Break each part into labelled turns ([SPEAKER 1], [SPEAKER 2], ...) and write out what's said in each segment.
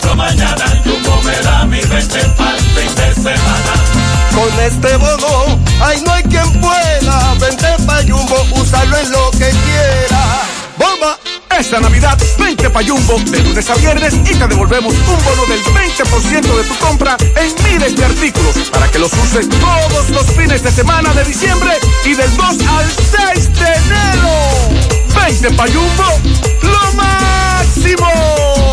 [SPEAKER 1] compro mañana, Jumbo me da mi 20 para el fin de semana.
[SPEAKER 2] Con este bono, ay no hay quien pueda, vente pa' Jumbo, usarlo en lo que quiera.
[SPEAKER 3] ¡Bomba! Esta Navidad, 20 pa' Jumbo, de lunes a viernes y te devolvemos un bono del 20% de tu compra en miles de artículos para que los uses todos los fines de semana de diciembre y del 2 al 6 de enero. 20 pa' Jumbo, lo máximo.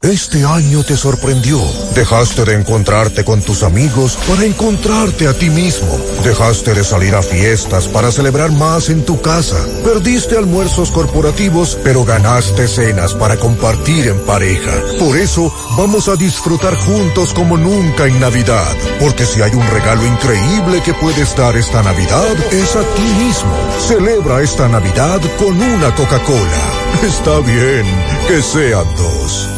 [SPEAKER 4] Este año te sorprendió. Dejaste de encontrarte con tus amigos para encontrarte a ti mismo. Dejaste de salir a fiestas para celebrar más en tu casa. Perdiste almuerzos corporativos, pero ganaste cenas para compartir en pareja. Por eso vamos a disfrutar juntos como nunca en Navidad. Porque si hay un regalo increíble que puedes dar esta Navidad, es a ti mismo. Celebra esta Navidad con una Coca-Cola. Está bien, que sean dos.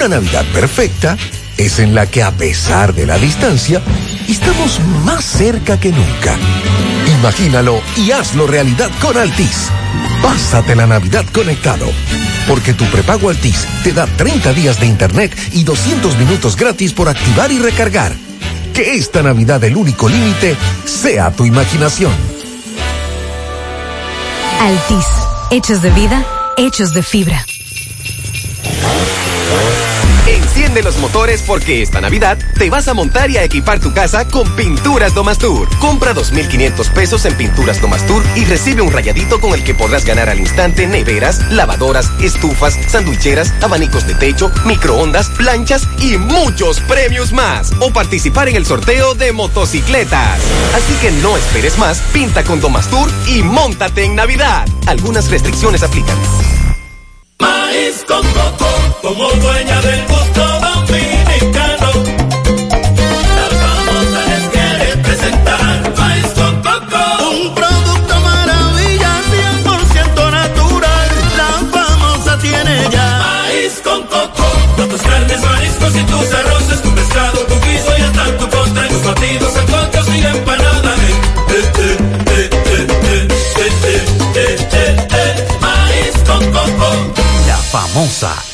[SPEAKER 5] Una Navidad perfecta es en la que a pesar de la distancia, estamos más cerca que nunca. Imagínalo y hazlo realidad con Altis. Pásate la Navidad conectado. Porque tu prepago Altis te da 30 días de internet y 200 minutos gratis por activar y recargar. Que esta Navidad el único límite sea tu imaginación.
[SPEAKER 6] Altis, hechos de vida, hechos de fibra.
[SPEAKER 7] Enciende los motores porque esta Navidad te vas a montar y a equipar tu casa con Pinturas Domastur. Compra 2.500 pesos en Pinturas Domastur y recibe un rayadito con el que podrás ganar al instante neveras, lavadoras, estufas, sandwicheras, abanicos de techo, microondas, planchas y muchos premios más. O participar en el sorteo de motocicletas. Así que no esperes más, pinta con Domastur y montate en Navidad. Algunas restricciones aplican.
[SPEAKER 1] Maíz con coco, como dueña del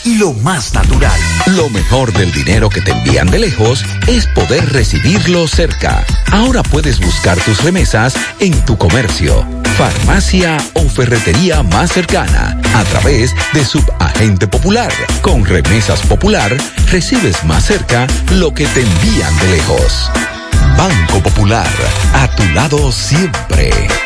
[SPEAKER 8] lo más natural.
[SPEAKER 9] Lo mejor del dinero que te envían de lejos es poder recibirlo cerca. Ahora puedes buscar tus remesas en tu comercio, farmacia o ferretería más cercana a través de Subagente Popular. Con Remesas Popular recibes más cerca lo que te envían de lejos. Banco Popular, a tu lado siempre.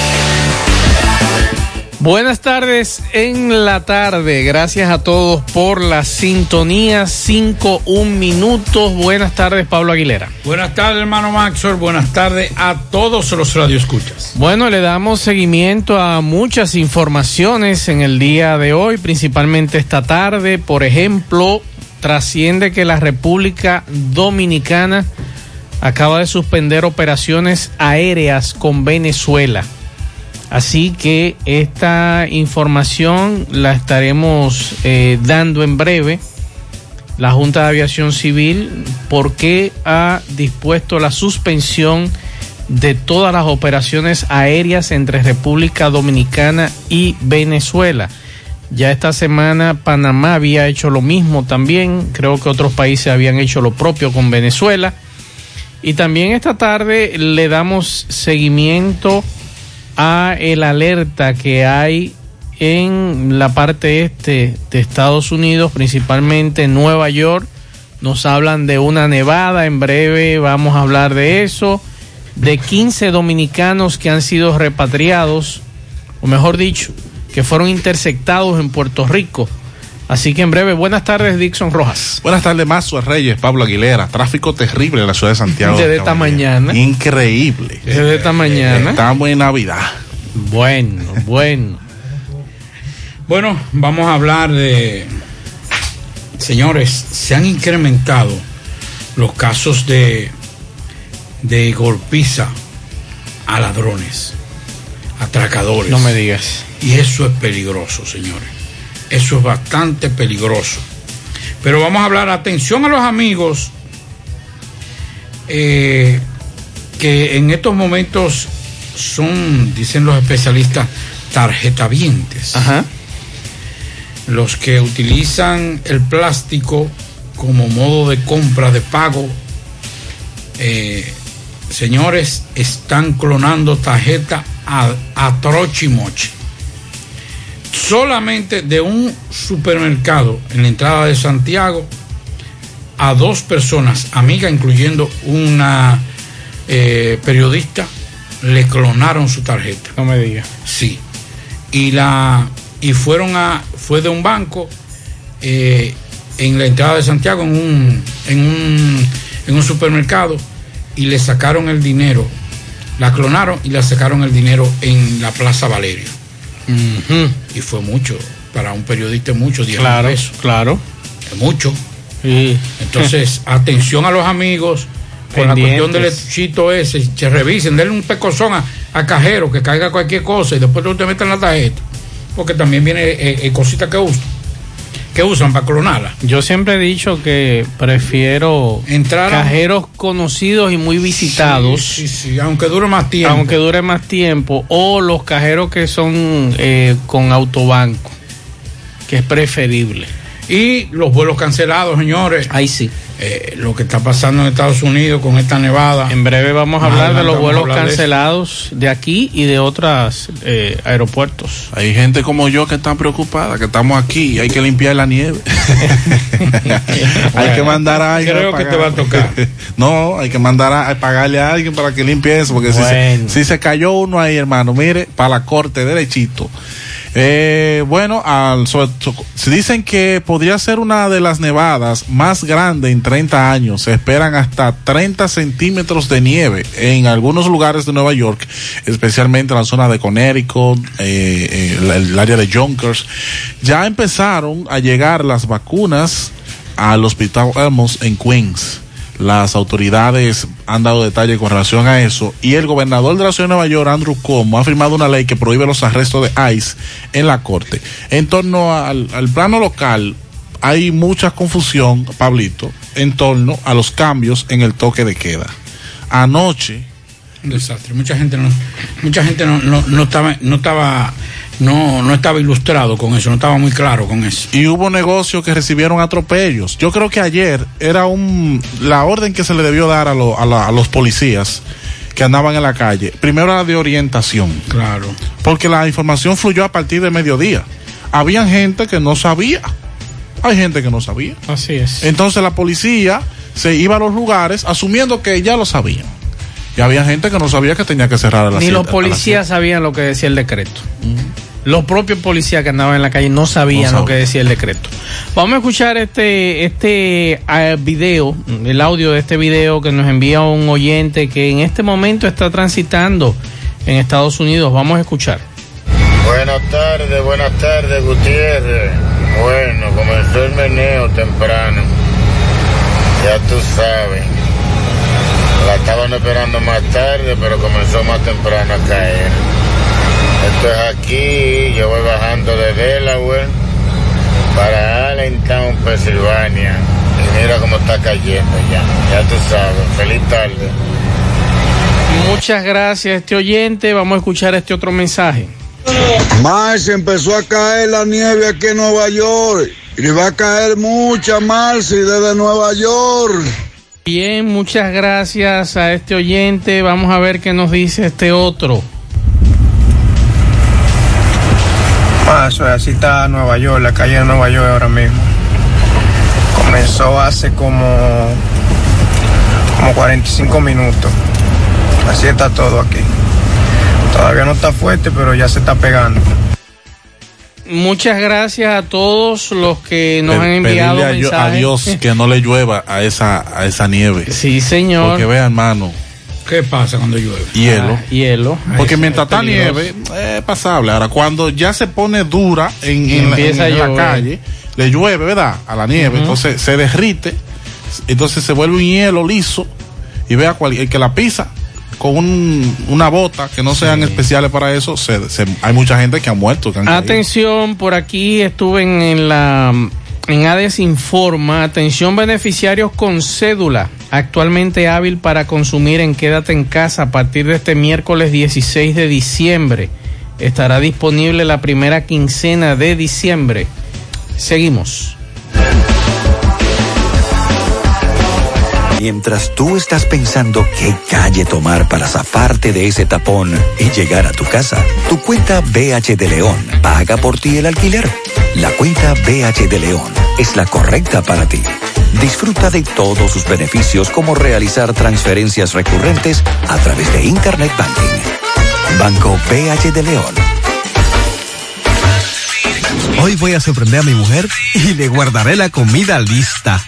[SPEAKER 10] Buenas tardes en la tarde. Gracias a todos por la sintonía. 5, 1 minutos. Buenas tardes, Pablo Aguilera.
[SPEAKER 11] Buenas tardes, hermano Maxor. Buenas tardes a todos los radioescuchas.
[SPEAKER 10] Bueno, le damos seguimiento a muchas informaciones en el día de hoy, principalmente esta tarde. Por ejemplo, trasciende que la República Dominicana acaba de suspender operaciones aéreas con Venezuela. Así que esta información la estaremos eh, dando en breve. La Junta de Aviación Civil, ¿por qué ha dispuesto la suspensión de todas las operaciones aéreas entre República Dominicana y Venezuela? Ya esta semana Panamá había hecho lo mismo también, creo que otros países habían hecho lo propio con Venezuela. Y también esta tarde le damos seguimiento a el alerta que hay en la parte este de Estados Unidos, principalmente en Nueva York. Nos hablan de una nevada, en breve vamos a hablar de eso, de 15 dominicanos que han sido repatriados, o mejor dicho, que fueron interceptados en Puerto Rico Así que en breve, buenas tardes, Dixon Rojas.
[SPEAKER 12] Buenas tardes, Mazo Reyes, Pablo Aguilera. Tráfico terrible en la ciudad de Santiago.
[SPEAKER 10] Desde esta mañana.
[SPEAKER 12] Increíble.
[SPEAKER 10] Desde esta mañana.
[SPEAKER 12] Estamos en Navidad.
[SPEAKER 10] Bueno, bueno.
[SPEAKER 11] Bueno, vamos a hablar de. Señores, se han incrementado los casos de, de golpiza a ladrones, atracadores.
[SPEAKER 10] No me digas.
[SPEAKER 11] Y eso es peligroso, señores. Eso es bastante peligroso. Pero vamos a hablar, atención a los amigos eh, que en estos momentos son, dicen los especialistas, tarjetavientes.
[SPEAKER 10] Ajá.
[SPEAKER 11] Los que utilizan el plástico como modo de compra, de pago. Eh, señores, están clonando tarjeta a, a trochimoche solamente de un supermercado en la entrada de Santiago a dos personas, amigas, incluyendo una eh, periodista, le clonaron su tarjeta.
[SPEAKER 10] No me diga.
[SPEAKER 11] Sí. Y la y fueron a fue de un banco eh, en la entrada de Santiago en un, en un en un supermercado y le sacaron el dinero. La clonaron y le sacaron el dinero en la Plaza Valerio. Y fue mucho. Para un periodista mucho, 10
[SPEAKER 10] Claro,
[SPEAKER 11] pesos.
[SPEAKER 10] claro.
[SPEAKER 11] Es mucho.
[SPEAKER 10] Sí.
[SPEAKER 11] Entonces, atención a los amigos con la cuestión del hechito ese, se revisen, denle un pecozón a, a cajero que caiga cualquier cosa y después tú te metes en la tarjeta. Porque también viene eh, eh, cositas que usan, que usan para clonarla.
[SPEAKER 10] Yo siempre he dicho que prefiero
[SPEAKER 11] Entrar a-
[SPEAKER 10] cajeros conocidos y muy visitados.
[SPEAKER 11] Sí, sí, sí, aunque dure más tiempo.
[SPEAKER 10] Aunque dure más tiempo. O los cajeros que son eh, con autobanco. Que es preferible.
[SPEAKER 11] Y los vuelos cancelados, señores.
[SPEAKER 10] Ahí sí.
[SPEAKER 11] Eh, lo que está pasando en Estados Unidos con esta nevada.
[SPEAKER 10] En breve vamos a hablar de los vuelos
[SPEAKER 11] de
[SPEAKER 10] cancelados de aquí y de otros aeropuertos.
[SPEAKER 12] Hay gente como yo que está preocupada, que estamos aquí y hay que limpiar la nieve. hay que mandar a alguien.
[SPEAKER 11] Creo que te va a tocar.
[SPEAKER 12] no, hay que mandar a, a pagarle a alguien para que limpie eso, porque si, se, si se cayó uno ahí, hermano, mire, para la corte, derechito. Eh, bueno, al, dicen que podría ser una de las nevadas más grandes en 30 años. Se esperan hasta 30 centímetros de nieve en algunos lugares de Nueva York, especialmente en la zona de Connecticut, eh, eh, el, el área de Yonkers. Ya empezaron a llegar las vacunas al hospital Elmos en Queens. Las autoridades han dado detalles con relación a eso y el gobernador de la ciudad de Nueva York, Andrew Cuomo, ha firmado una ley que prohíbe los arrestos de ICE en la corte. En torno al, al plano local, hay mucha confusión, Pablito, en torno a los cambios en el toque de queda. Anoche,
[SPEAKER 11] Un desastre. Mucha gente no, mucha gente no, no, no estaba, no estaba, no, no estaba ilustrado con eso, no estaba muy claro con eso.
[SPEAKER 12] y hubo negocios que recibieron atropellos. Yo creo que ayer era un la orden que se le debió dar a, lo- a la- a los policías que andaban en la calle. Primero era de orientación,
[SPEAKER 11] Claro.
[SPEAKER 12] porque la información fluyó a partir de mediodía. Había gente que no sabía. Hay gente que no sabía.
[SPEAKER 10] Así es.
[SPEAKER 12] Entonces la policía se iba a los lugares asumiendo que ya lo sabían. Y había gente que no sabía que tenía que cerrar a las
[SPEAKER 10] Ni
[SPEAKER 12] siete-
[SPEAKER 10] los policías sabían lo que decía el decreto. Los propios policías que andaban en la calle no sabían
[SPEAKER 12] No
[SPEAKER 10] lo que decía el decreto. Vamos a escuchar este este eh, video, el audio de este video que nos envía un oyente que en este momento está transitando en Estados Unidos. Vamos a escuchar.
[SPEAKER 13] Buenas tardes, buenas tardes, Gutiérrez. Bueno, comenzó el meneo temprano. Ya tú sabes. La estaban esperando más tarde, pero comenzó más temprano a caer. Esto es aquí, yo voy bajando de Delaware para Allentown, Pensilvania. Y mira cómo está cayendo ya. Ya tú sabes. Feliz tarde.
[SPEAKER 10] Muchas gracias a este oyente. Vamos a escuchar este otro mensaje.
[SPEAKER 14] Marce, empezó a caer la nieve aquí en Nueva York. Y va a caer mucha, Marce, desde Nueva York.
[SPEAKER 10] Bien, muchas gracias a este oyente. Vamos a ver qué nos dice este otro.
[SPEAKER 15] Ah, eso es, así está Nueva York, la calle de Nueva York ahora mismo. Comenzó hace como, como 45 minutos. Así está todo aquí. Todavía no está fuerte, pero ya se está pegando.
[SPEAKER 10] muchas gracias a todos los que nos han enviado
[SPEAKER 16] Pedirle a,
[SPEAKER 10] mensajes.
[SPEAKER 16] Dios que no le llueva a esa, a esa nieve.
[SPEAKER 10] Sí, señor.
[SPEAKER 16] Porque vea, hermano.
[SPEAKER 11] ¿Qué pasa cuando llueve?
[SPEAKER 16] Hielo.
[SPEAKER 10] Ah, hielo.
[SPEAKER 16] Porque
[SPEAKER 10] Ay,
[SPEAKER 16] mientras
[SPEAKER 10] es
[SPEAKER 16] está nieve, es pasable. Ahora, cuando ya se pone dura en, en la,
[SPEAKER 10] empieza
[SPEAKER 16] en
[SPEAKER 10] a
[SPEAKER 16] la
[SPEAKER 10] llover.
[SPEAKER 16] calle, le llueve, ¿verdad? A la nieve, entonces se derrite, entonces se vuelve un hielo liso y vea cual, el que la pisa con un- una bota que no sean especiales para eso, se- se- hay mucha gente que ha muerto. que han caído.
[SPEAKER 10] Atención, por aquí estuve en, en la en ADES Informa. Atención, beneficiarios con cédula actualmente hábil para consumir en Quédate en casa a partir de este miércoles 16 de diciembre. Estará disponible la primera quincena de diciembre. Seguimos.
[SPEAKER 8] Mientras tú estás pensando qué calle tomar para zafarte de ese tapón y llegar a tu casa, tu cuenta BH de León paga por ti el alquiler. La cuenta BH de León es la correcta para ti. Disfruta de todos sus beneficios como realizar transferencias recurrentes a través de Internet Banking. Banco BH de León.
[SPEAKER 17] Hoy voy a sorprender a mi mujer y le guardaré la comida lista.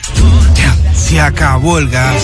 [SPEAKER 17] Ya, Se acabó el gas.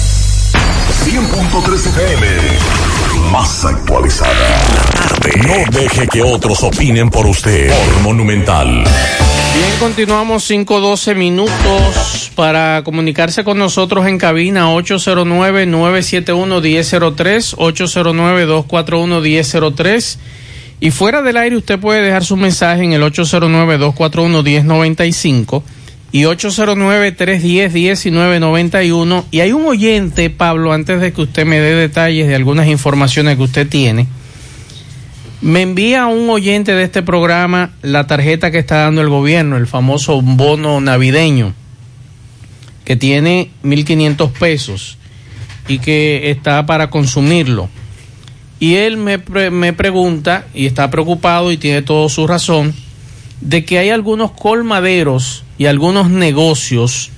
[SPEAKER 18] 100.3 FM. Más actualizada. No deje que otros opinen por usted. Monumental.
[SPEAKER 16] Bien,
[SPEAKER 10] continuamos 5-12 minutos para comunicarse con nosotros en cabina 809-971-1003, 809-241-1003. Y fuera del aire usted puede dejar su mensaje en el 809-241-1095 y 809-310-1991. Y hay un oyente, Pablo, antes de que usted me dé detalles de algunas informaciones que usted tiene. Me envía un oyente de este programa la tarjeta que está dando el gobierno, el famoso bono navideño, que tiene 1.500 pesos y que está para consumirlo. Y él me, me pregunta, y está preocupado y tiene toda su razón, de que hay algunos colmaderos y algunos negocios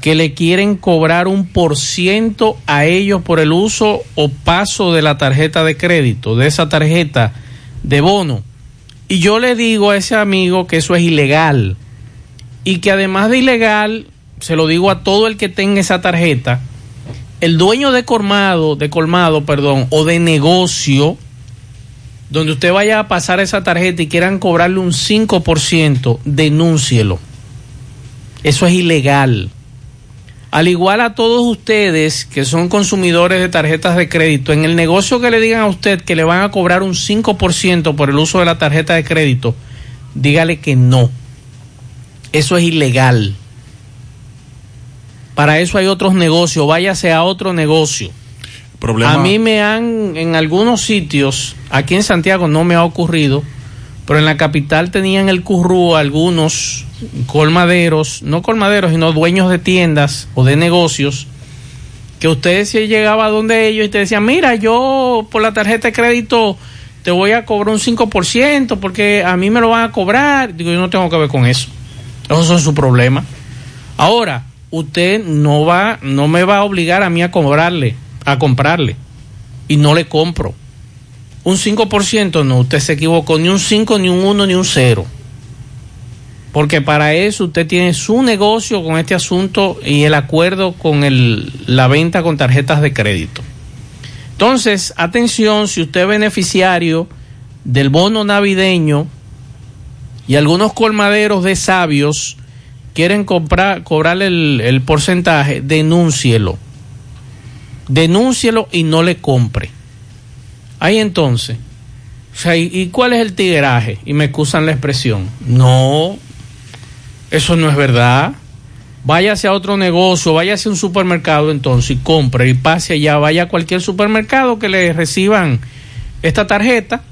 [SPEAKER 10] que le quieren cobrar un por ciento a ellos por el uso o paso de la tarjeta de crédito, de esa tarjeta de bono. Y yo le digo a ese amigo que eso es ilegal y que además de ilegal, se lo digo a todo el que tenga esa tarjeta, el dueño de colmado, de colmado, perdón, o de negocio, donde usted vaya a pasar esa tarjeta y quieran cobrarle un 5%, denúncielo. Eso es ilegal. Al igual a todos ustedes que son consumidores de tarjetas de crédito, en el negocio que le digan a usted que le van a cobrar un 5% por el uso de la tarjeta de crédito, dígale que no. Eso es ilegal. Para eso hay otros negocios, váyase a otro negocio. A mí me han, en algunos sitios, aquí en Santiago no me ha ocurrido, pero en la capital tenían el currú algunos colmaderos, no colmaderos, sino dueños de tiendas o de negocios, que usted se llegaba a donde ellos y te decían, mira, yo por la tarjeta de crédito te voy a cobrar un 5% porque a mí me lo van a cobrar. Digo, yo no tengo que ver con eso. Esos son su problema. Ahora, usted no va, no me va a obligar a mí a cobrarle, a comprarle. Y no le compro. Un 5% no, usted se equivocó, ni un 5, ni un 1, ni un 0. Porque para eso usted tiene su negocio con este asunto y el acuerdo con el, la venta con tarjetas de crédito. Entonces, atención, si usted es beneficiario del bono navideño y algunos colmaderos de sabios quieren comprar, cobrarle el, el porcentaje, denúncielo. Denúncielo y no le compre. Ahí entonces. O sea, ¿y, cuál es el tigueraje? Y me excusan la expresión. No, eso no es verdad. Váyase a otro negocio, váyase a un supermercado entonces y compre y pase allá, vaya a cualquier supermercado que le reciban esta tarjeta.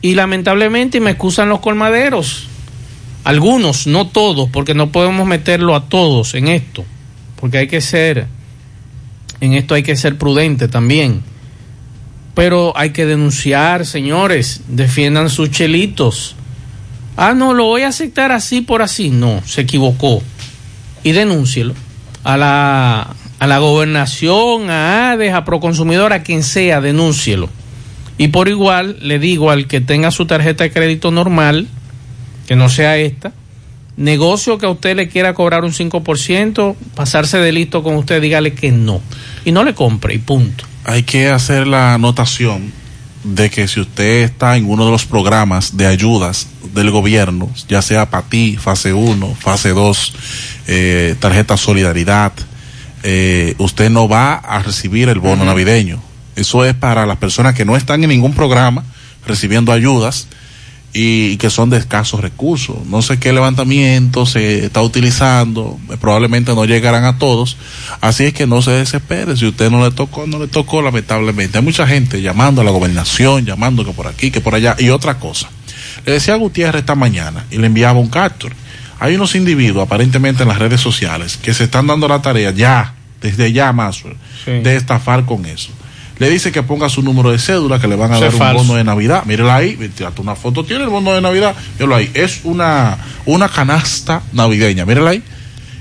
[SPEAKER 10] Y lamentablemente me excusan los colmaderos. Algunos, no todos, porque no podemos meterlo a todos en esto. Porque hay que ser, en esto hay que ser prudente también. Pero hay que denunciar, señores, defiendan sus chelitos. Ah, no, lo voy a aceptar así por así. No, se equivocó. Y denúncielo a la, a la gobernación, a ADES, a Proconsumidor, a quien sea, denúncielo. Y por igual le digo al que tenga su tarjeta de crédito normal, que no sea esta, negocio que a usted le quiera cobrar un 5%, pasarse de listo con usted, dígale que no. Y no le compre y punto.
[SPEAKER 12] hay que hacer la anotación de que si usted está en uno de los programas de ayudas del gobierno, ya sea PATI, fase 1, fase 2, eh, tarjeta Solidaridad, eh, usted no va a recibir el bono navideño. Eso es para las personas que no están en ningún programa recibiendo ayudas y que son de escasos recursos. No sé qué levantamiento se está utilizando, probablemente no llegarán a todos, así es que no se desespere, si usted no le tocó, no le tocó lamentablemente. Hay mucha gente llamando a la gobernación, llamando que por aquí, que por allá, y otra cosa. Le decía a Gutiérrez esta mañana y le enviaba un capture. Hay unos individuos aparentemente en las redes sociales que se están dando la tarea ya, desde ya más, de estafar con eso. Le dice que ponga su número de cédula, que le van a
[SPEAKER 10] Eso
[SPEAKER 12] dar un
[SPEAKER 10] falso.
[SPEAKER 12] bono de Navidad. Mírela ahí, tírate una foto, tiene el bono de Navidad. Míralo ahí, es una, una canasta navideña, mírela ahí.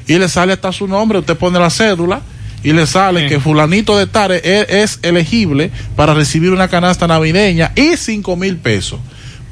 [SPEAKER 12] Y le sale hasta su nombre, usted pone la cédula y le sale que fulanito de Tare es, es elegible para recibir una canasta navideña y cinco mil pesos.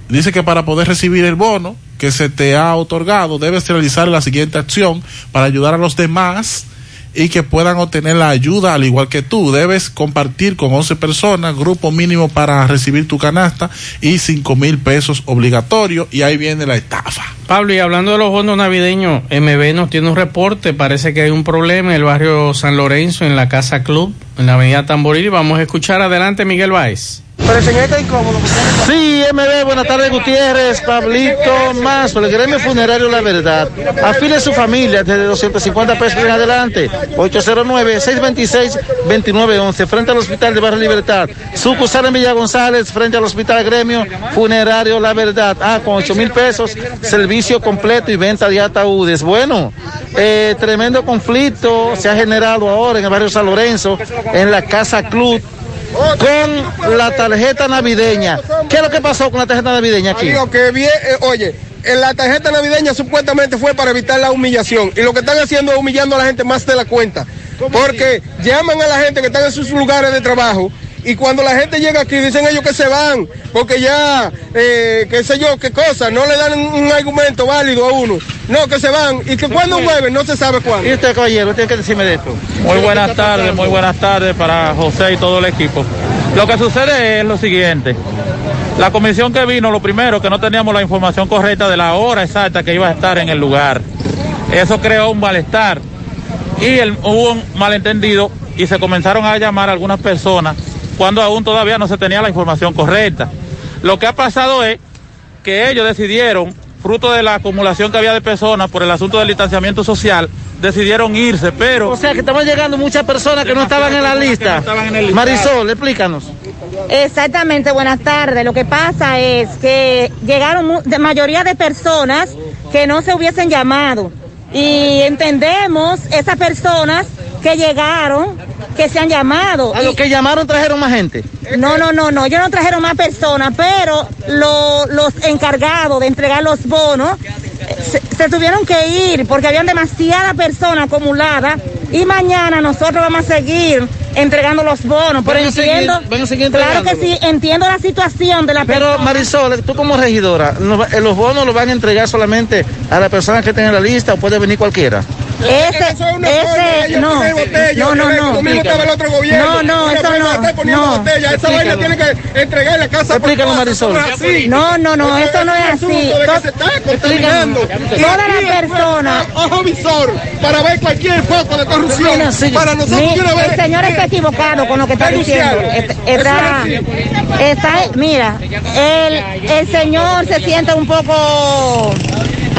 [SPEAKER 12] Dice que para poder recibir el bono que se te ha otorgado, debes realizar la siguiente acción para ayudar a los demás y que puedan obtener la ayuda al igual que tú. Debes compartir con 11 personas, grupo mínimo para recibir tu canasta y 5 mil pesos obligatorio y ahí viene la estafa.
[SPEAKER 10] Pablo, y hablando de los bonos navideños, MB nos tiene un reporte, parece que hay un problema en el barrio San Lorenzo, en la Casa Club, en la avenida Tamboril, vamos a escuchar adelante Miguel Báez.
[SPEAKER 19] Pero el señor está incómodo. Sí, MB, buenas tardes, Gutiérrez, Pablito, por el gremio funerario La Verdad. Afile su familia desde 250 pesos en adelante. 809-626-2911, frente al Hospital de Barrio Libertad. Sucursal en Villa González, frente al Hospital Gremio Funerario La Verdad. Ah, con 8 mil pesos, servicio completo y venta de ataúdes. Bueno, eh, tremendo conflicto se ha generado ahora en el barrio San Lorenzo, en la Casa Club con la tarjeta navideña. ¿Qué es lo que pasó con la tarjeta navideña aquí?
[SPEAKER 15] Amigo, que bien, eh, oye, en la tarjeta navideña supuestamente fue para evitar la humillación y lo que están haciendo es humillando a la gente más de la cuenta. Porque llaman a la gente que están en sus lugares de trabajo y cuando la gente llega aquí dicen ellos que se van porque ya, eh, qué sé yo, qué cosa, no le dan un argumento válido a uno. No, que se van y que cuando vuelven no se sabe cuándo.
[SPEAKER 19] ¿Y usted, caballero, tiene que decirme de esto?
[SPEAKER 20] Muy buenas tardes, muy buenas tardes para José y todo el equipo. Lo que sucede es lo siguiente. La comisión que vino, lo primero, que no teníamos la información correcta de la hora exacta que iba a estar en el lugar. Eso creó un malestar y el- hubo un malentendido y se comenzaron a llamar a algunas personas cuando aún todavía no se tenía la información correcta. Lo que ha pasado es que ellos decidieron, fruto de la acumulación que había de personas por el asunto del distanciamiento social, decidieron irse, pero...
[SPEAKER 19] O sea, que estaban llegando muchas personas que no estaban en la lista. Marisol, explícanos.
[SPEAKER 21] Exactamente, buenas tardes. Lo que pasa es que llegaron de mayoría de personas que no se hubiesen llamado. Y entendemos esas personas que llegaron, que se han llamado.
[SPEAKER 19] A los que llamaron trajeron más gente.
[SPEAKER 21] No, no, no, no, ellos no trajeron más personas, pero lo- los encargados de entregar los bonos eh, se, se tuvieron que ir porque habían demasiadas personas acumuladas y mañana nosotros vamos a seguir entregando los bonos. Pero
[SPEAKER 19] seguir-
[SPEAKER 21] entiendo,
[SPEAKER 19] van a seguir
[SPEAKER 21] claro que sí, entiendo la situación de la
[SPEAKER 19] Pero
[SPEAKER 21] persona.
[SPEAKER 19] Marisol, tú como regidora, ¿no va- eh, ¿los bonos los van a entregar solamente a las personas que en la lista o puede venir cualquiera?
[SPEAKER 21] Ese, ese, no, no, no, no.
[SPEAKER 15] Conmigo estaba el otro gobierno.
[SPEAKER 21] No, no, eso no, no.
[SPEAKER 15] botella. Esa vaina tiene que entregar en la casa. todas,
[SPEAKER 19] Marisol.
[SPEAKER 15] eso.
[SPEAKER 21] No, no, no, esto no es así.
[SPEAKER 15] se está contaminando.
[SPEAKER 21] Todas las personas-
[SPEAKER 15] Ojo visor para ver cualquier foco de corrupción. Para nosotros
[SPEAKER 21] el señor está equivocado con lo que está diciendo. Está, está, mira, el, el señor se siente un poco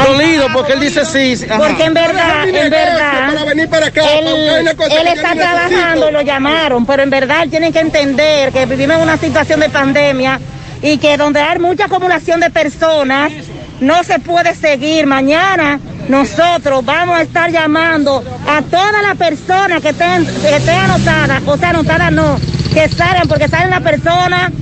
[SPEAKER 19] Dolido porque él dice sí. ajá.
[SPEAKER 21] porque en verdad, en verdad,
[SPEAKER 15] Para venir para acá. para
[SPEAKER 21] él,
[SPEAKER 15] una cosa
[SPEAKER 21] él
[SPEAKER 15] que yo
[SPEAKER 21] está trabajando, lo llamaron, pero en verdad él tiene que entender que vivimos en una situación de pandemia y que donde hay mucha acumulación de personas, no se puede seguir. Mañana nosotros vamos a estar llamando a todas las personas que estén, que estén anotadas, o sea, anotadas no, que salgan, porque salen las personas...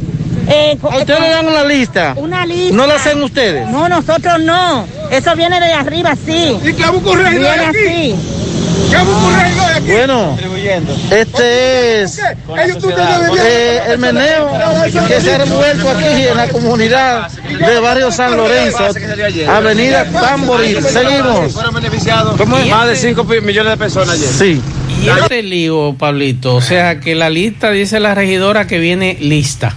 [SPEAKER 21] Eh, co-
[SPEAKER 19] ¿A ustedes le dan una lista?
[SPEAKER 21] Una lista.
[SPEAKER 19] ¿No la hacen ustedes?
[SPEAKER 21] No, nosotros no. Eso viene de arriba, sí.
[SPEAKER 15] ¿Y qué ocurre
[SPEAKER 21] Viene
[SPEAKER 15] aquí?
[SPEAKER 21] así.
[SPEAKER 15] ¿Qué ocurre aquí?
[SPEAKER 19] Bueno, este es eh, el meneo que se ha revuelto aquí en la comunidad de Barrio San Lorenzo, Avenida Tamboril. Seguimos. ¿Cómo es?
[SPEAKER 22] Más de 5 millones de personas ayer.
[SPEAKER 19] Sí.
[SPEAKER 10] Y este lío, Pablito, o sea que la lista dice la regidora que viene lista.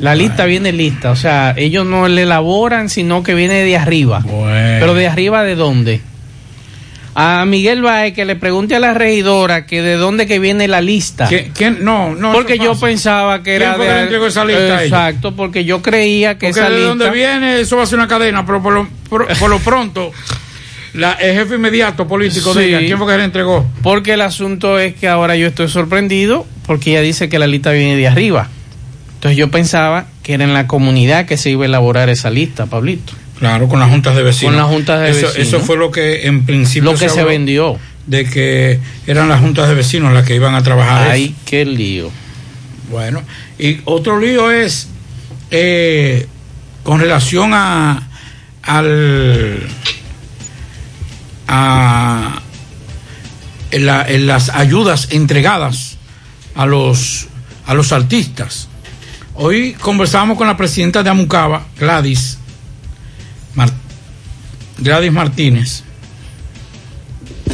[SPEAKER 10] La lista viene lista, o sea, ellos no le elaboran, sino que viene de arriba. Pero de arriba de dónde? A Miguel Baez que le pregunte a la regidora que de dónde que viene la lista.
[SPEAKER 11] ¿Quién- quién? No, no.
[SPEAKER 10] Porque yo
[SPEAKER 11] pasa.
[SPEAKER 10] pensaba que
[SPEAKER 11] ¿Quién
[SPEAKER 10] era
[SPEAKER 11] le entregó esa lista a?
[SPEAKER 10] Exacto, porque yo creía que
[SPEAKER 11] Porque
[SPEAKER 10] esa
[SPEAKER 11] de
[SPEAKER 10] lista
[SPEAKER 11] donde viene, eso va a ser una cadena, pero por lo, por, por lo pronto, la, el jefe inmediato político de ella, ¿quién fue que le entregó?
[SPEAKER 10] Porque el asunto es que ahora yo estoy sorprendido porque ella dice que la lista viene de arriba. Entonces yo pensaba que era en la comunidad que se iba a elaborar esa lista, Pablito.
[SPEAKER 11] Claro, con las juntas de vecinos.
[SPEAKER 10] Con las juntas de
[SPEAKER 11] eso,
[SPEAKER 10] vecinos.
[SPEAKER 11] Eso fue lo que en principio
[SPEAKER 10] Lo que se vendió.
[SPEAKER 11] De que eran las juntas de vecinos las que iban a trabajar.
[SPEAKER 10] Ay,
[SPEAKER 11] eso.
[SPEAKER 10] qué lío.
[SPEAKER 11] Bueno, y otro lío es eh, con relación a al a en la- en las ayudas entregadas a los a los artistas. Hoy conversábamos con la presidenta de Amucaba, Gladys Gladys Martínez,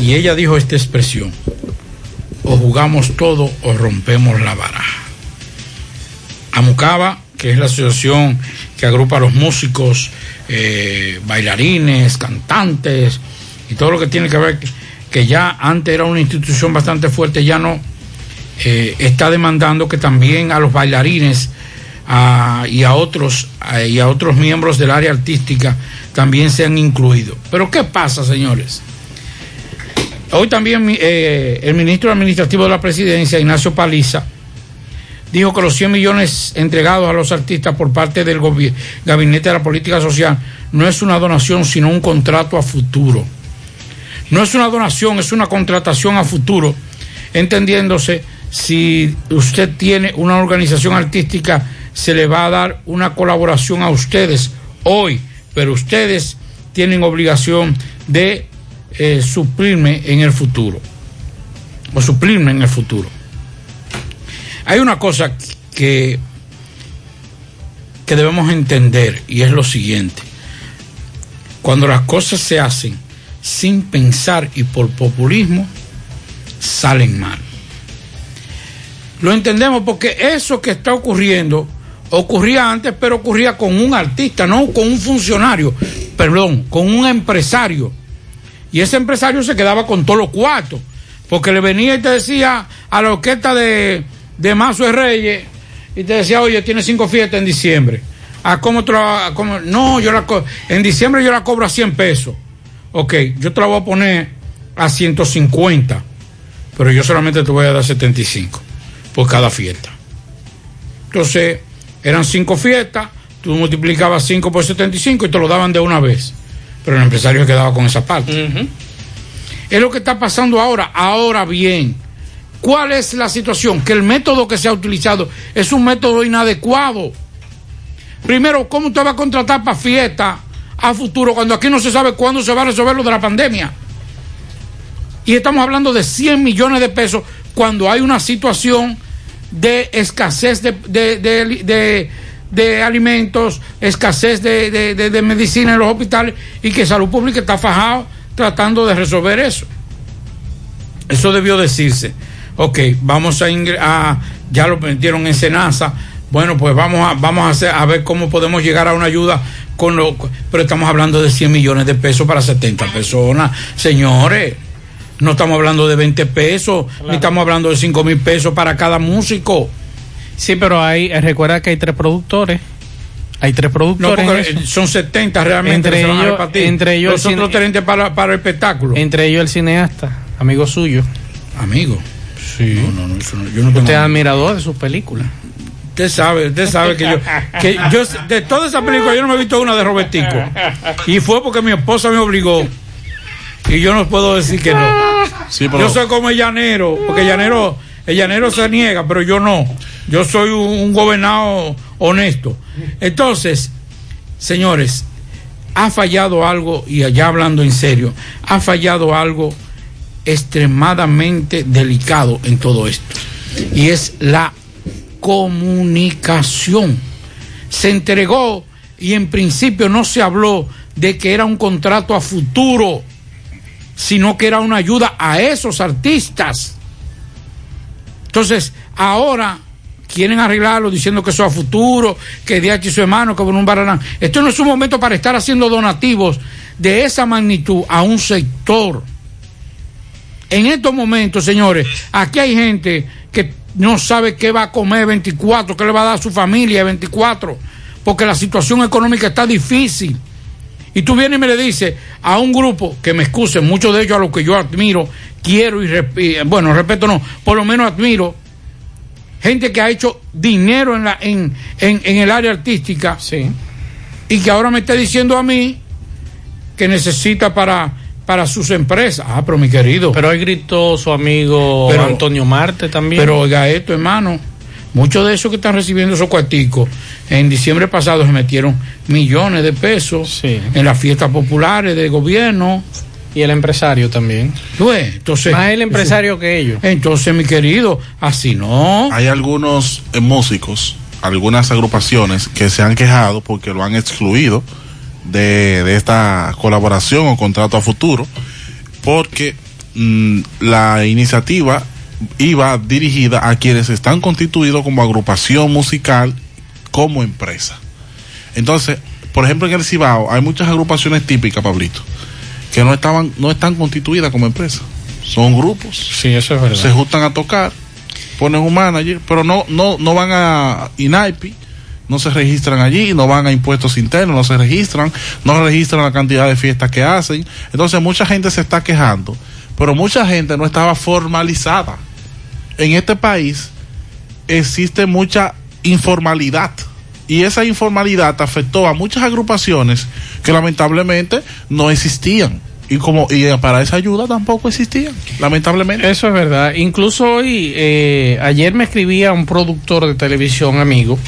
[SPEAKER 11] y ella dijo esta expresión, o jugamos todo o rompemos la baraja. Amucaba, que es la asociación que agrupa a los músicos, eh, bailarines, cantantes y todo lo que tiene que ver, que ya antes era una institución bastante fuerte, ya no, eh, está demandando que también a los bailarines y, a otros, y a otros miembros del área artística también sean incluidos. Pero ¿qué pasa, señores? Hoy también eh, el ministro administrativo de la presidencia, Ignacio Paliza, dijo que los 100 millones entregados a los artistas por parte del Gabinete de la Política Social no es una donación, sino un contrato a futuro. No es una donación, es una contratación a futuro, entendiéndose si usted tiene una organización artística, se le va a dar una colaboración a ustedes hoy, pero ustedes tienen obligación de eh, suplirme en el futuro, o suplirme en el futuro. Hay una cosa que, que debemos entender y es lo siguiente. Cuando las cosas se hacen sin pensar y por populismo, salen mal. Lo entendemos porque eso que está ocurriendo ocurría antes, pero ocurría con un artista, no con un funcionario, perdón, con un empresario. Y ese empresario se quedaba con todos los cuartos, porque le venía y te decía a la orquesta de, de Mazo de Reyes, y te decía, oye, tiene cinco fiestas en diciembre. ¿A cómo, a cómo? No, yo la en diciembre yo la cobro a 100 pesos. Ok, yo te la voy a poner a 150, pero yo solamente te voy a dar 75 por cada fiesta. Entonces, eran cinco fiestas, tú multiplicabas 5 por 75 y te lo daban de una vez. Pero el empresario quedaba con esa parte. Es lo que está pasando ahora. Ahora bien, ¿cuál es la situación? Que el método que se ha utilizado es un método inadecuado. Primero, ¿cómo usted va a contratar para fiesta a futuro cuando aquí no se sabe cuándo se va a resolver lo de la pandemia? Y estamos hablando de 100 millones de pesos cuando hay una situación de escasez de, de- de- de- alimentos, escasez de, medicina en los hospitales y que Salud Pública está fajado tratando de resolver eso. Eso debió decirse. Ok, vamos a, a ya lo metieron en Senasa. Bueno, pues vamos a, vamos a, hacer, a ver cómo podemos llegar a una ayuda con lo, pero estamos hablando de 100 millones de pesos para 70 personas. Señores, no estamos hablando de 20 pesos, ni estamos hablando de 5 mil pesos para cada músico.
[SPEAKER 10] Sí, pero hay, eh, recuerda que hay tres productores. Hay tres productores.
[SPEAKER 11] son 70 realmente
[SPEAKER 10] Entre ellos- entre ellos
[SPEAKER 11] Los
[SPEAKER 10] el
[SPEAKER 11] otros
[SPEAKER 10] cine-
[SPEAKER 11] 30 para, para el espectáculo.
[SPEAKER 10] Entre ellos el cineasta, amigo suyo.
[SPEAKER 11] Amigo.
[SPEAKER 10] Sí.
[SPEAKER 11] No, no, eso yo
[SPEAKER 10] Usted es admirador de sus películas.
[SPEAKER 11] Usted sabe, usted sabe que yo, que yo de todas esas películas yo no me he visto una de Robertico. Y fue porque mi esposa me obligó. Y yo no puedo decir que no.
[SPEAKER 16] pero-
[SPEAKER 11] Yo soy como el llanero, porque el llanero, el llanero se niega, pero yo no. Yo soy un, un gobernado honesto. Entonces, señores, ha fallado algo, y allá hablando en serio, ha fallado algo extremadamente delicado en todo esto. Y es la comunicación. Se entregó y en principio no se habló de que era un contrato a futuro, sino que era una ayuda a esos artistas. Entonces, ahora quieren arreglarlo diciendo que eso a futuro, que DH y su hermano, que un baranán. Esto no es un momento para estar haciendo donativos de esa magnitud a un sector. En estos momentos, señores, aquí hay gente que no sabe qué va a comer 24, qué le va a dar a su familia 24, porque la situación económica está difícil. Y tú vienes y me le dices a un grupo, que me excusen, muchos de ellos a los que yo admiro, quiero y, y, bueno, respeto no, por lo menos admiro, gente que ha hecho dinero en, la, en, en, en el área artística, y que ahora me está diciendo a mí que necesita para, para sus empresas. Ah, pero mi querido.
[SPEAKER 10] Pero hoy gritó su amigo
[SPEAKER 11] Pero-
[SPEAKER 10] Antonio Marte también.
[SPEAKER 11] Pero oiga esto, hermano. Muchos de esos que están recibiendo esos cuarticos, en diciembre pasado se metieron millones de pesos en las fiestas populares del gobierno.
[SPEAKER 10] Y el empresario también.
[SPEAKER 11] Pues, entonces,
[SPEAKER 10] Más el empresario que ellos.
[SPEAKER 11] Entonces, mi querido, así no.
[SPEAKER 16] Hay algunos eh, músicos, algunas agrupaciones que se han quejado porque lo han excluido de, de esta colaboración o contrato a futuro, porque mm, la iniciativa iba dirigida a quienes están constituidos como agrupación musical como empresa. Entonces, por ejemplo, en el Cibao hay muchas agrupaciones típicas, Pablito, que no estaban, no están constituidas como empresa. Son grupos.
[SPEAKER 10] Sí, eso es verdad.
[SPEAKER 16] Se juntan a tocar, ponen un manager, pero no, no, no van a INAIPI, no se registran allí, no van a impuestos internos, no se registran, no registran la cantidad de fiestas que hacen. Entonces mucha gente se está quejando, pero mucha gente no estaba formalizada. En este país existe mucha informalidad y esa informalidad afectó a muchas agrupaciones que lamentablemente no existían y como y para esa ayuda tampoco existían lamentablemente
[SPEAKER 10] Eso es verdad. Incluso hoy, eh, ayer me escribía un productor de televisión amigo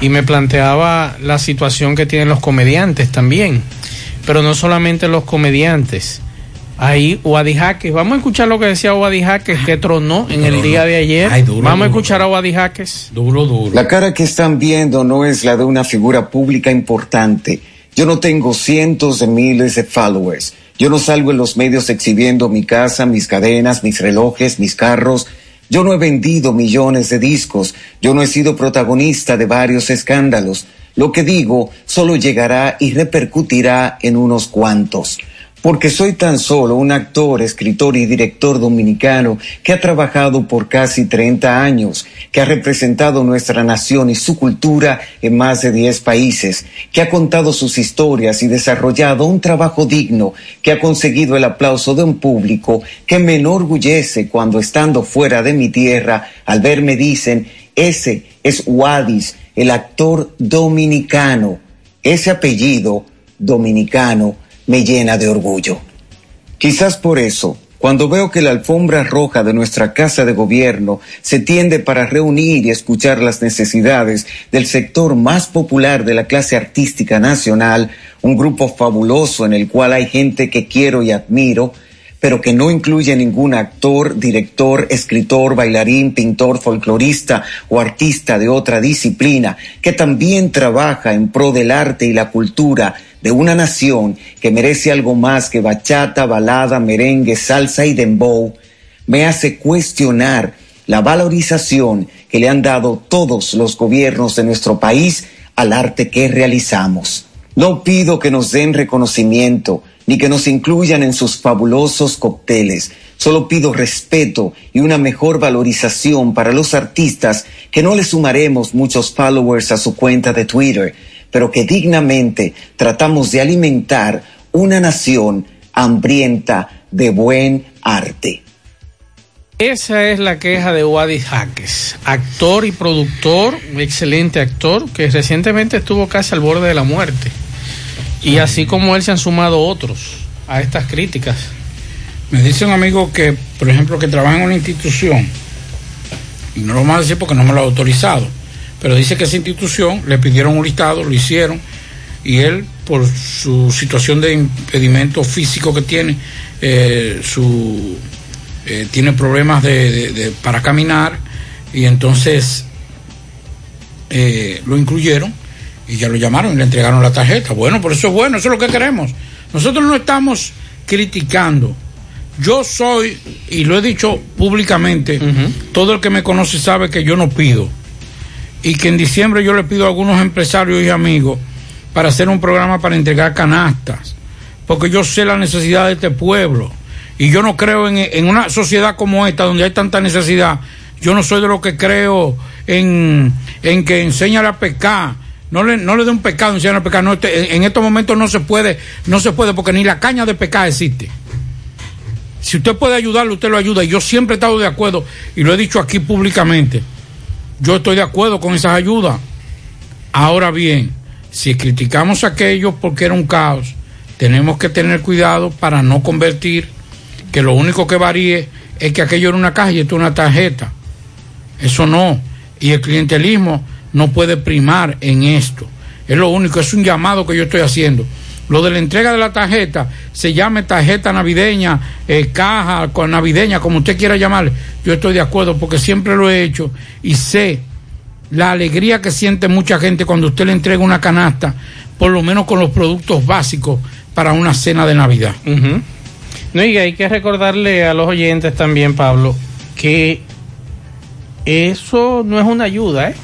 [SPEAKER 10] y me planteaba la situación que tienen los comediantes también. Pero no solamente los comediantes. Ahí, Wadi Jaques. Vamos a escuchar lo que decía Wadi Jaques, que tronó en el día de ayer.
[SPEAKER 11] Ay, duro,
[SPEAKER 10] Vamos a escuchar a Wadi Jaques.
[SPEAKER 11] Duro, duro.
[SPEAKER 23] La cara que están viendo no es la de una figura pública importante. Yo no tengo cientos de miles de followers. Yo no salgo en los medios exhibiendo mi casa, mis cadenas, mis relojes, mis carros. Yo no he vendido millones de discos. Yo no he sido protagonista de varios escándalos. Lo que digo solo llegará y repercutirá en unos cuantos porque soy tan solo un actor, escritor y director dominicano que ha trabajado por casi 30 años, que ha representado nuestra nación y su cultura en más de 10 países, que ha contado sus historias y desarrollado un trabajo digno, que ha conseguido el aplauso de un público que me enorgullece cuando estando fuera de mi tierra, al verme dicen, ese es Wadis, el actor dominicano. Ese apellido dominicano me llena de orgullo. Quizás por eso, cuando veo que la alfombra roja de nuestra Casa de Gobierno se tiende para reunir y escuchar las necesidades del sector más popular de la clase artística nacional, un grupo fabuloso en el cual hay gente que quiero y admiro, pero que no incluye ningún actor, director, escritor, bailarín, pintor, folclorista o artista de otra disciplina, que también trabaja en pro del arte y la cultura de una nación que merece algo más que bachata, balada, merengue, salsa y dembow, me hace cuestionar la valorización que le han dado todos los gobiernos de nuestro país al arte que realizamos. No pido que nos den reconocimiento ni que nos incluyan en sus fabulosos cócteles. Solo pido respeto y una mejor valorización para los artistas que no le sumaremos muchos followers a su cuenta de Twitter, pero que dignamente tratamos de alimentar una nación hambrienta de buen arte.
[SPEAKER 10] Esa es la queja de Wadi Jaques, actor y productor, un excelente actor que recientemente estuvo casi al borde de la muerte. Y así como él se han sumado otros a estas críticas.
[SPEAKER 11] Me dice un amigo que, por ejemplo, que trabaja en una institución, y no lo vamos a decir porque no me lo ha autorizado, pero dice que esa institución le pidieron un listado, lo hicieron, y él, por su situación de impedimento físico que tiene, eh, su, eh, tiene problemas de, de- de- para caminar, y entonces eh, lo incluyeron y ya lo llamaron y le entregaron la tarjeta. Bueno, por eso es bueno, eso es lo que queremos. Nosotros no estamos criticando. Yo soy, y lo he dicho públicamente, todo el que me conoce sabe que yo no pido. Y que en diciembre yo le pido a algunos empresarios y amigos para hacer un programa para entregar canastas. Porque yo sé la necesidad de este pueblo. Y yo no creo en, en una sociedad como esta, donde hay tanta necesidad. Yo no soy de los que creo en, en que enseña a pecar. No le, no le dé un pecado, enseñar a pecar. No, este- en, en estos momentos no se puede, no se puede, porque ni la caña de pecar existe. Si usted puede ayudarlo, usted lo ayuda. Y yo siempre he estado de acuerdo, y lo he dicho aquí públicamente. Yo estoy de acuerdo con esas ayudas. Ahora bien, si criticamos a porque era un caos, tenemos que tener cuidado para no convertir que lo único que varíe es que aquello era una caja y esto es una tarjeta. Eso no. Y el clientelismo no puede primar en esto. Es lo único, es un llamado que yo estoy haciendo. Lo de la entrega de la tarjeta, se llame tarjeta navideña, eh, caja con navideña, como usted quiera llamarle. Yo estoy de acuerdo porque siempre lo he hecho y sé la alegría que siente mucha gente cuando usted le entrega una canasta, por lo menos con los productos básicos para una cena de Navidad.
[SPEAKER 10] No, y hay que recordarle a los oyentes también, Pablo, que eso no es una ayuda, ¿eh?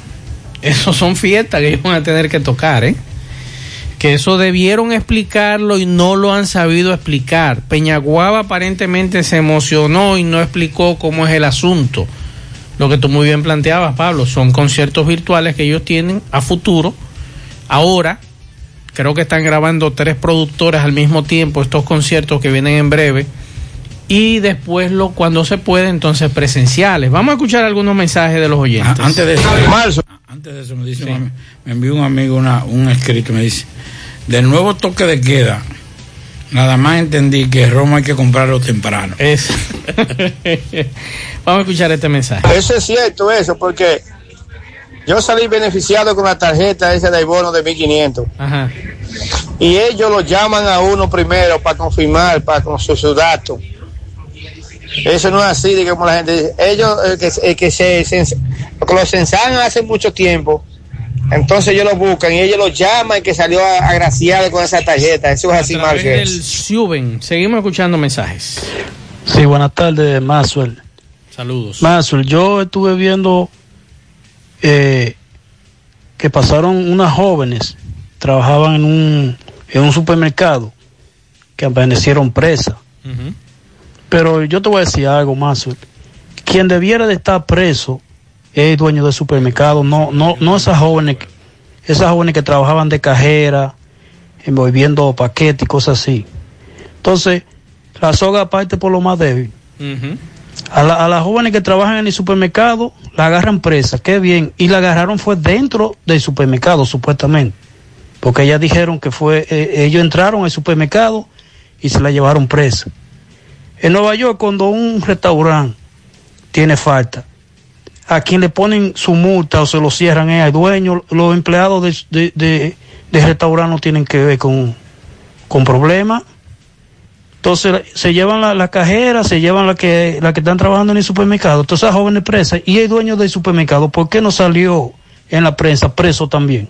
[SPEAKER 10] Eso son fiestas que ellos van a tener que tocar, ¿eh? Que eso debieron explicarlo y no lo han sabido explicar. Peñaguaba aparentemente se emocionó y no explicó cómo es el asunto. Lo que tú muy bien planteabas, Pablo, son conciertos virtuales que ellos tienen a futuro. Ahora, creo que están grabando tres productores al mismo tiempo estos conciertos que vienen en breve y después lo cuando se puede entonces presenciales. Vamos a escuchar algunos mensajes de los oyentes.
[SPEAKER 11] Ah, antes de eso, antes de eso me dice, un- me envió un amigo una, un escrito, me dice, del nuevo toque de queda, nada más entendí que Roma hay que comprarlo temprano.
[SPEAKER 10] Vamos a escuchar este mensaje.
[SPEAKER 15] Eso es cierto, eso, porque yo salí beneficiado con la tarjeta esa de bono de 1500
[SPEAKER 10] Ajá.
[SPEAKER 15] y ellos lo llaman a uno primero para confirmar, para con sus sus datos. Eso no es así, de como la gente dice. Ellos, el que, que se, porque lo censaron hace mucho tiempo, entonces ellos lo buscan y ellos lo llaman que salió a- agraciado con esa tarjeta. Eso es así,
[SPEAKER 10] del Suben. Seguimos escuchando mensajes.
[SPEAKER 24] Sí, buenas tardes, Maxwell.
[SPEAKER 10] Saludos.
[SPEAKER 24] Maxwell, yo estuve viendo eh, que pasaron unas jóvenes, trabajaban en un, en un supermercado, que amanecieron presas. Pero yo te voy a decir algo, Maxwell. Quien debiera de estar preso es dueño del supermercado, no, no, no esas jóvenes, esas jóvenes que trabajaban de cajera, envolviendo paquetes y cosas así. Entonces, la soga parte por lo más débil. A, la- a las jóvenes que trabajan en el supermercado la agarran presa, qué bien. Y la agarraron fue dentro del supermercado, supuestamente. Porque ellas dijeron que fue, eh, ellos entraron al supermercado y se la llevaron presa. En Nueva York, cuando un restaurante tiene falta, a quien le ponen su multa o se lo cierran es al dueño, los empleados de, de, de- no tienen que ver con, con problemas. Entonces se llevan la, la cajera, se llevan la que, la que están trabajando en el supermercado, todas esas jóvenes presas, y el dueño del supermercado, ¿por qué no salió en la prensa preso también?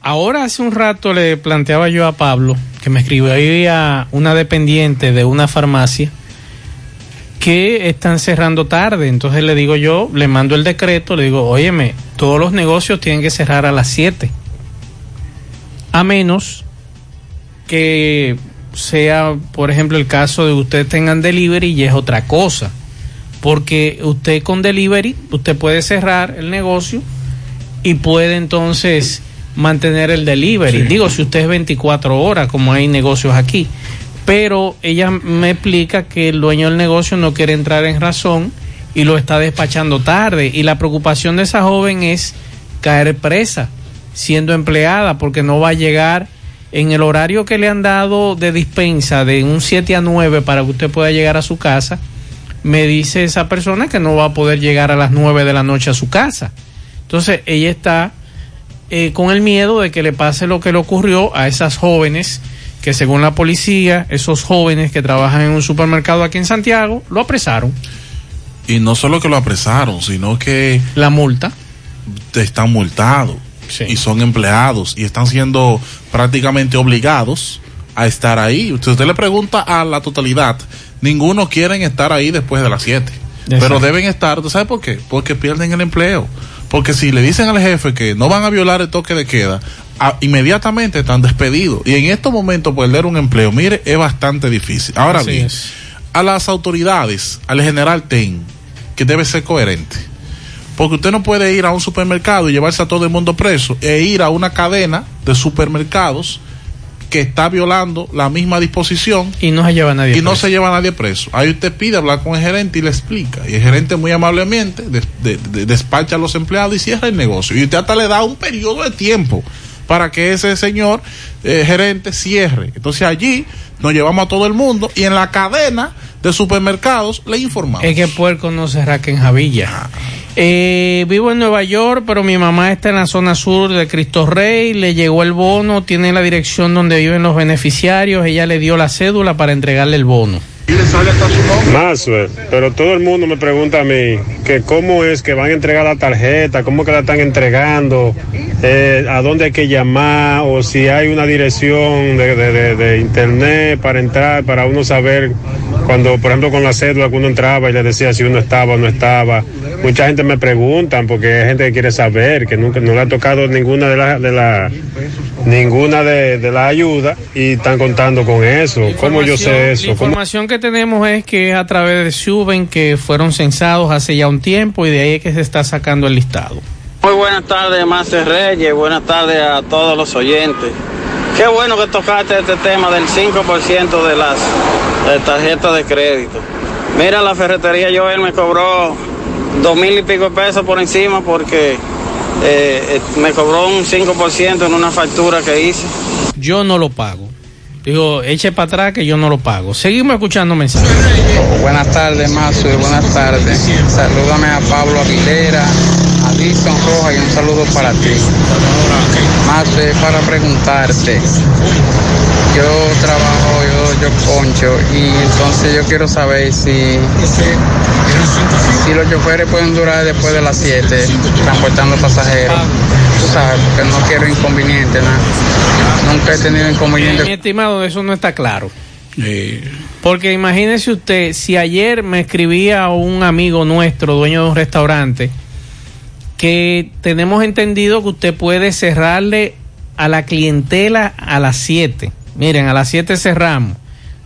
[SPEAKER 10] Ahora hace un rato le planteaba yo a Pablo que me escribía una dependiente de una farmacia que están cerrando tarde. Entonces le digo yo, le mando el decreto, le digo, óyeme, todos los negocios tienen que cerrar a las 7. A menos que sea, por ejemplo, el caso de ustedes tengan delivery y es otra cosa. Porque usted con delivery, usted puede cerrar el negocio y puede entonces mantener el delivery. Digo, si usted es 24 horas, como hay negocios aquí. Pero ella me explica que el dueño del negocio no quiere entrar en razón y lo está despachando tarde. Y la preocupación de esa joven es caer presa, siendo empleada, porque no va a llegar en el horario que le han dado de dispensa de un 7 a 9 para que usted pueda llegar a su casa. Me dice esa persona que no va a poder llegar a las 9 de la noche a su casa. Entonces ella está eh, con el miedo de que le pase lo que le ocurrió a esas jóvenes que según la policía, esos jóvenes que trabajan en un supermercado aquí en Santiago, lo apresaron.
[SPEAKER 12] Y no solo que lo apresaron, sino que...
[SPEAKER 10] La multa.
[SPEAKER 12] Están multados. Y son empleados. Y están siendo prácticamente obligados a estar ahí. Usted, usted le pregunta a la totalidad. Ninguno quieren estar ahí después de las 7. Pero deben estar. ¿tú ¿Sabes por qué? Porque pierden el empleo. Porque si le dicen al jefe que no van a violar el toque de queda, a- inmediatamente están despedidos. Y en estos momentos perder un empleo, mire, es bastante difícil. Ahora
[SPEAKER 10] Así
[SPEAKER 12] bien,
[SPEAKER 10] es.
[SPEAKER 12] a las autoridades, al general TEN, que debe ser coherente. Porque usted no puede ir a un supermercado y llevarse a todo el mundo preso e ir a una cadena de supermercados que está violando la misma disposición
[SPEAKER 10] y no se lleva a nadie
[SPEAKER 12] y no
[SPEAKER 10] preso.
[SPEAKER 12] se lleva a nadie preso. Ahí usted pide hablar con el gerente y le explica. Y el gerente muy amablemente des- de- de- despacha a los empleados y cierra el negocio. Y usted hasta le da un periodo de tiempo para que ese señor eh, gerente cierre. Entonces allí nos llevamos a todo el mundo y en la cadena de supermercados le informamos.
[SPEAKER 10] Es que puerco no se raca en Javilla. Eh, vivo en Nueva York, pero mi mamá está en la zona sur de Cristo Rey. Le llegó el bono, tiene la dirección donde viven los beneficiarios. Ella le dio la cédula para entregarle el bono.
[SPEAKER 25] Maxwell, pero todo el mundo me pregunta a mí que cómo es que van a entregar la tarjeta, cómo que la están entregando, eh, a dónde hay que llamar o si hay una dirección de, de- de- de internet para entrar, para uno saber cuando, por ejemplo, con la cédula que uno entraba y le decía si uno estaba o no estaba. Mucha gente me preguntan porque hay gente que quiere saber, que nunca no le ha tocado ninguna de las de la, ninguna de, de la ayuda y están contando con eso. ¿Cómo yo sé eso? ¿Cómo-
[SPEAKER 10] que tenemos es que es a través de Suben que fueron censados hace ya un tiempo y de ahí es que se está sacando el listado.
[SPEAKER 26] Muy buenas tardes, Mace Reyes. Buenas tardes a todos los oyentes. Qué bueno que tocaste este tema del 5% de las eh, tarjetas de crédito. Mira, la ferretería Joel me cobró dos mil y pico de pesos por encima porque eh, eh, me cobró un 5% en una factura que hice.
[SPEAKER 10] Yo no lo pago. Digo, eche para atrás que yo no lo pago. Seguimos escuchando mensajes.
[SPEAKER 27] Buenas tardes, Mazo, buenas tardes. Salúdame a Pablo Aguilera, a Dixon Roja y un saludo para ti. Mazo, es para preguntarte. Yo trabajo, yo, yo concho, y entonces yo quiero saber si, si los choferes pueden durar después de las 7 transportando pasajeros. Tú sabes, porque no quiero inconveniente, nada. Nunca he tenido inconveniente.
[SPEAKER 10] Mi estimado, eso no está claro. Porque imagínese usted, si ayer me escribía un amigo nuestro, dueño de un restaurante, que tenemos entendido que usted puede cerrarle a la clientela a las 7. Miren, a las 7 cerramos,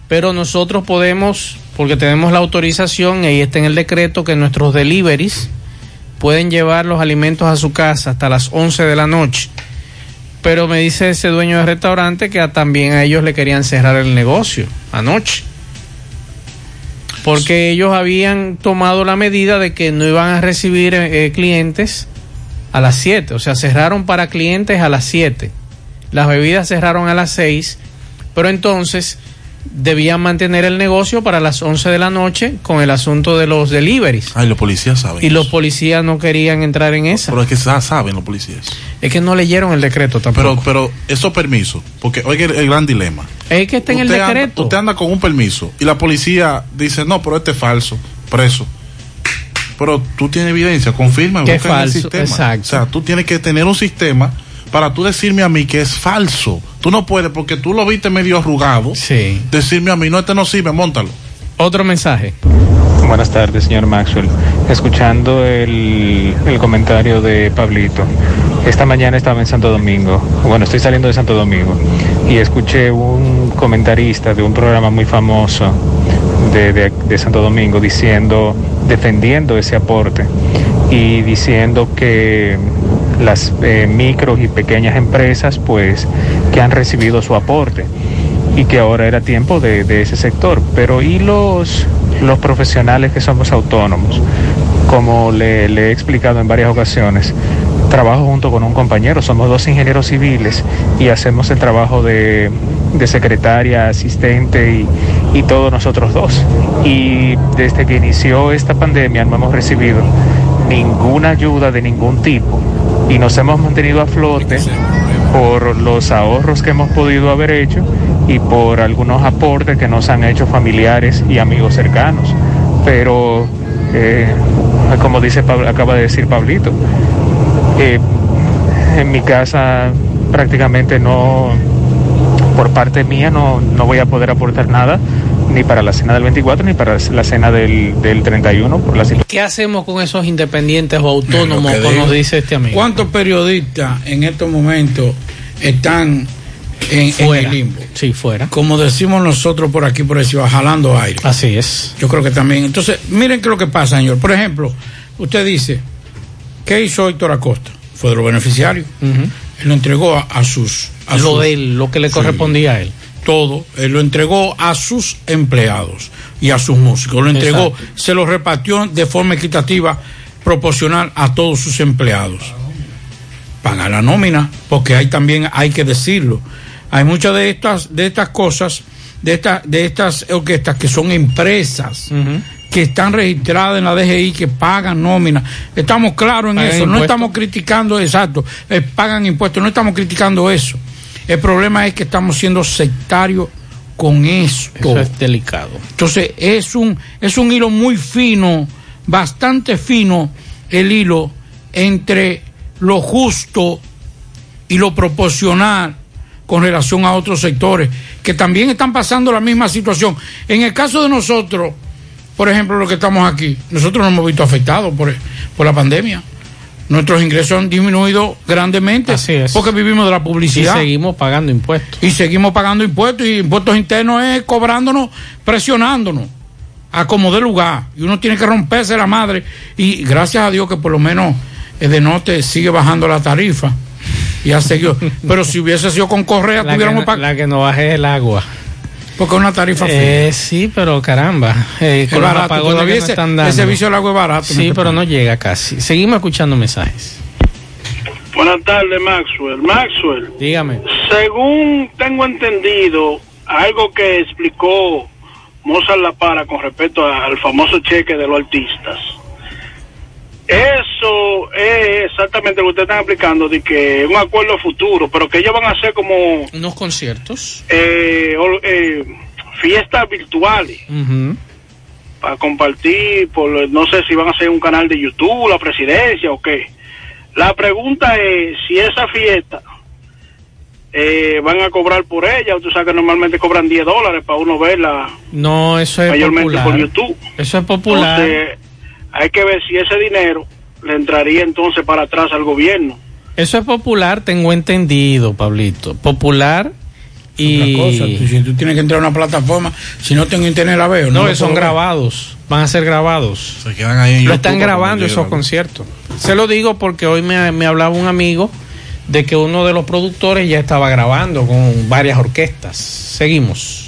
[SPEAKER 10] pero nosotros podemos, porque tenemos la autorización, ahí está en el decreto, que nuestros deliveries pueden llevar los alimentos a su casa hasta las 11 de la noche. Pero me dice ese dueño del restaurante que a- también a ellos le querían cerrar el negocio anoche. Porque ellos habían tomado la medida de que no iban a recibir eh, eh, clientes a las 7. O sea, cerraron para clientes a las 7. Las bebidas cerraron a las 6. Pero entonces debían mantener el negocio para las 11 de la noche con el asunto de los deliveries.
[SPEAKER 16] Ay, los policías saben.
[SPEAKER 10] Y los policías no querían entrar en esa.
[SPEAKER 16] Pero es que sa- saben los policías.
[SPEAKER 10] Es que no leyeron el decreto tampoco.
[SPEAKER 16] Pero, pero esos permisos, porque oiga el, el gran dilema.
[SPEAKER 10] Es que está en el
[SPEAKER 16] Usted anda-
[SPEAKER 10] decreto.
[SPEAKER 16] usted anda con un permiso y la policía dice, no, pero este es falso, preso. Pero tú tienes evidencia, confirma,
[SPEAKER 10] Que
[SPEAKER 16] busca en el
[SPEAKER 10] falso,
[SPEAKER 16] sistema.
[SPEAKER 10] exacto.
[SPEAKER 16] O sea, tú tienes que tener un sistema para tú decirme a mí que es falso. Tú no puedes, porque tú lo viste medio arrugado, decirme a mí, no, este no sirve, montalo.
[SPEAKER 10] Otro mensaje.
[SPEAKER 28] Buenas tardes, señor Maxwell. Escuchando el, el comentario de Pablito, esta mañana estaba en Santo Domingo, bueno, estoy saliendo de Santo Domingo, y escuché un comentarista de un programa muy famoso de, de- de Santo Domingo diciendo, defendiendo ese aporte y diciendo que las eh, micros y pequeñas empresas, pues, que han recibido su aporte y que ahora era tiempo de, ese sector. Pero ¿y los, los profesionales que somos autónomos? Como le, le he explicado en varias ocasiones, trabajo junto con un compañero, somos dos ingenieros civiles y hacemos el trabajo de, de secretaria, asistente y, y todos nosotros dos. Y desde que inició esta pandemia no hemos recibido ninguna ayuda de ningún tipo y nos hemos mantenido a flote por los ahorros que hemos podido haber hecho y por algunos aportes que nos han hecho familiares y amigos cercanos. Pero, eh, como dice Pablo- acaba de decir Pablito, eh, en mi casa prácticamente no, por parte mía no, no voy a poder aportar nada ni para la cena del 24 ni para la cena del, del 31 por la situación.
[SPEAKER 10] ¿Qué hacemos con esos independientes o autónomos, como nos dice este amigo?
[SPEAKER 11] ¿Cuántos periodistas en estos momentos están en, el limbo?
[SPEAKER 10] Sí, fuera.
[SPEAKER 11] Como decimos nosotros por aquí, por decir, jalando aire.
[SPEAKER 10] Así es.
[SPEAKER 11] Yo creo que también. Entonces, miren qué es lo que pasa, señor. Por ejemplo, usted dice, ¿qué hizo Héctor Acosta? Fue de los beneficiarios. Él lo entregó a, a sus... A
[SPEAKER 10] Lo
[SPEAKER 11] sus-
[SPEAKER 10] de él, lo que le
[SPEAKER 11] Sí.
[SPEAKER 10] correspondía a él.
[SPEAKER 11] Todo. Lo entregó a sus empleados y a sus músicos. Lo entregó,
[SPEAKER 10] Exacto.
[SPEAKER 11] se lo repartió de forma equitativa, proporcional a todos sus empleados. Paga la nómina, porque hay también, hay que decirlo. Hay muchas de estas, de estas cosas, de estas, de estas orquestas que son empresas que están registradas en la DGI que pagan nómina. Estamos claros en
[SPEAKER 10] Pagan
[SPEAKER 11] eso, no estamos criticando, exacto, eh, pagan impuestos, no estamos criticando eso. El problema es que estamos siendo sectarios con esto.
[SPEAKER 10] Eso es delicado.
[SPEAKER 11] Entonces, es un, es un hilo muy fino, bastante fino el hilo entre lo justo y lo proporcional con relación a otros sectores que también están pasando la misma situación. En el caso de nosotros, por ejemplo, los que estamos aquí, nosotros nos hemos visto afectados por, por la pandemia. Nuestros ingresos han disminuido grandemente porque vivimos de la publicidad.
[SPEAKER 10] Y seguimos pagando impuestos.
[SPEAKER 11] Y seguimos pagando impuestos y impuestos internos es cobrándonos, presionándonos a como de lugar. Y uno tiene que romperse la madre. Y gracias a Dios que por lo menos el de Norte sigue bajando la tarifa. Y ha seguido. Pero si hubiese sido con Correa,
[SPEAKER 10] La que,
[SPEAKER 11] tuviéramos
[SPEAKER 10] no, la que no baje el agua.
[SPEAKER 11] Porque es una tarifa
[SPEAKER 10] Eh, sí, pero caramba. Eh,
[SPEAKER 11] Es
[SPEAKER 10] con los
[SPEAKER 11] barato,
[SPEAKER 10] apagones
[SPEAKER 11] todavía
[SPEAKER 10] que nos
[SPEAKER 11] ese-
[SPEAKER 10] están dando.
[SPEAKER 11] el servicio del agua es barato,
[SPEAKER 10] Sí,
[SPEAKER 11] no te
[SPEAKER 10] pero no llega casi. Seguimos escuchando mensajes.
[SPEAKER 29] Buenas tardes, Maxwell. Maxwell,
[SPEAKER 10] Dígame.
[SPEAKER 29] según tengo entendido, algo que explicó Mozart La Para con respecto al famoso cheque de los artistas. Eso es exactamente lo que ustedes están explicando, de que es un acuerdo futuro, pero que ellos van a hacer como
[SPEAKER 10] Unos conciertos.
[SPEAKER 29] eh, eh, fiestas virtuales
[SPEAKER 10] Ujú.
[SPEAKER 29] para compartir, por no sé si van a hacer un canal de YouTube, la presidencia o qué. La pregunta es si esa fiesta eh, van a cobrar por ella, tú sabes que normalmente cobran 10 dólares para uno verla
[SPEAKER 10] No, eso es
[SPEAKER 29] mayormente
[SPEAKER 10] popular.
[SPEAKER 29] por YouTube.
[SPEAKER 10] Eso es popular.
[SPEAKER 29] Entonces, hay que ver si ese dinero le entraría entonces para atrás al gobierno.
[SPEAKER 10] Eso es popular, tengo entendido, Pablito. Popular y...
[SPEAKER 11] Otra cosa, si tú tienes que entrar a una plataforma, si no tengo internet la veo.
[SPEAKER 10] No,
[SPEAKER 11] lo
[SPEAKER 10] son grabados, van a ser grabados.
[SPEAKER 16] Se quedan ahí en
[SPEAKER 10] Lo
[SPEAKER 16] YouTube
[SPEAKER 10] están grabando
[SPEAKER 16] llegan.
[SPEAKER 10] esos conciertos. Se lo digo porque hoy me, me hablaba un amigo de que uno de los productores ya estaba grabando con varias orquestas. Seguimos.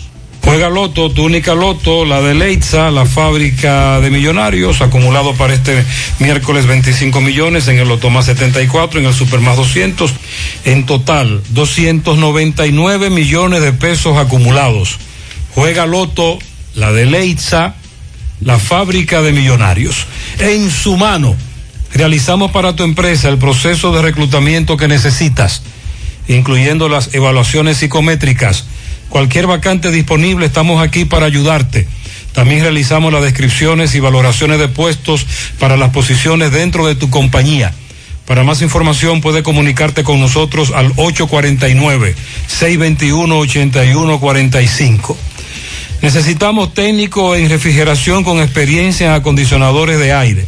[SPEAKER 30] Juega Loto, tu única Loto, la de Leitza, la fábrica de millonarios, acumulado para este miércoles 25 millones, en el Loto más 74, en el Super más 200, en total 299 millones de pesos acumulados. Juega Loto, la de Leitza, la fábrica de millonarios. En su mano, realizamos para tu empresa el proceso de reclutamiento que necesitas, incluyendo las evaluaciones psicométricas. Cualquier vacante disponible, estamos aquí para ayudarte. También realizamos las descripciones y valoraciones de puestos para las posiciones dentro de tu compañía. Para más información puede comunicarte con nosotros al 849-621-8145. Necesitamos técnico en refrigeración con experiencia en acondicionadores de aire,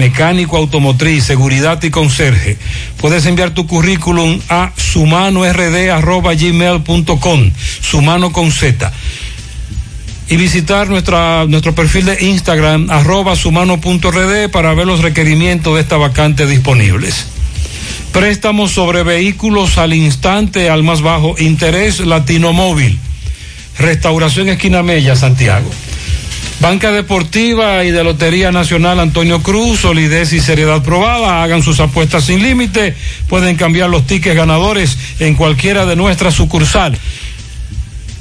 [SPEAKER 30] mecánico automotriz, seguridad y conserje. Puedes enviar tu currículum a sumanord.gmail.com, sumano con Z. Y visitar nuestra, nuestro perfil de Instagram, arroba sumano.rd, para ver los requerimientos de esta vacante disponibles. Préstamos sobre vehículos al instante, al más bajo interés, Latino Móvil. Restauración Esquina Mella, Santiago. Banca Deportiva y de Lotería Nacional Antonio Cruz, solidez y seriedad probada. Hagan sus apuestas sin límite. Pueden cambiar los tickets ganadores en cualquiera de nuestras sucursales.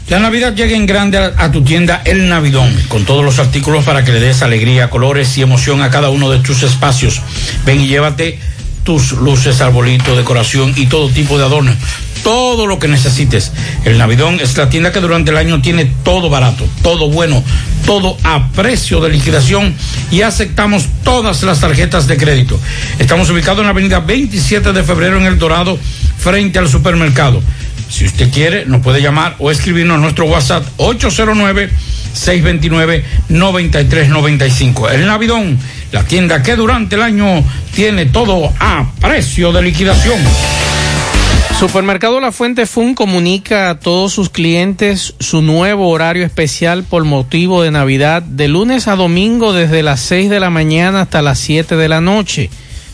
[SPEAKER 11] La Navidad llega en grande a, tu tienda El Navidón, con todos los artículos para que le des alegría, colores y emoción a cada uno de tus espacios. Ven y llévate tus luces, arbolito, decoración y todo tipo de adornos. Todo lo que necesites. El Navidón es la tienda que durante el año tiene todo barato, todo bueno, todo a precio de liquidación y aceptamos todas las tarjetas de crédito. Estamos ubicados en la avenida 27 de febrero en El Dorado, frente al supermercado. Si usted quiere, nos puede llamar o escribirnos a nuestro WhatsApp 809-629-9395. El Navidón, la tienda que durante el año tiene todo a precio de liquidación.
[SPEAKER 10] Supermercado La Fuente Fun comunica a todos sus clientes su nuevo horario especial por motivo de Navidad de lunes a domingo desde las 6 de la mañana hasta las 7 de la noche.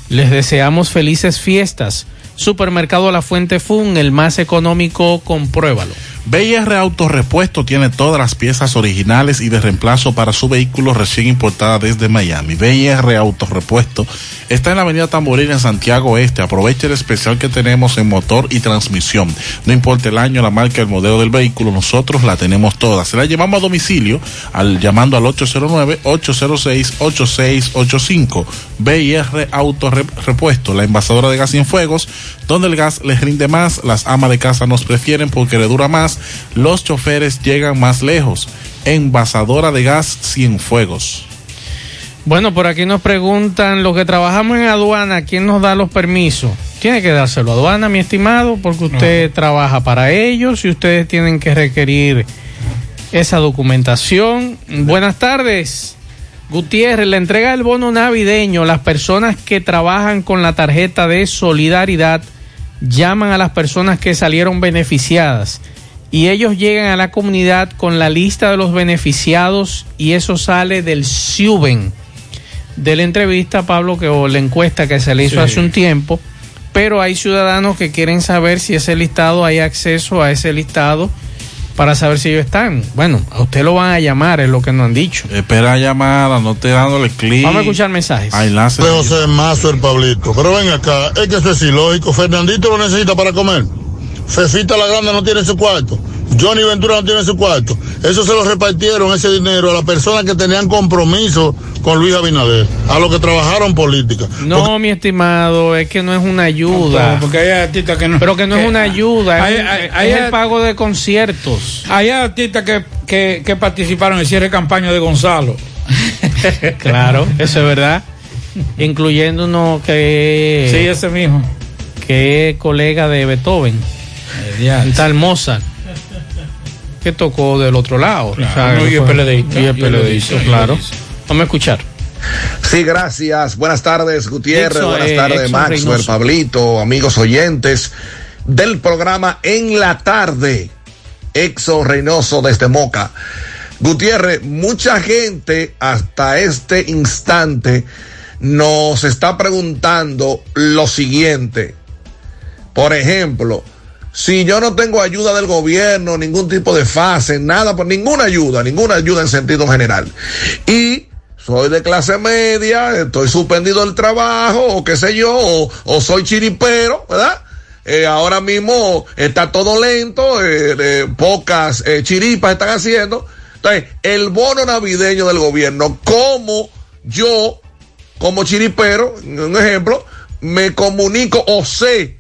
[SPEAKER 10] Les deseamos felices fiestas. Supermercado La Fuente Fun, el más económico, compruébalo.
[SPEAKER 16] BIR Autorepuesto tiene todas las piezas originales y de reemplazo para su vehículo recién importada desde Miami. BIR Autorepuesto está en la avenida Tamboril en Santiago Este. Aproveche el especial que tenemos en motor y transmisión. No importa el año, la marca, el modelo del vehículo, nosotros la tenemos toda. Se la llevamos a domicilio al llamando al 809-806-8685. BIR Autorepuesto, la envasadora de gas sin fuegos, donde el gas les rinde más, las amas de casa nos prefieren porque le dura más, los choferes llegan más lejos. Envasadora de gas Cienfuegos.
[SPEAKER 10] Bueno, por aquí nos preguntan, los que trabajamos en aduana, ¿quién nos da los permisos? tiene que dárselo a aduana, mi estimado, porque usted trabaja para ellos y ustedes tienen que requerir esa documentación. Buenas tardes. Gutiérrez, la entrega del bono navideño, las personas que trabajan con la tarjeta de solidaridad llaman a las personas que salieron beneficiadas y ellos llegan a la comunidad con la lista de los beneficiados y eso sale del SUBEN de la entrevista, Pablo, que o la encuesta que se le hizo
[SPEAKER 11] Sí.
[SPEAKER 10] hace un tiempo, pero hay ciudadanos que quieren saber si ese listado hay acceso a ese listado para saber si ellos están. Bueno, a usted lo van a llamar, es lo que nos han dicho.
[SPEAKER 16] Espera llamada, no te dándole clic.
[SPEAKER 10] Vamos a escuchar mensajes.
[SPEAKER 31] De José Mazo, el Pablito. Pero ven acá, es que eso es ilógico. Fernandito lo necesita para comer. Fefita la Grande no tiene su cuarto. Johnny Ventura no tiene su cuarto. Eso se lo repartieron ese dinero a las personas que tenían compromiso con Luis Abinader, a los que trabajaron política.
[SPEAKER 10] No, mi estimado, es que no es una ayuda.
[SPEAKER 11] Porque hay artistas que no.
[SPEAKER 10] Pero que no es una ayuda,
[SPEAKER 11] Hay-
[SPEAKER 10] es,
[SPEAKER 11] hay-
[SPEAKER 10] es
[SPEAKER 11] hay-
[SPEAKER 10] el pago de conciertos.
[SPEAKER 11] Hay artistas que, que, que participaron en el cierre de campaña de Gonzalo.
[SPEAKER 10] Claro, eso es verdad. Incluyendo uno que.
[SPEAKER 11] Sí, ese mismo.
[SPEAKER 10] Que es colega de Beethoven. Un tal Mozart. Que tocó del otro lado.
[SPEAKER 11] Claro, no, y
[SPEAKER 10] fue-
[SPEAKER 11] PLDista,
[SPEAKER 10] y PLDista,
[SPEAKER 11] PLDista,
[SPEAKER 10] claro. Vamos a escuchar.
[SPEAKER 32] Sí, gracias. Buenas tardes, Gutiérrez. Buenas
[SPEAKER 10] eh,
[SPEAKER 32] tardes, Maxwell,
[SPEAKER 10] Reynoso.
[SPEAKER 32] Pablito, amigos oyentes del programa En la Tarde. Exo Reynoso desde Moca. Gutiérrez, mucha gente hasta este instante nos está preguntando lo siguiente. Por ejemplo, si yo no tengo ayuda del gobierno, ningún tipo de fase, nada, por ninguna ayuda, ninguna ayuda en sentido general. Y soy de clase media, estoy suspendido del trabajo, o qué sé yo, o, soy chiripero, ¿verdad? Eh, ahora mismo está todo lento, eh, pocas eh, chiripas están haciendo. Entonces, el bono navideño del gobierno, como yo, como chiripero, un ejemplo, me comunico o sé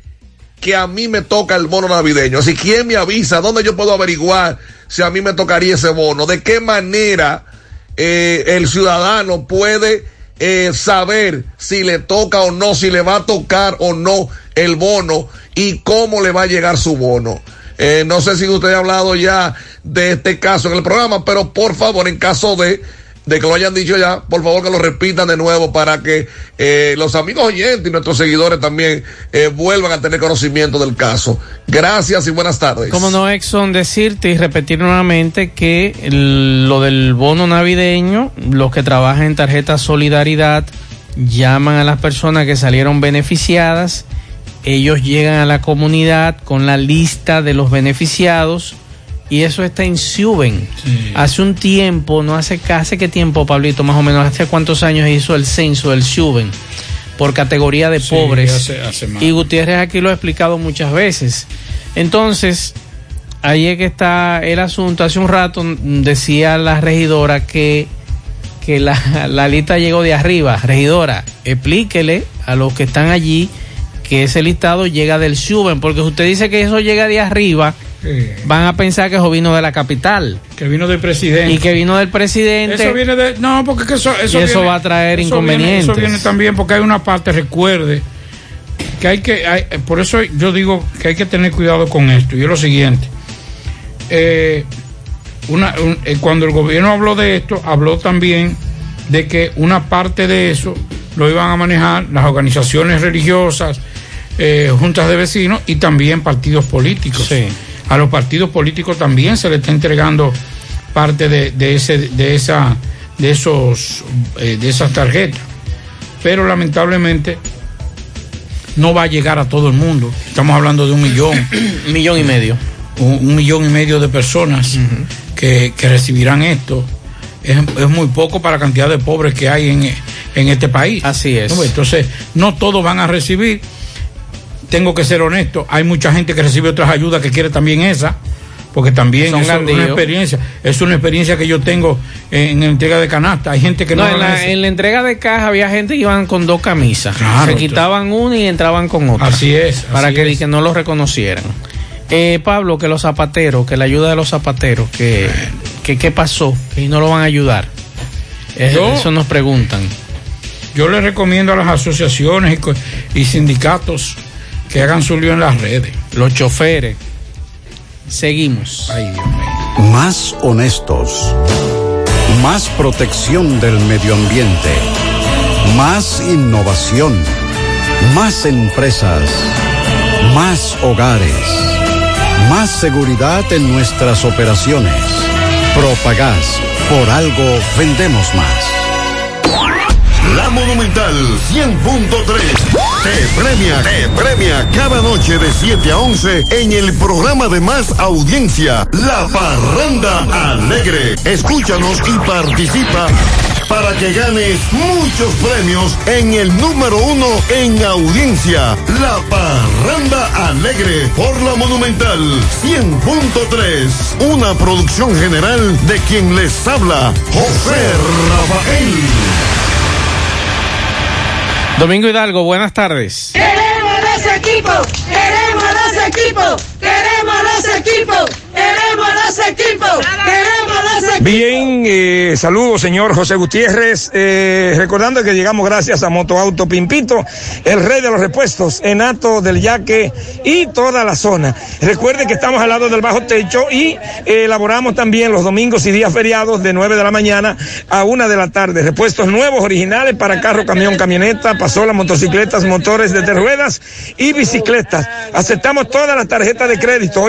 [SPEAKER 32] que a mí me toca el bono navideño. Así, ¿quién me avisa? ¿Dónde yo puedo averiguar si a mí me tocaría ese bono? ¿De qué manera eh, el ciudadano puede eh, saber si le toca o no, si le va a tocar o no el bono y cómo le va a llegar su bono? Eh, no sé si usted ha hablado ya de este caso en el programa, pero por favor, en caso de de que lo hayan dicho ya, por favor que lo repitan de nuevo para que eh, los amigos oyentes y nuestros seguidores también eh, vuelvan a tener conocimiento del caso. Gracias y buenas tardes.
[SPEAKER 10] Como no, Exxon, decirte y repetir nuevamente que lo del bono navideño, los que trabajan en tarjeta Solidaridad llaman a las personas que salieron beneficiadas, ellos llegan a la comunidad con la lista de los beneficiados y eso está en Suben. Hace un tiempo, no hace hace qué tiempo, Pablito, más o menos, hace cuántos años hizo el censo del Suben por categoría de
[SPEAKER 11] Sí,
[SPEAKER 10] pobres.
[SPEAKER 11] hace- hace más.
[SPEAKER 10] y Gutiérrez aquí lo ha explicado muchas veces. Entonces, ahí es que está el asunto. Hace un rato decía la regidora que, que la, la lista llegó de arriba. Regidora, explíquele a los que están allí que ese listado llega del Suben, porque usted dice que eso llega de arriba,
[SPEAKER 11] Sí.
[SPEAKER 10] van a pensar que eso vino de la capital.
[SPEAKER 11] Que vino del presidente.
[SPEAKER 10] Y que vino del presidente.
[SPEAKER 11] Eso viene de. No, porque que eso. Eso,
[SPEAKER 10] Y eso
[SPEAKER 11] viene-
[SPEAKER 10] va a traer
[SPEAKER 11] eso viene-
[SPEAKER 10] inconvenientes.
[SPEAKER 11] eso viene también porque hay una parte, recuerde, que hay que. hay- por eso yo digo que hay que tener cuidado con esto. Y es lo siguiente. Eh, una, un- eh, cuando el gobierno habló de esto, habló también de que una parte de eso lo iban a manejar las organizaciones religiosas, eh, juntas de vecinos y también partidos políticos. A los partidos políticos también se le está entregando parte de, de ese, de esa, de esos, eh, de esas tarjetas. Pero lamentablemente no va a llegar a todo el mundo. Estamos hablando de un millón.
[SPEAKER 10] un millón y medio.
[SPEAKER 11] Un, un millón y medio de personas que, que recibirán esto. Es, es muy poco para la cantidad de pobres que hay en, en este país.
[SPEAKER 10] Así es.
[SPEAKER 11] ¿No? Entonces, no todos van a recibir. Tengo que ser honesto, hay mucha gente que recibe otras ayudas que quiere también esa, porque también es una experiencia, es una experiencia que yo tengo en, en entrega de canasta. Hay gente que no,
[SPEAKER 10] No, en, la, en la entrega de caja había gente que iban con dos camisas.
[SPEAKER 11] Claro,
[SPEAKER 10] Se quitaban una y entraban con otra.
[SPEAKER 11] Así es,
[SPEAKER 10] Para
[SPEAKER 11] así
[SPEAKER 10] que,
[SPEAKER 11] es.
[SPEAKER 10] que no lo reconocieran. Eh, Pablo, que los zapateros, que la ayuda de los zapateros, que, que qué pasó, que no lo van a ayudar. Eh,
[SPEAKER 11] Yo-
[SPEAKER 10] eso nos preguntan.
[SPEAKER 11] Yo le recomiendo a las asociaciones y, y sindicatos que hagan su lío en las redes.
[SPEAKER 10] Los choferes. Seguimos.
[SPEAKER 11] Ay, Dios mío.
[SPEAKER 33] Más honestos. Más protección del medio ambiente. Más innovación. Más empresas. Más hogares. Más seguridad en nuestras operaciones. Propagás. Por algo vendemos más.
[SPEAKER 18] La Monumental 100.3 te premia, te premia cada noche de 7 a 11 en el programa de más audiencia, La Parranda Alegre. Escúchanos y participa para que ganes muchos premios en el número uno en audiencia, La Parranda Alegre por la Monumental 100.3, una producción general de quien les habla, José Rafael.
[SPEAKER 10] Domingo Hidalgo, buenas tardes.
[SPEAKER 34] Queremos los equipos, queremos los equipos, queremos los equipos, queremos los equipos, queremos los equipos.
[SPEAKER 35] Bien, eh, saludos señor José Gutiérrez, eh, recordando que llegamos gracias a Motoauto Pimpito, el rey de los repuestos, Enato del Yaque y toda la zona. Recuerde que estamos al lado del bajo techo y eh, elaboramos también los domingos y días feriados de 9 de la mañana a 1 de la tarde. Repuestos nuevos, originales para carro, camión, camioneta, pasola, motocicletas, motores de tres ruedas y bicicletas. Aceptamos todas las tarjetas de crédito,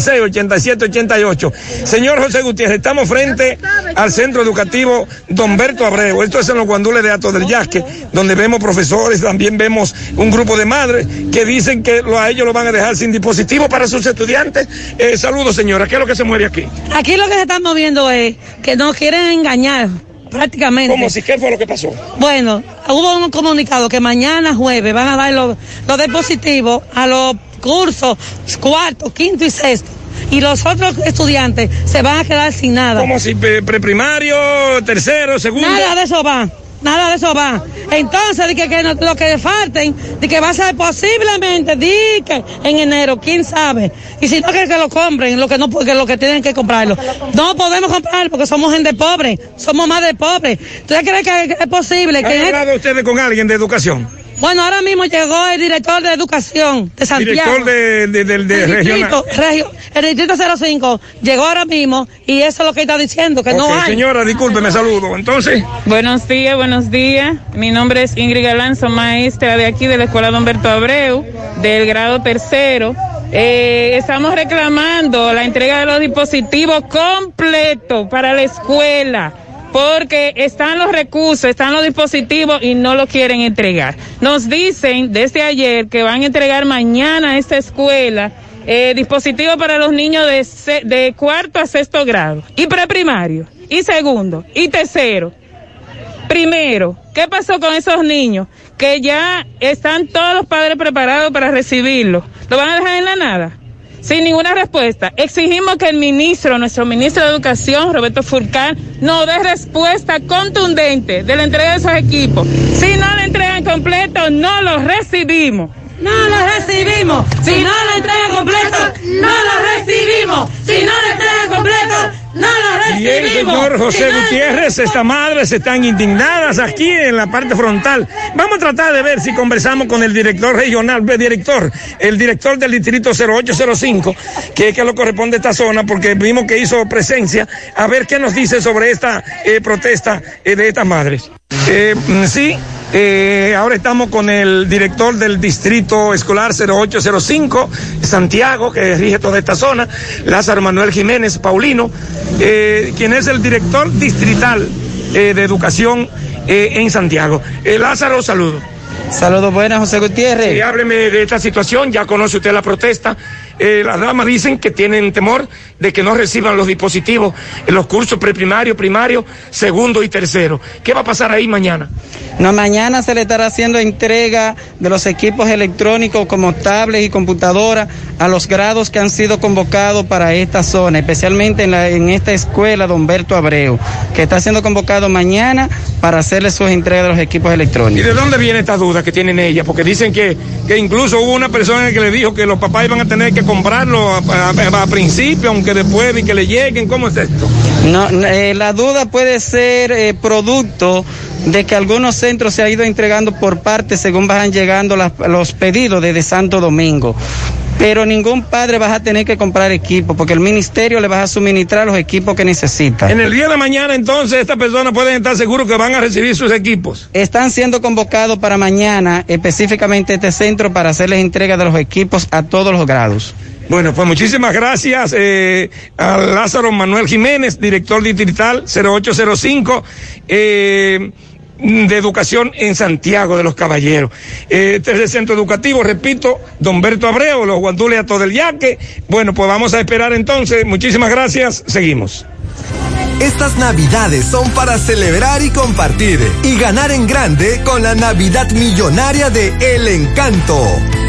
[SPEAKER 35] 809-626-8788. Señor José Gutiérrez, estamos frente al Centro Educativo Don Berto Abreu. Esto es en los guandules de Ato del Yasque, donde vemos profesores, también vemos un grupo de madres que dicen que a ellos lo van a dejar sin dispositivo para sus estudiantes. Eh, saludos, señora. ¿Qué es lo que se mueve aquí?
[SPEAKER 36] Aquí lo que se está moviendo es que nos quieren engañar prácticamente.
[SPEAKER 35] ¿Cómo si qué fue lo que pasó?
[SPEAKER 36] Bueno, hubo un comunicado que mañana jueves van a dar los, los dispositivos a los cursos cuarto, quinto y sexto. Y los otros estudiantes se van a quedar sin nada.
[SPEAKER 35] ¿Cómo si pre- preprimario, tercero, segundo?
[SPEAKER 36] Nada de eso va. Nada de eso va. Entonces, di que, que no- lo que falten, de que va a ser posiblemente, di que en enero, quién sabe. Y si no, que, que lo compren, lo que no, porque lo que tienen que comprarlo. No podemos comprar porque somos gente pobre, somos más de pobre. ¿Ustedes creen que es posible que...
[SPEAKER 35] ¿Han hablado ustedes con alguien de educación?
[SPEAKER 36] Bueno, ahora mismo llegó el director de educación de Santiago.
[SPEAKER 35] Director de, de, del- de
[SPEAKER 36] el, distrito, regio- el distrito 05 llegó ahora mismo y eso es lo que está diciendo, que no hay.
[SPEAKER 35] señora, discúlpeme, saludo. Entonces,
[SPEAKER 37] Buenos días, buenos días. Mi nombre es Ingrid Galán, soy maestra de aquí de la Escuela Don Berto Abreu, del grado tercero. Eh, estamos reclamando la entrega de los dispositivos completos para la escuela. Porque están los recursos, están los dispositivos y no lo quieren entregar. Nos dicen desde ayer que van a entregar mañana a esta escuela eh, dispositivos para los niños de, de cuarto a sexto grado, y preprimario, y segundo, y tercero. Primero, ¿qué pasó con esos niños? Que ya están todos los padres preparados para recibirlos. ¿Lo van a dejar en la nada? Sin ninguna respuesta. Exigimos que el ministro, nuestro ministro de Educación, Roberto Furcán, nos dé respuesta contundente de la entrega de esos equipos. Si no la entregan completo, no los recibimos.
[SPEAKER 36] No lo recibimos. Si no lo entregan completo, no lo recibimos. Si no lo entregan completo,
[SPEAKER 35] bien,
[SPEAKER 36] recibimos.
[SPEAKER 35] señor José Gutiérrez, estas madres están indignadas aquí en la parte frontal. Vamos a tratar de ver si conversamos con el director regional, el director, el director del distrito 0805, que es que lo corresponde a esta zona, porque vimos que hizo presencia, a ver qué nos dice sobre esta eh, protesta eh, de estas madres. Eh, mm, sí, eh, ahora estamos con el director del distrito escolar 0805, Santiago, que rige toda esta zona, Lázaro Manuel Jiménez Paulino, eh, quien es el director distrital eh, de educación en Santiago. Lázaro, saludo.
[SPEAKER 38] Saludos buenas, José Gutiérrez.
[SPEAKER 35] Hábleme de esta situación, ya conoce usted la protesta. Eh, las damas dicen que tienen temor de que no reciban los dispositivos en los cursos preprimario, primario, segundo y tercero. ¿Qué va a pasar ahí mañana?
[SPEAKER 38] No, mañana se le estará haciendo entrega de los equipos electrónicos como tablets y computadoras a los grados que han sido convocados para esta zona, especialmente en, la- en esta escuela Don Berto Abreu, que está siendo convocado mañana para hacerle sus entregas de los equipos
[SPEAKER 35] ¿Y
[SPEAKER 38] electrónicos.
[SPEAKER 35] de dónde viene esta duda que tienen ellas? Porque dicen que, que incluso hubo una persona que le dijo que los papás iban a tener que comprarlo a, principio, aunque después de que le lleguen. ¿Cómo es esto?
[SPEAKER 38] No, eh, la duda puede ser eh, producto de que algunos centros se ha ido entregando por partes según van llegando los pedidos desde Santo Domingo. Pero ningún padre va a tener que comprar equipo porque el ministerio le va a suministrar los equipos que necesita.
[SPEAKER 35] En el día de mañana, entonces, estas personas pueden estar seguros que van a recibir sus equipos.
[SPEAKER 38] Están siendo convocados para mañana, específicamente este centro, para hacerles entrega de los equipos a todos los grados.
[SPEAKER 35] Bueno, pues muchísimas gracias eh, a Lázaro Manuel Jiménez, director distrital 0805 eh, de Educación en Santiago de los Caballeros. Eh, este es el centro educativo, repito, Don Berto Abreu, los Guandules a del Yaque. Bueno, pues vamos a esperar entonces. Muchísimas gracias. Seguimos.
[SPEAKER 39] Estas navidades son para celebrar y compartir y ganar en grande con la Navidad Millonaria de El Encanto.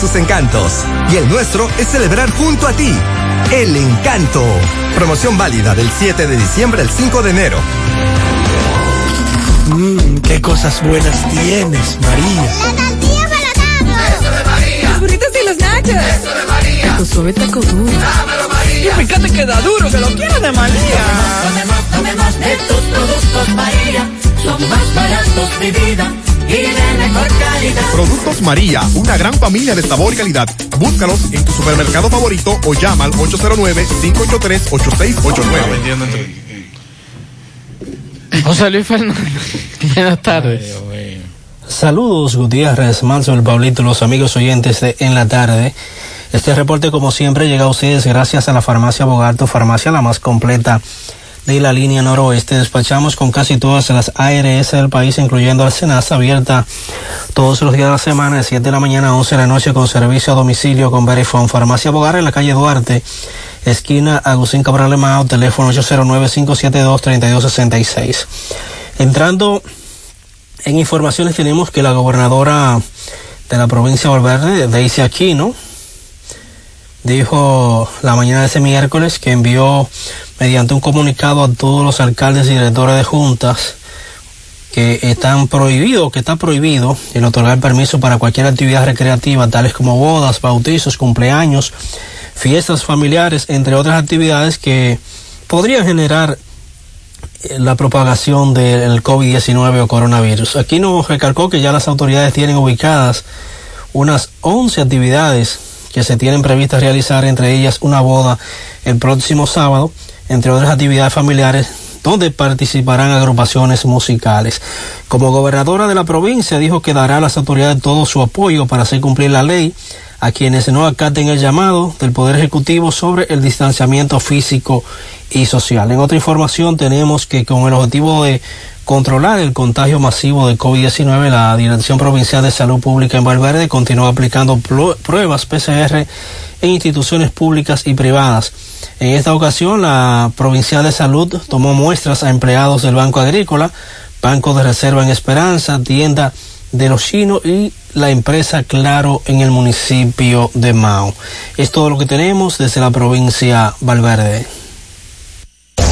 [SPEAKER 39] sus encantos y el nuestro es celebrar junto a ti. El encanto. Promoción válida del 7 de diciembre al 5 de enero.
[SPEAKER 6] Mmm, qué cosas buenas tienes, María.
[SPEAKER 36] La tortilla para Eso de María. Los burritos y los nachos. Eso de María.
[SPEAKER 6] Tu suave taco duro.
[SPEAKER 36] Dámelo, María.
[SPEAKER 6] Y fíjate que da duro, que lo quiero de María.
[SPEAKER 36] Tomemos, tomemos de tus productos, María. Son más baratos de vida y de mejor calidad.
[SPEAKER 12] Productos María, una gran familia de sabor y calidad. Búscalos en tu supermercado favorito o llama al 809-583-8689.
[SPEAKER 10] José Luis Fernández. Buenas tardes.
[SPEAKER 40] Saludos Gutiérrez, Manso, el Pablito, los amigos oyentes de En la Tarde. Este reporte, como siempre, llega a ustedes gracias a la farmacia Bogarto, farmacia la más completa de la línea noroeste. Despachamos con casi todas las ARS del país, incluyendo Arsenas, abierta todos los días de la semana, de 7 de la mañana a 11 de la noche, con servicio a domicilio con Verifone. Farmacia Bogar en la calle Duarte, esquina Agustín Cabral Mao, teléfono 809-572-3266. Entrando en informaciones, tenemos que la gobernadora de la provincia de Valverde, Daisy Aquino, dijo la mañana de ese miércoles que envió mediante un comunicado a todos los alcaldes y directores de juntas que están prohibidos, que está prohibido el otorgar permiso para cualquier actividad recreativa, tales como bodas, bautizos, cumpleaños, fiestas familiares, entre otras actividades que podrían generar eh, la propagación del COVID-19 o coronavirus. Aquí nos recalcó que ya las autoridades tienen ubicadas unas 11 actividades que se tienen previstas realizar, entre ellas una boda el próximo sábado, entre otras actividades familiares donde participarán agrupaciones musicales. Como gobernadora de la provincia dijo que dará a las autoridades todo su apoyo para hacer cumplir la ley a quienes no acaten el llamado del Poder Ejecutivo sobre el distanciamiento físico y social. En otra información tenemos que con el objetivo de controlar el contagio masivo de COVID-19, la Dirección Provincial de Salud Pública en Valverde continúa aplicando pruebas PCR en instituciones públicas y privadas. En esta ocasión, la Provincial de Salud tomó muestras a empleados del Banco Agrícola, Banco de Reserva en Esperanza, Tienda de los Chinos y la empresa Claro en el municipio de Mao. Es todo lo que tenemos desde la provincia Valverde.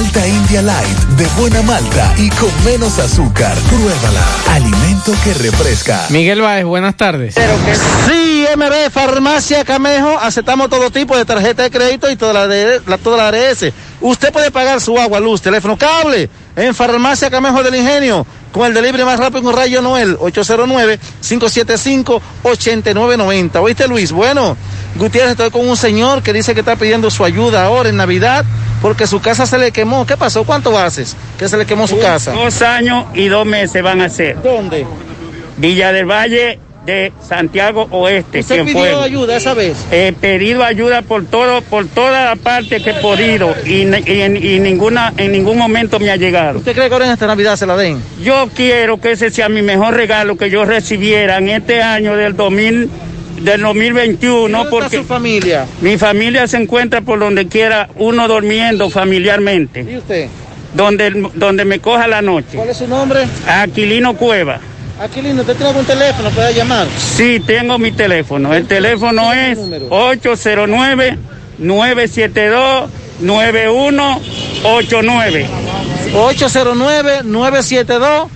[SPEAKER 9] Malta India Light de buena malta y con menos azúcar. Pruébala. Alimento que refresca.
[SPEAKER 10] Miguel Báez, buenas tardes.
[SPEAKER 19] Sí, MB Farmacia Camejo, aceptamos todo tipo de tarjeta de crédito y toda la, de, la, toda la ARS. Usted puede pagar su agua, luz, teléfono, cable en Farmacia Camejo del Ingenio con el delivery más rápido con Rayo Noel, 809-575-8990. ¿Oíste, Luis? Bueno, Gutiérrez, estoy con un señor que dice que está pidiendo su ayuda ahora en Navidad porque su casa se le quemó. ¿Qué pasó? ¿Cuánto haces que se le quemó su casa?
[SPEAKER 36] Dos años y dos meses van a ser.
[SPEAKER 19] ¿Dónde?
[SPEAKER 36] Villa del Valle de Santiago Oeste.
[SPEAKER 19] ¿Usted pidió ayuda esa vez?
[SPEAKER 36] He pedido ayuda por todo, por toda la parte que he podido y, en, y ninguna, en ningún momento me ha llegado.
[SPEAKER 19] ¿Usted cree que ahora en esta Navidad se la den?
[SPEAKER 36] Yo quiero que ese sea mi mejor regalo que yo recibiera en este año del 2000, del 2021.
[SPEAKER 19] ¿Dónde
[SPEAKER 36] porque
[SPEAKER 19] está su familia?
[SPEAKER 36] Mi familia se encuentra por donde quiera, uno durmiendo familiarmente.
[SPEAKER 19] ¿Y usted?
[SPEAKER 36] Donde, donde me coja la noche.
[SPEAKER 19] ¿Cuál es su nombre?
[SPEAKER 36] Aquilino Cueva.
[SPEAKER 19] Aquilino, ¿usted tiene algún teléfono? ¿Puede llamar?
[SPEAKER 36] Sí, tengo mi teléfono. El teléfono es 809-972-9189.
[SPEAKER 19] 809-972.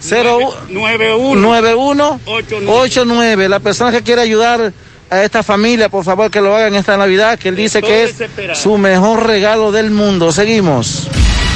[SPEAKER 19] 9189. La persona que quiere ayudar a esta familia, por favor, que lo hagan esta Navidad, que él dice que es su mejor regalo del mundo. Seguimos.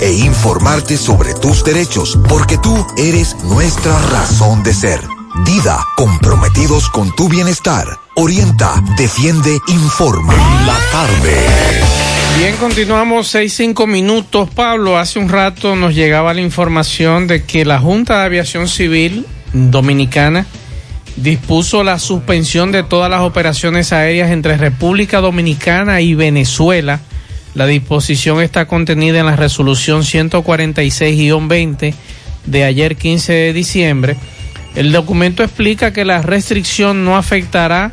[SPEAKER 41] e informarte sobre tus derechos, porque tú eres nuestra razón de ser. Dida, comprometidos con tu bienestar. Orienta, defiende, informa. La tarde.
[SPEAKER 10] Bien, continuamos seis, cinco minutos. Pablo, hace un rato nos llegaba la información de que la Junta de Aviación Civil Dominicana dispuso la suspensión de todas las operaciones aéreas entre República Dominicana y Venezuela. La disposición está contenida en la resolución 146-20 de ayer 15 de diciembre. El documento explica que la restricción no afectará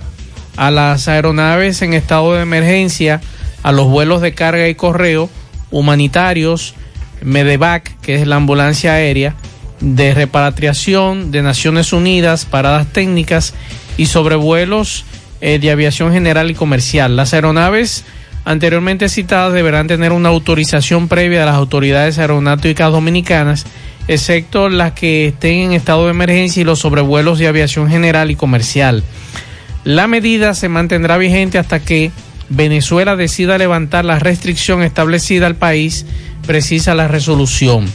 [SPEAKER 10] a las aeronaves en estado de emergencia, a los vuelos de carga y correo, humanitarios, Medevac, que es la ambulancia aérea, de repatriación de Naciones Unidas, paradas técnicas y sobrevuelos eh, de aviación general y comercial. Las aeronaves anteriormente citadas deberán tener una autorización previa de las autoridades aeronáuticas dominicanas, excepto las que estén en estado de emergencia y los sobrevuelos de aviación general y comercial. La medida se mantendrá vigente hasta que Venezuela decida levantar la restricción establecida al país, precisa la resolución.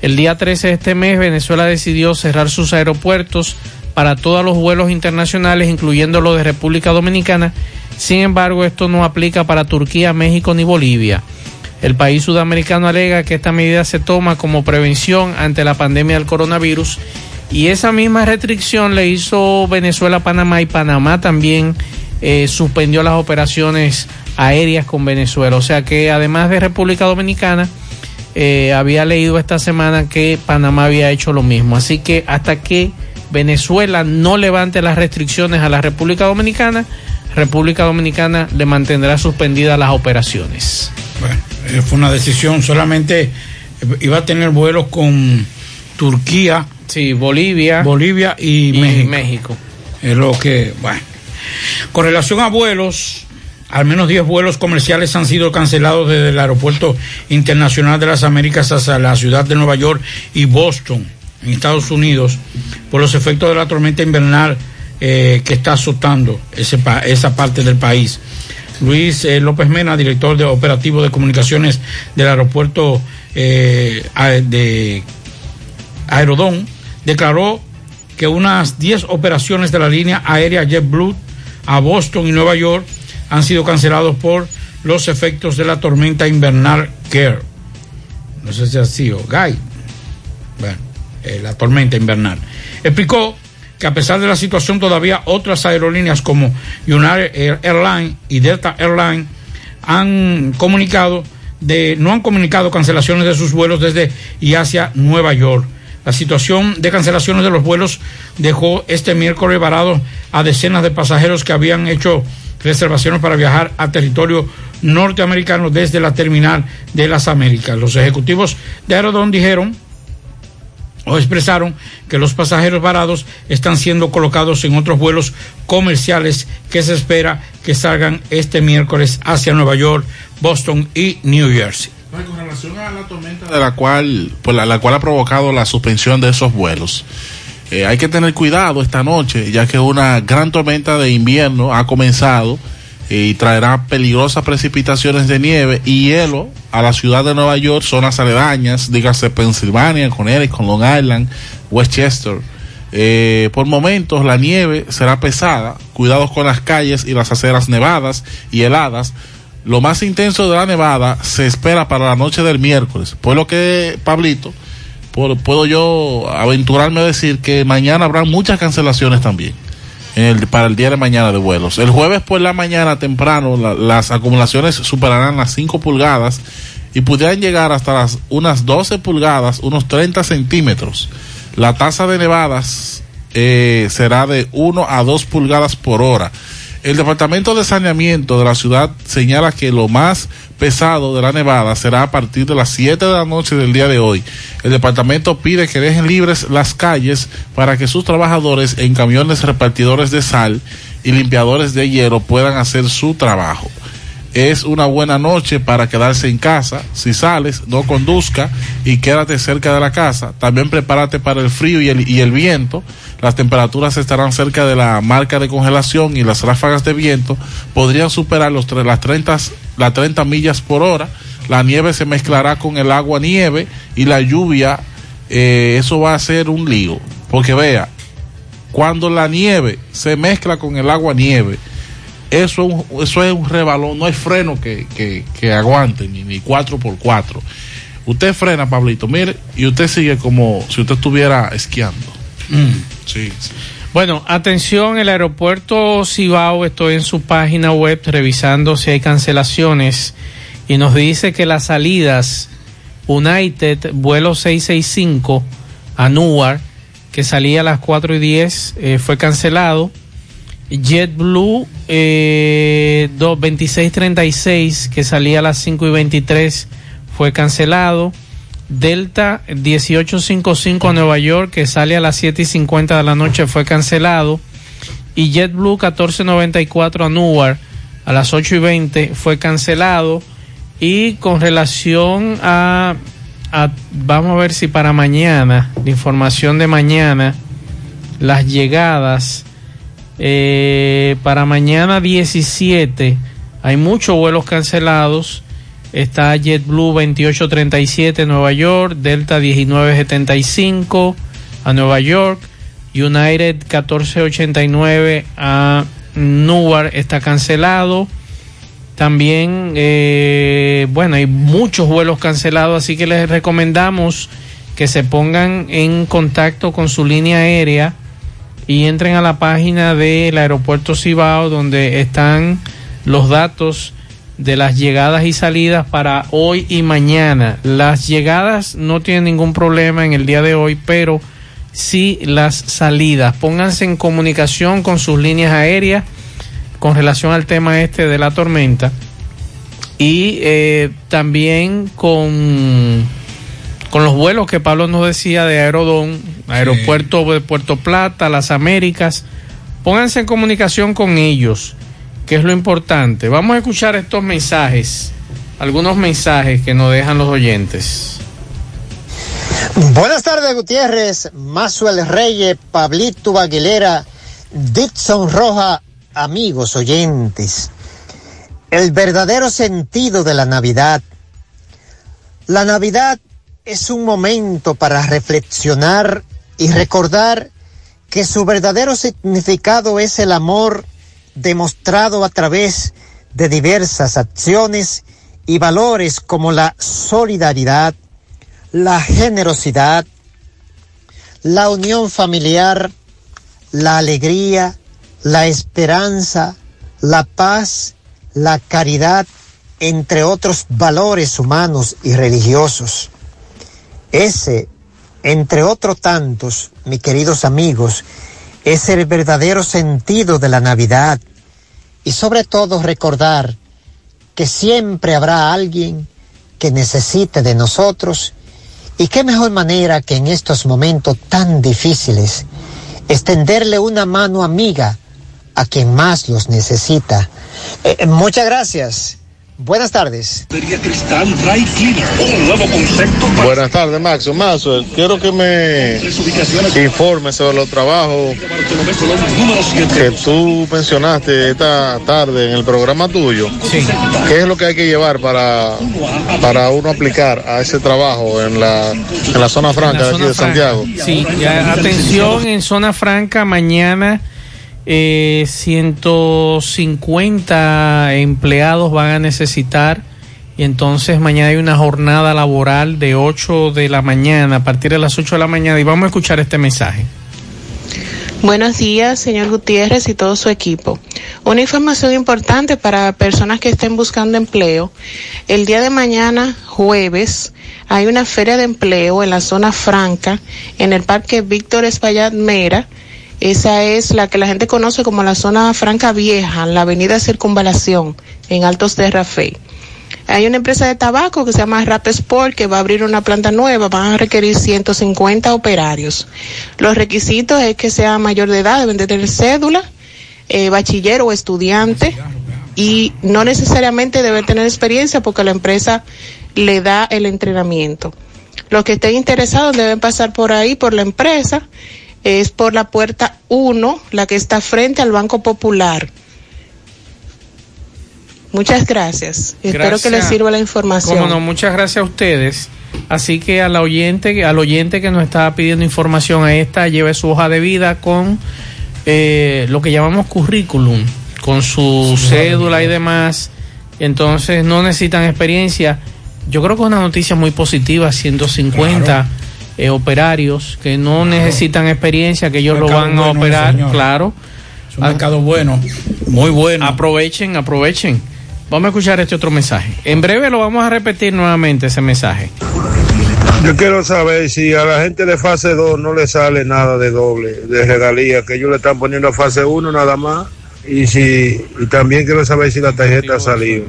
[SPEAKER 10] El día 13 de este mes, Venezuela decidió cerrar sus aeropuertos para todos los vuelos internacionales, incluyendo los de República Dominicana. Sin embargo, esto no aplica para Turquía, México ni Bolivia. El país sudamericano alega que esta medida se toma como prevención ante la pandemia del coronavirus y esa misma restricción le hizo Venezuela a Panamá y Panamá también eh, suspendió las operaciones aéreas con Venezuela. O sea que además de República Dominicana, eh, había leído esta semana que Panamá había hecho lo mismo. Así que hasta que Venezuela no levante las restricciones a la República Dominicana, República Dominicana le mantendrá suspendidas las operaciones.
[SPEAKER 11] Bueno, eh, fue una decisión, solamente eh, iba a tener vuelos con Turquía,
[SPEAKER 10] sí, Bolivia,
[SPEAKER 11] Bolivia y,
[SPEAKER 10] y
[SPEAKER 11] México.
[SPEAKER 10] México.
[SPEAKER 11] Es lo que, bueno. Con relación a vuelos, al menos 10 vuelos comerciales han sido cancelados desde el Aeropuerto Internacional de las Américas hacia la ciudad de Nueva York y Boston, en Estados Unidos, por los efectos de la tormenta invernal eh, que está azotando esa parte del país. Luis eh, López Mena, director de operativo de comunicaciones del aeropuerto eh, de Aerodón, declaró que unas 10 operaciones de la línea aérea JetBlue a Boston y Nueva York han sido cancelados por los efectos de la tormenta invernal Care. No sé si ha sido Guy. Bueno, la tormenta invernal. Explicó que a pesar de la situación todavía otras aerolíneas como United Air- Airlines y Delta Airlines han comunicado de no han comunicado cancelaciones de sus vuelos desde y hacia Nueva York. La situación de cancelaciones de los vuelos dejó este miércoles varado a decenas de pasajeros que habían hecho reservaciones para viajar a territorio norteamericano desde la terminal de las Américas. Los ejecutivos de Aerodón dijeron expresaron que los pasajeros varados están siendo colocados en otros vuelos comerciales que se espera que salgan este miércoles hacia Nueva York, Boston y New Jersey.
[SPEAKER 12] Con relación a la tormenta de la cual, pues, la, la cual ha provocado la suspensión de esos vuelos, eh, hay que tener cuidado esta noche, ya que una gran tormenta de invierno ha comenzado eh, y traerá peligrosas precipitaciones de nieve y hielo a la ciudad de Nueva York, zonas aledañas, dígase Pensilvania, Connecticut, Long Island, Westchester. Eh, por momentos la nieve será pesada, cuidados con las calles y las aceras nevadas y heladas. Lo más intenso de la nevada se espera para la noche del miércoles. Por lo que, Pablito, puedo yo aventurarme a decir que mañana habrá muchas cancelaciones también el- para el día de mañana de vuelos. El jueves por la mañana temprano la- las acumulaciones superarán las 5 pulgadas y pudieran llegar hasta las unas 12 pulgadas, unos 30 centímetros. La tasa de nevadas eh, será de 1 a 2 pulgadas por hora. El Departamento de Saneamiento de la ciudad señala que lo más pesado de la nevada será a partir de las 7 de la noche del día de hoy. El departamento pide que dejen libres las calles para que sus trabajadores en camiones repartidores de sal y limpiadores de hielo puedan hacer su trabajo. Es una buena noche para quedarse en casa. Si sales, no conduzca y quédate cerca de la casa. También prepárate para el frío y el, y el viento. Las temperaturas estarán cerca de la marca de congelación y las ráfagas de viento podrían superar los, las, 30, las 30 millas por hora. La nieve se mezclará con el agua nieve y la lluvia. eh, eso va a ser un lío. Porque vea, cuando la nieve se mezcla con el agua nieve, eso, eso es un rebalón, no hay freno que, que, que aguante, ni, ni 4x4. Usted frena, Pablito, mire, y usted sigue como si usted estuviera esquiando.
[SPEAKER 10] Bueno, atención, el aeropuerto Cibao, estoy en su página web revisando si hay cancelaciones y nos dice que las salidas United, vuelo 665 a Newark, que salía a las 4 y 10, eh, fue cancelado. JetBlue eh, do- 2636, que salía a las 5 y 23, fue cancelado. Delta 1855 a Nueva York, que sale a las 7 y 50 de la noche, fue cancelado. Y JetBlue 1494 a Newark, a las 8 y 20, fue cancelado. Y con relación a, vamos a ver si para mañana, la información de mañana, las llegadas, eh, para mañana 17, hay muchos vuelos cancelados. Está JetBlue 2837 Nueva York, Delta 1975 a Nueva York, United 1489 a Newark está cancelado. También, eh, bueno, hay muchos vuelos cancelados, así que les recomendamos que se pongan en contacto con su línea aérea y entren a la página del aeropuerto Cibao donde están los datos de las llegadas y salidas para hoy y mañana. Las llegadas no tienen ningún problema en el día de hoy, pero sí las salidas. Pónganse en comunicación con sus líneas aéreas con relación al tema este de la tormenta y eh, también con, con los vuelos que Pablo nos decía de Aerodón, aeropuerto de Puerto Plata, las Américas. Pónganse en comunicación con ellos, es lo importante. Vamos a escuchar estos mensajes, algunos mensajes que nos dejan los oyentes.
[SPEAKER 39] Buenas tardes, Gutiérrez, Masuel Reyes, Pablito Aguilera, Dixon Roja, amigos oyentes. El verdadero sentido de la Navidad. La Navidad es un momento para reflexionar y recordar que su verdadero significado es el amor demostrado a través de diversas acciones y valores como la solidaridad, la generosidad, la unión familiar, la alegría, la esperanza, la paz, la caridad, entre otros valores humanos y religiosos. Ese, entre otros tantos, mis queridos amigos, es el verdadero sentido de la Navidad y sobre todo recordar que siempre habrá alguien que necesite de nosotros y qué mejor manera que en estos momentos tan difíciles extenderle una mano amiga a quien más los necesita. Eh, muchas gracias. Buenas tardes.
[SPEAKER 42] Buenas tardes, Maxo. Maxo, quiero que me informe sobre los trabajos que tú mencionaste esta tarde en el programa tuyo.
[SPEAKER 10] Sí.
[SPEAKER 42] ¿Qué es lo que hay que llevar para, para uno aplicar a ese trabajo en la, en la zona franca de aquí de Santiago?
[SPEAKER 10] Sí, atención en zona franca mañana. Eh, 150 empleados van a necesitar y entonces mañana hay una jornada laboral de 8 de la mañana, a partir de las 8 de la mañana y vamos a escuchar este mensaje.
[SPEAKER 43] Buenos días, señor Gutiérrez y todo su equipo. Una información importante para personas que estén buscando empleo. El día de mañana, jueves, hay una feria de empleo en la zona franca, en el Parque Víctor Espaillat Mera. Esa es la que la gente conoce como la zona franca vieja, la avenida Circunvalación, en Altos de Rafael. Hay una empresa de tabaco que se llama Rap Sport que va a abrir una planta nueva, van a requerir 150 operarios. Los requisitos es que sea mayor de edad, deben de tener cédula, eh, bachiller o estudiante y no necesariamente debe tener experiencia porque la empresa le da el entrenamiento. Los que estén interesados deben pasar por ahí, por la empresa, es por la puerta 1, la que está frente al Banco Popular. Muchas gracias. Espero que les sirva la información.
[SPEAKER 10] Cómo no, muchas gracias a ustedes. Así que al oyente, al oyente que nos estaba pidiendo información a esta, lleve su hoja de vida con eh, lo que llamamos currículum, con su cédula y demás. Entonces no necesitan experiencia. Yo creo que es una noticia muy positiva, 150 eh, operarios que no necesitan experiencia, que ellos lo van a
[SPEAKER 11] bueno,
[SPEAKER 10] operar,
[SPEAKER 11] señor.
[SPEAKER 10] claro.
[SPEAKER 11] Es un mercado bueno, muy bueno.
[SPEAKER 10] Aprovechen, aprovechen. Vamos a escuchar este otro mensaje. En breve lo vamos a repetir nuevamente ese mensaje.
[SPEAKER 44] Yo quiero saber si a la gente de fase 2 no le sale nada de doble, de regalía, que ellos le están poniendo a fase 1 nada más. Y si y también quiero saber si la tarjeta ha salido.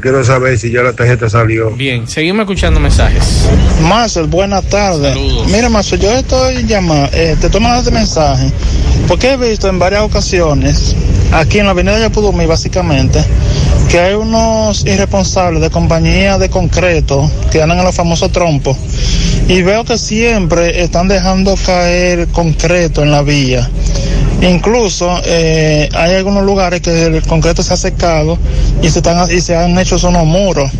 [SPEAKER 44] Quiero saber si ya la tarjeta salió.
[SPEAKER 10] Bien, seguimos escuchando mensajes.
[SPEAKER 45] Marcel, buenas tardes. Mira, Marcel, yo estoy llamando, eh, te estoy mandando este mensaje porque he visto en varias ocasiones, aquí en la avenida Yapudumi básicamente, que hay unos irresponsables de compañías de concreto que andan en los famosos trompos y veo que siempre están dejando caer concreto en la vía. Incluso eh, hay algunos lugares que el concreto se ha secado y se, están, y se han hecho unos muros.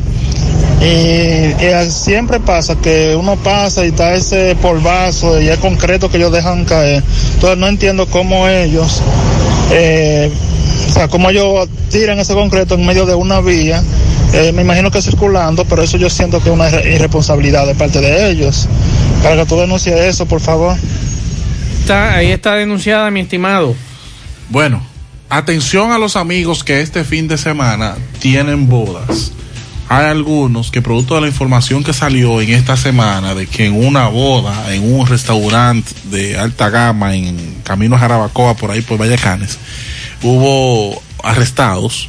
[SPEAKER 45] Y, siempre pasa que uno pasa y está ese polvazo y el concreto que ellos dejan caer. Entonces no entiendo cómo ellos, eh, o sea, cómo ellos tiran ese concreto en medio de una vía. Eh, me imagino que circulando, pero eso yo siento que es una irre- irresponsabilidad de parte de ellos. Para que tú denuncies eso, por favor.
[SPEAKER 10] Ahí está denunciada, mi estimado.
[SPEAKER 12] Bueno, atención a los amigos que este fin de semana tienen bodas. Hay algunos que producto de la información que salió en esta semana de que en una boda, en un restaurante de alta gama en Camino Jarabacoa, por ahí por Vallacanes, hubo arrestados.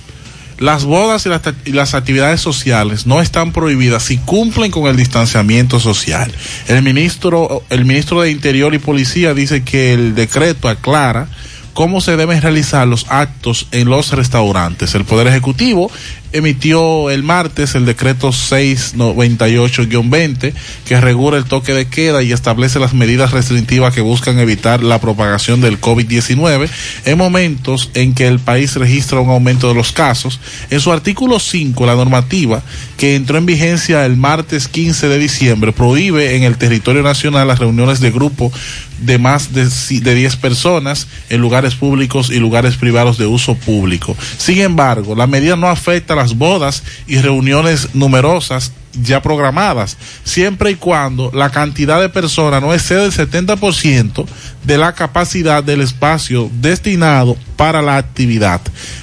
[SPEAKER 12] Las bodas y las, y las actividades sociales no están prohibidas si cumplen con el distanciamiento social. El ministro, el ministro de Interior y Policía dice que el decreto aclara cómo se deben realizar los actos en los restaurantes. El Poder Ejecutivo emitió el martes el decreto 698-20 que regula el toque de queda y establece las medidas restrictivas que buscan evitar la propagación del COVID-19 en momentos en que el país registra un aumento de los casos. En su artículo 5, la normativa que entró en vigencia el martes 15 de diciembre prohíbe en el territorio nacional las reuniones de grupo de más de, de 10 personas en lugares públicos y lugares privados de uso público. Sin embargo, la medida no afecta a las bodas y reuniones numerosas ya programadas, siempre y cuando la cantidad de personas no excede el 70% de la capacidad del espacio destinado para la actividad.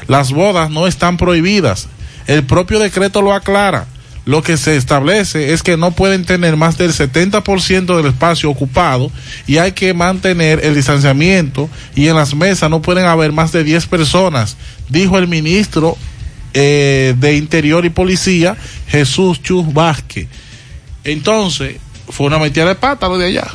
[SPEAKER 12] Las bodas no están prohibidas. El propio decreto lo aclara lo que se establece es que no pueden tener más del 70% del espacio ocupado y hay que mantener el distanciamiento y en las mesas no pueden haber más de 10 personas, dijo el ministro eh, de Interior y Policía, Jesús Chus Vázquez. Entonces, fue una metida de pata lo de allá.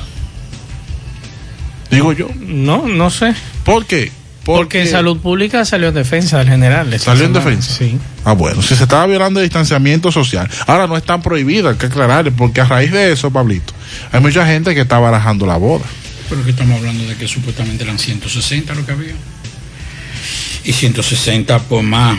[SPEAKER 12] Digo yo.
[SPEAKER 10] No, no sé.
[SPEAKER 12] ¿Por qué?
[SPEAKER 10] Porque en salud pública salió en defensa del general.
[SPEAKER 12] ¿Salió en defensa?
[SPEAKER 10] Sí.
[SPEAKER 12] Ah, bueno, si se estaba violando el distanciamiento social. Ahora no es tan prohibida, hay que aclararle, porque a raíz de eso, Pablito, hay mucha gente que está barajando la boda.
[SPEAKER 11] Pero que estamos hablando de que supuestamente eran 160 lo que había. Y 160 por más.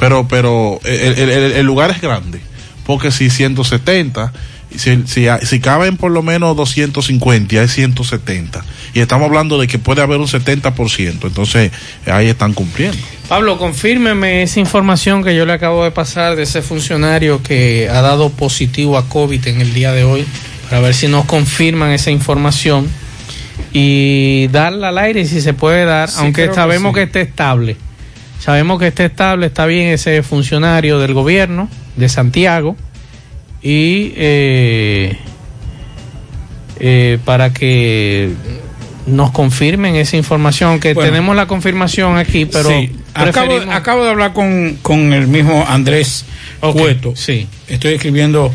[SPEAKER 12] Pero, pero el, el- lugar es grande, porque si 170, si, si, si caben por lo menos 250, hay 170. Y estamos hablando de que puede haber un 70%, entonces ahí están cumpliendo.
[SPEAKER 10] Pablo, confírmeme esa información que yo le acabo de pasar de ese funcionario que ha dado positivo a COVID en el día de hoy, para ver si nos confirman esa información y darla al aire si se puede dar,
[SPEAKER 11] Sí,
[SPEAKER 10] aunque
[SPEAKER 11] creo que
[SPEAKER 10] sabemos
[SPEAKER 11] sí.
[SPEAKER 10] que esté estable. Sabemos que esté estable, está bien ese funcionario del gobierno de Santiago y eh, eh, para que nos confirmen esa información, que
[SPEAKER 11] Bueno.
[SPEAKER 10] tenemos la confirmación aquí, pero
[SPEAKER 11] Sí, acabo,
[SPEAKER 10] preferimos-
[SPEAKER 11] acabo de hablar con, con el mismo Andrés
[SPEAKER 10] Ok,
[SPEAKER 11] Cueto.
[SPEAKER 10] Sí.
[SPEAKER 11] Estoy escribiendo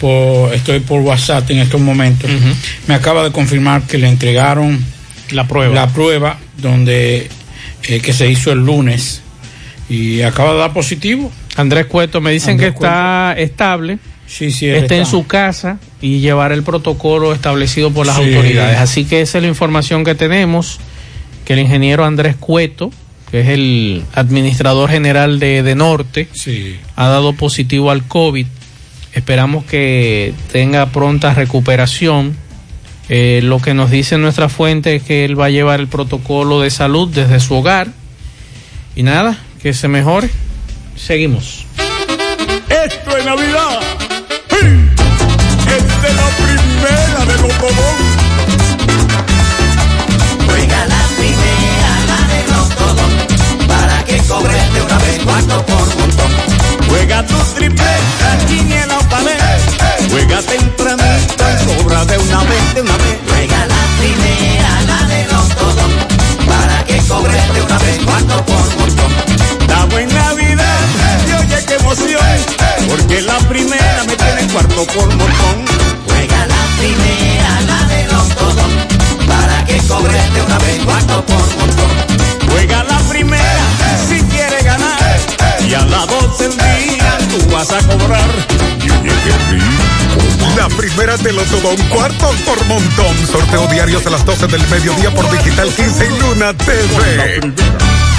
[SPEAKER 11] por, estoy por WhatsApp en estos momentos. Me acaba de confirmar que le entregaron
[SPEAKER 10] la prueba.
[SPEAKER 11] La prueba donde eh, que se hizo el lunes y acaba de dar positivo.
[SPEAKER 10] Andrés Cueto me dicen
[SPEAKER 11] Andrés
[SPEAKER 10] que está estable.
[SPEAKER 11] Sí, sí,
[SPEAKER 10] está en su casa y llevar el protocolo establecido por las
[SPEAKER 11] Sí.
[SPEAKER 10] autoridades. Así que esa es la información que tenemos, que el ingeniero Andrés Cueto, que es el administrador general de, de Norte, ha dado positivo al COVID. Esperamos que tenga pronta recuperación. Eh, lo que nos dice nuestra fuente es que él va a llevar el protocolo de salud desde su hogar. Y nada, que se mejore. Seguimos.
[SPEAKER 18] Esto es Navidad. Es de la primera de los
[SPEAKER 34] Juega la primera, la de Lotodón, para que cobres de una vez cuarto por montón.
[SPEAKER 18] Juega tu tripleta, quiniela o. Juega tempranito De
[SPEAKER 46] los un cuartos por montón. Sorteo diarios a las 12 del mediodía por Digital 15 y Luna TV.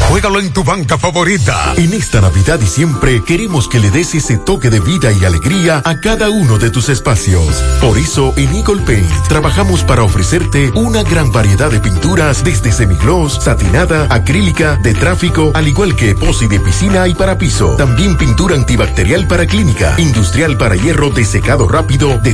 [SPEAKER 46] Juégalo en tu banca favorita.
[SPEAKER 47] En esta Navidad y siempre queremos que le des ese toque de vida y alegría a cada uno de tus espacios. Por eso en Eagle Paint trabajamos para ofrecerte una gran variedad de pinturas desde semigloss, satinada, acrílica, de tráfico, al igual que epoxi de piscina y para piso. También pintura antibacterial para clínica, industrial para hierro de secado rápido de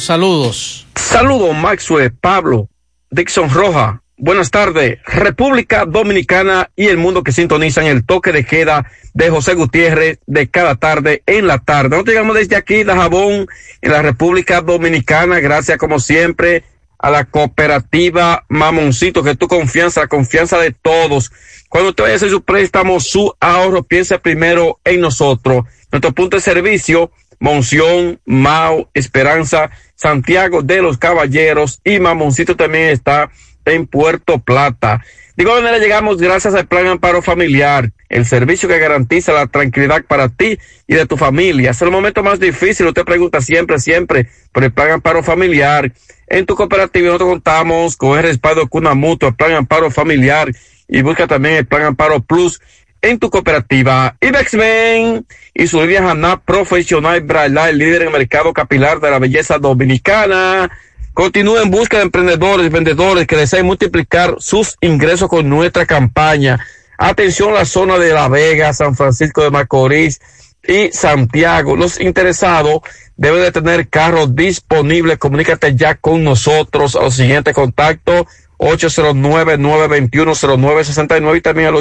[SPEAKER 10] saludos.
[SPEAKER 48] Saludos, Maxwell, Pablo, Dixon Roja. Buenas tardes, República Dominicana y el mundo que sintonizan el toque de queda de José Gutiérrez de cada tarde en la tarde. Nosotros llegamos desde aquí, de Jabón, en la República Dominicana, gracias como siempre a la cooperativa Mamoncito, que tu confianza, la confianza de todos. Cuando usted vaya a hacer su préstamo, su ahorro, piense primero en nosotros. Nuestro punto de servicio, Monción, Mao, Esperanza, Santiago de los Caballeros y Mamoncito también está en Puerto Plata. De igual manera llegamos gracias al Plan Amparo Familiar, el servicio que garantiza la tranquilidad para ti y de tu familia. Es el momento más difícil, usted pregunta siempre, siempre por el Plan Amparo Familiar. En tu cooperativa nosotros contamos con el respaldo Cuna Mutua, Plan Amparo Familiar y busca también el Plan Amparo Plus en tu cooperativa. Ibexmen y su línea Haná Profesional Braille, el líder en el mercado capilar de la belleza dominicana. Continúa en busca de emprendedores, vendedores que deseen multiplicar sus ingresos con nuestra campaña. Atención a la zona de La Vega, San Francisco de Macorís y Santiago. Los interesados deben de tener carros disponibles. Comunícate ya con nosotros a los siguientes contactos. 809-921-0969 y también al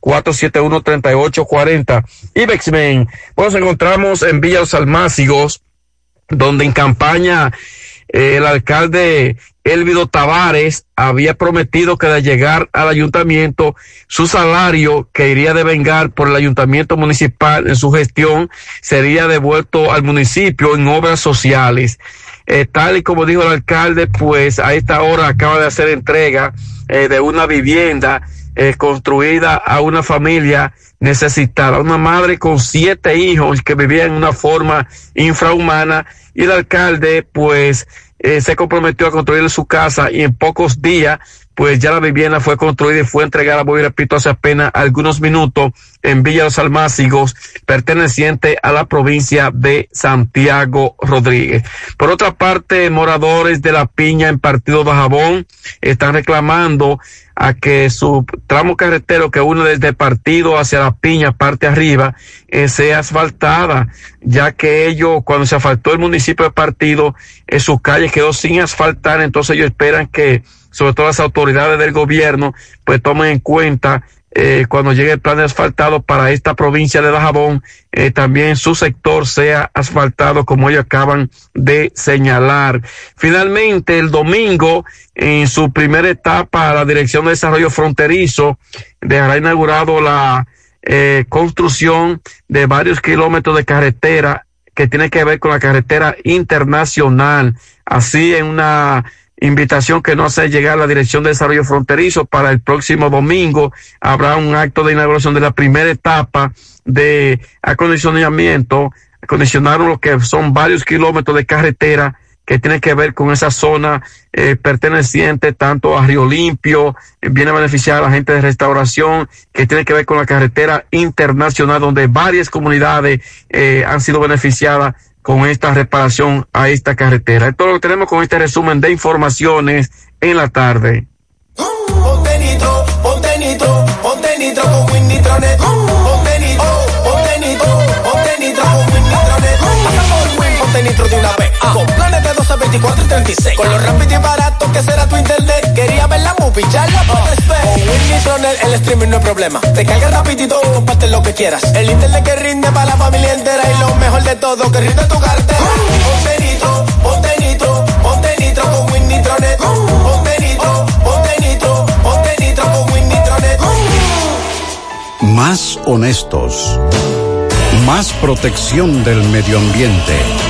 [SPEAKER 48] 809-471-3840. Ibexmen. Bueno, nos encontramos en Villa Los donde en campaña eh, el alcalde Elvido Tavares había prometido que de llegar al ayuntamiento, su salario que iría de vengar por el ayuntamiento municipal en su gestión sería devuelto al municipio en obras sociales. Eh, tal y como dijo el alcalde, pues a esta hora acaba de hacer entrega eh, de una vivienda eh, construida a una familia necesitada, una madre con siete hijos que vivía en una forma infrahumana y el alcalde pues eh, se comprometió a construir su casa y en pocos días pues ya la vivienda fue construida y fue entregada, voy repito, hace apenas algunos minutos en Villa Los Almácigos, perteneciente a la provincia de Santiago Rodríguez. Por otra parte, moradores de La Piña en Partido de Jabón están reclamando a que su tramo carretero que une desde Partido hacia La Piña, parte arriba, eh, sea asfaltada, ya que ellos, cuando se asfaltó el municipio de Partido, en su calle quedó sin asfaltar, entonces ellos esperan que sobre todo las autoridades del gobierno, pues tomen en cuenta eh, cuando llegue el plan de asfaltado para esta provincia de Dajabón, eh, también su sector sea asfaltado como ellos acaban de señalar. Finalmente, el domingo, en su primera etapa, la Dirección de Desarrollo Fronterizo dejará inaugurado la eh, construcción de varios kilómetros de carretera que tiene que ver con la carretera internacional. Así en una invitación que no hace llegar la Dirección de Desarrollo Fronterizo para el próximo domingo. Habrá un acto de inauguración de la primera etapa de acondicionamiento. Acondicionaron lo que son varios kilómetros de carretera que tiene que ver con esa zona eh, perteneciente tanto a Río Limpio, viene a beneficiar a la gente de restauración, que tiene que ver con la carretera internacional, donde varias comunidades eh, han sido beneficiadas con esta reparación a esta carretera. Esto lo tenemos con este resumen de informaciones en la tarde.
[SPEAKER 49] De 12, 24 y 36. Con lo rápido y barato que será tu internet. Quería ver la movie, ya la puedes ver. Con Win Nitronet el streaming no es problema. Te cargas rapidito y comparte lo que quieras. El internet que rinde para la familia entera. Y lo mejor de todo, que rinde tu cartera. Ponte nitro, ponte nitro, ponte nitro con Win Nitronet. Ponte nitro, ponte nitro, ponte nitro con Win Nitronet.
[SPEAKER 28] Más honestos. Más protección del medio ambiente.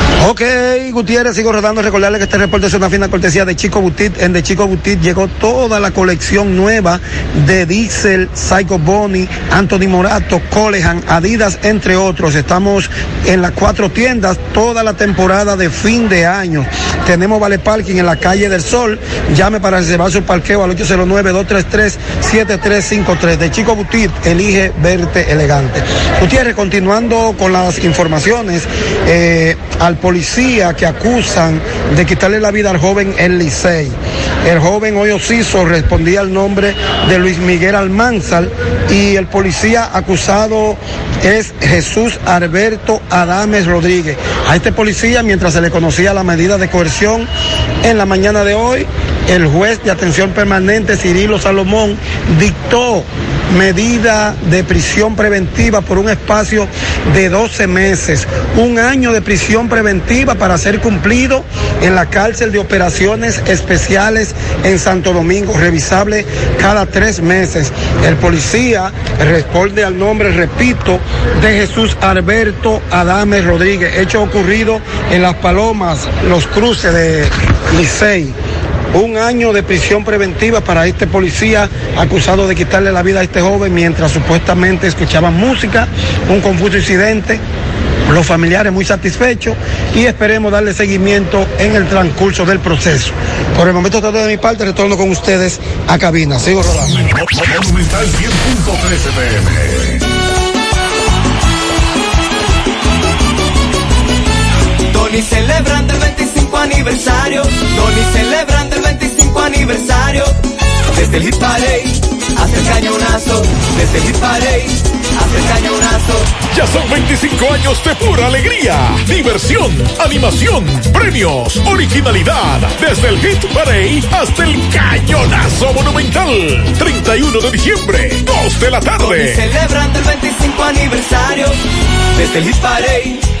[SPEAKER 50] Ok, Gutiérrez, sigo rodando. Recordarle que este reporte es una fina cortesía de Chico Butit. En de Chico Butit llegó toda la colección nueva de Diesel, Psycho Bonnie, Anthony Morato, Colehan, Adidas, entre otros. Estamos en las cuatro tiendas toda la temporada de fin de año. Tenemos Vale Parking en la calle del Sol. Llame para reservar su parqueo al 809-233-7353. De Chico Butit, elige verte elegante. Gutiérrez, continuando con las informaciones, eh, al policía que acusan de quitarle la vida al joven El Licey. El joven hoy Ociso respondía al nombre de Luis Miguel Almanzar y el policía acusado es Jesús Alberto Adames Rodríguez. A este policía, mientras se le conocía la medida de coerción, en la mañana de hoy, el juez de atención permanente Cirilo Salomón dictó medida de prisión preventiva por un espacio de 12 meses, un año de prisión preventiva para ser cumplido en la cárcel de operaciones especiales en Santo Domingo, revisable cada tres meses. El policía responde al nombre, repito, de Jesús Alberto Adames Rodríguez, hecho ocurrido en Las Palomas, los cruces de Licey un año de prisión preventiva para este policía acusado de quitarle la vida a este joven mientras supuestamente escuchaban música, un confuso incidente. Los familiares muy satisfechos y esperemos darle seguimiento en el transcurso del proceso. Por el momento todo de mi parte, retorno con ustedes a cabina. Sigo rodando.
[SPEAKER 18] Monumental 100.13 pm.
[SPEAKER 51] Tony celebrando el 25 aniversario. Tony celebrando el 25 aniversario. Desde el hit parade hasta el cañonazo. Desde el hit parade hasta el cañonazo.
[SPEAKER 18] Ya son 25 años de pura alegría, diversión, animación, premios, originalidad. Desde el Hit Parade hasta el Cañonazo Monumental. 31 de diciembre, 2 de la
[SPEAKER 51] Tony
[SPEAKER 18] tarde.
[SPEAKER 51] celebrando el 25 aniversario. Desde el hit parade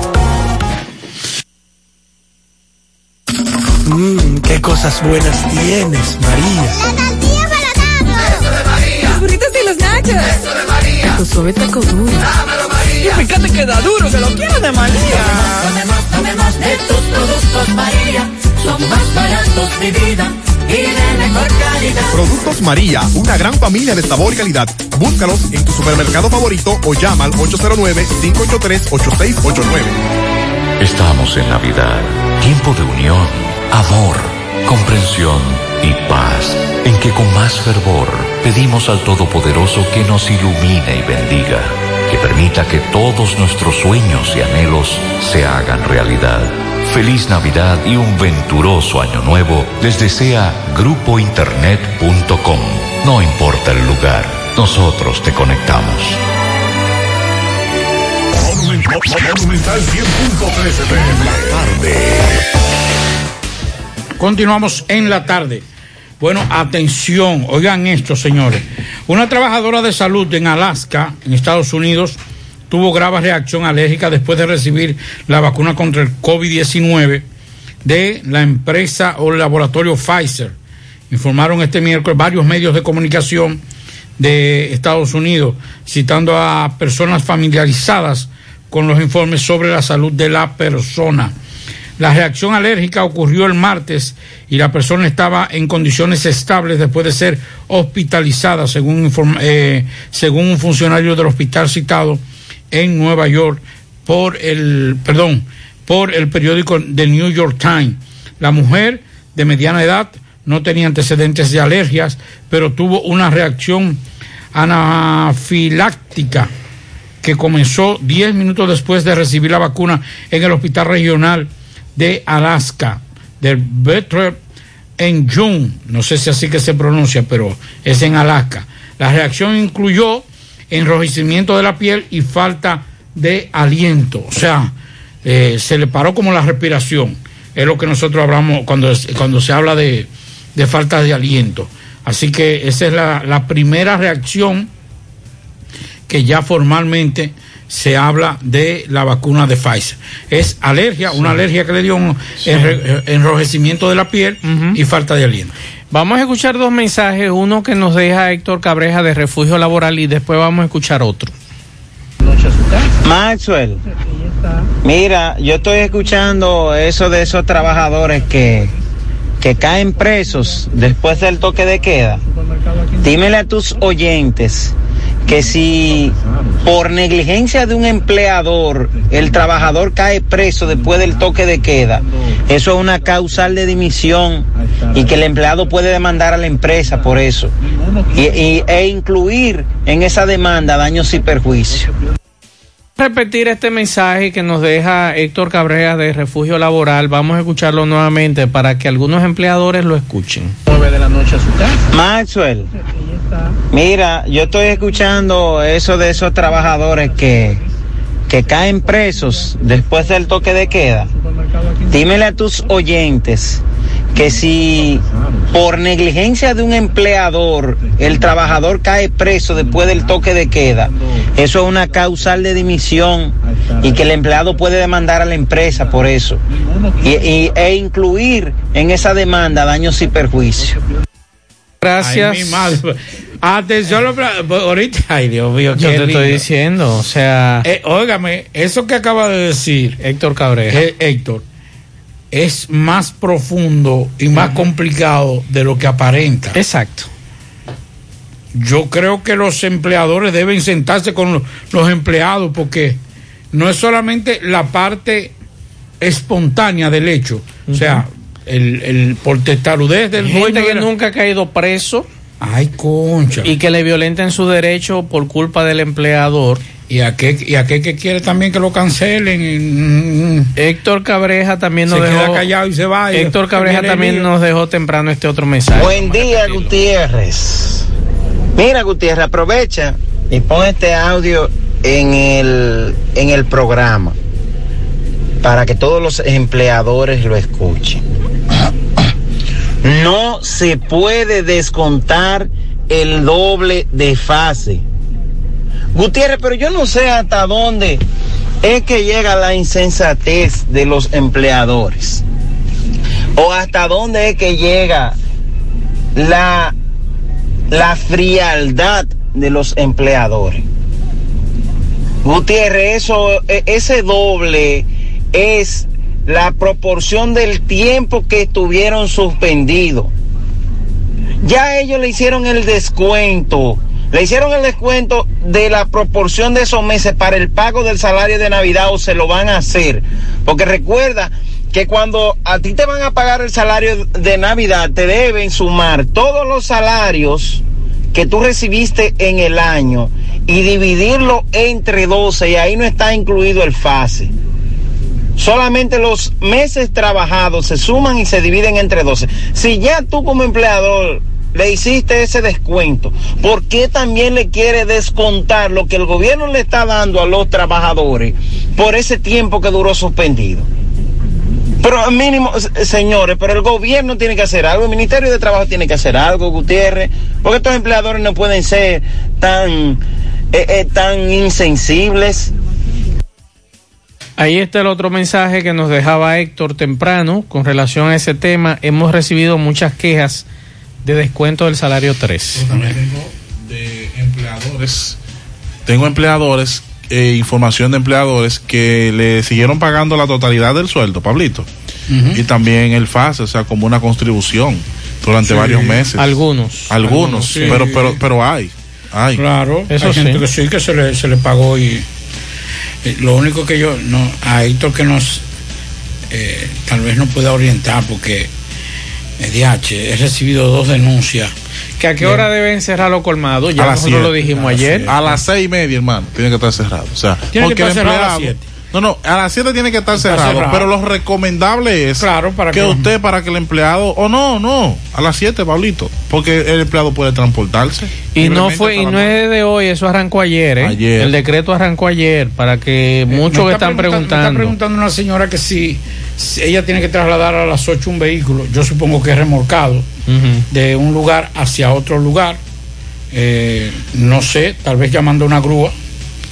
[SPEAKER 52] Qué cosas buenas tienes, María.
[SPEAKER 34] La tortilla para Eso de María. Los burritos y los nachos. Eso de María. Tu suave taco duro. Dámelo, María.
[SPEAKER 52] Y fíjate que da duro, que lo quiero de María.
[SPEAKER 34] Tomemos, tomemos de tus productos, María. Son más baratos de vida y de mejor calidad.
[SPEAKER 53] Productos María, una gran familia de sabor y calidad. Búscalos en tu supermercado favorito o llama al 809-583-8689.
[SPEAKER 54] Estamos en Navidad, tiempo de unión, amor, comprensión y paz, en que con más fervor pedimos al Todopoderoso que nos ilumine y bendiga, que permita que todos nuestros sueños y anhelos se hagan realidad. Feliz Navidad y un venturoso año nuevo les desea grupointernet.com. No importa el lugar, nosotros te conectamos.
[SPEAKER 18] Monumental 100.13 pm. La tarde.
[SPEAKER 11] Continuamos en la tarde. Bueno, atención, oigan esto, señores. Una trabajadora de salud en Alaska, en Estados Unidos, tuvo grave reacción alérgica después de recibir la vacuna contra el COVID-19 de la empresa o el laboratorio Pfizer. Informaron este miércoles varios medios de comunicación de Estados Unidos, citando a personas familiarizadas con los informes sobre la salud de la persona. La reacción alérgica ocurrió el martes y la persona estaba en condiciones estables después de ser hospitalizada, eh, según un funcionario del hospital citado en Nueva York por el, perdón, por el periódico The New York Times. La mujer de mediana edad no tenía antecedentes de alergias, pero tuvo una reacción anafiláctica que comenzó 10 minutos después de recibir la vacuna en el hospital regional de Alaska, del Better en June, no sé si así que se pronuncia, pero es en Alaska. La reacción incluyó enrojecimiento de la piel y falta de aliento, o sea, eh, se le paró como la respiración. es lo que nosotros hablamos cuando, cuando se habla de, de falta de aliento. Así que esa es la, la primera reacción que ya formalmente se habla de la vacuna de Pfizer. Es alergia, una alergia que le dio un enrojecimiento de la piel y falta de aliento.
[SPEAKER 10] Vamos a escuchar dos mensajes, uno que nos deja Héctor Cabreja de Refugio Laboral y después vamos a escuchar otro.
[SPEAKER 55] Maxwell, mira, yo estoy escuchando eso de esos trabajadores que, que caen presos después del toque de queda. Dímele a tus oyentes que si por negligencia de un empleador el trabajador cae preso después del toque de queda, eso es una causal de dimisión y que el empleado puede demandar a la empresa por eso y, y- e incluir en esa demanda daños y perjuicios.
[SPEAKER 10] Repetir este mensaje que nos deja Héctor Cabreja de Refugio Laboral, vamos a escucharlo nuevamente para que algunos empleadores lo escuchen. 9 de la noche a su casa.
[SPEAKER 55] Maxwell, mira, yo estoy escuchando eso de esos trabajadores que, que caen presos después del toque de queda. Dímele a tus oyentes que si por negligencia de un empleador el trabajador cae preso después del toque de queda, eso es una causal de dimisión y que el empleado puede demandar a la empresa por eso y, y- e incluir en esa demanda daños y perjuicios.
[SPEAKER 10] Gracias.
[SPEAKER 11] Ay, mi madre. Atención, lo- ahorita, ay Dios mío,
[SPEAKER 10] Yo
[SPEAKER 11] qué
[SPEAKER 10] te estoy diciendo, o sea...
[SPEAKER 11] Eh, óigame, eso que acaba de decir
[SPEAKER 10] Héctor Cabreja.
[SPEAKER 11] eh, Héctor, es más profundo y más complicado de lo que aparenta.
[SPEAKER 10] Exacto.
[SPEAKER 11] Yo creo que los empleadores deben sentarse con los, empleados porque no es solamente la parte espontánea del hecho, o sea, el, el por testarudez del
[SPEAKER 10] Gente
[SPEAKER 11] dueño
[SPEAKER 10] que
[SPEAKER 11] la-
[SPEAKER 10] nunca ha caído preso
[SPEAKER 11] Ay, concha.
[SPEAKER 10] y que le violenten su derecho por culpa del empleador.
[SPEAKER 11] Y aquel, y aquel que quiere también que lo cancelen.
[SPEAKER 10] Héctor Cabreja también nos
[SPEAKER 11] Se
[SPEAKER 10] dejó.
[SPEAKER 11] queda callado y se va.
[SPEAKER 10] Héctor Cabreja también nos dejó temprano este otro mensaje.
[SPEAKER 55] Buen día, Gutiérrez. Mira, Gutiérrez, aprovecha y pon este audio en el, en el programa para que todos los empleadores lo escuchen. No se puede descontar el doble de fase. Gutiérrez, pero yo no sé hasta dónde es que llega la insensatez de los empleadores. O hasta dónde es que llega la, la frialdad de los empleadores. Gutiérrez, eso, e- ese doble es la proporción del tiempo que estuvieron suspendidos. Ya ellos le hicieron el descuento. Le hicieron el descuento de la proporción de esos meses para el pago del salario de Navidad o se lo van a hacer. Porque recuerda que cuando a ti te van a pagar el salario de Navidad, te deben sumar todos los salarios que tú recibiste en el año y dividirlo entre 12 y ahí no está incluido el FASE. Solamente los meses trabajados se suman y se dividen entre 12. Si ya tú como empleador le hiciste ese descuento, ¿por qué también le quiere descontar lo que el gobierno le está dando a los trabajadores por ese tiempo que duró suspendido? Pero mínimo, señores, pero el gobierno tiene que hacer algo, el Ministerio de Trabajo tiene que hacer algo, Gutiérrez, porque estos empleadores no pueden ser tan, eh, eh, tan insensibles.
[SPEAKER 10] Ahí está el otro mensaje que nos dejaba Héctor temprano con relación a ese tema. Hemos recibido muchas quejas de descuento del salario 3.
[SPEAKER 12] de empleadores. Tengo empleadores, eh, información de empleadores que le siguieron pagando la totalidad del sueldo, Pablito. Y también el FAS, o sea, como una contribución durante
[SPEAKER 11] Sí.
[SPEAKER 12] varios meses.
[SPEAKER 10] Algunos.
[SPEAKER 12] Algunos,
[SPEAKER 11] Algunos, sí.
[SPEAKER 12] pero, pero, pero hay. hay.
[SPEAKER 11] Claro,
[SPEAKER 10] Eso
[SPEAKER 11] hay gente
[SPEAKER 10] sí.
[SPEAKER 11] que sí que se le, se le pagó y eh, lo único que yo no a Héctor que nos eh, tal vez no pueda orientar porque DH he recibido dos denuncias
[SPEAKER 10] ¿Que a qué hora deben cerrar los colmados? Ya nosotros lo dijimos
[SPEAKER 12] A
[SPEAKER 10] ayer.
[SPEAKER 12] siete. A las seis y media, hermano, tiene que estar cerrado. O sea,
[SPEAKER 11] Tiene que
[SPEAKER 12] porque el
[SPEAKER 11] estar cerrado a las
[SPEAKER 12] empleado-
[SPEAKER 11] siete.
[SPEAKER 12] No, no, a las 7 tiene que estar cerrado,
[SPEAKER 11] cerrado.
[SPEAKER 12] pero lo recomendable es
[SPEAKER 11] Claro, para
[SPEAKER 12] que
[SPEAKER 11] que-
[SPEAKER 12] usted, para que el empleado, o no, no, a las 7, Pablito, porque el empleado puede transportarse.
[SPEAKER 10] Y no fue y no es de hoy, eso arrancó ayer, ¿eh?
[SPEAKER 12] Ayer.
[SPEAKER 10] El decreto arrancó ayer para que muchos
[SPEAKER 11] Me
[SPEAKER 10] que
[SPEAKER 11] está
[SPEAKER 10] están
[SPEAKER 11] preguntando- Me está
[SPEAKER 10] preguntando.
[SPEAKER 11] preguntando una señora que si ella tiene que trasladar a las 8 un vehículo, yo supongo que es remolcado de un lugar hacia otro lugar. Eh, no sé, tal vez llamando a una grúa.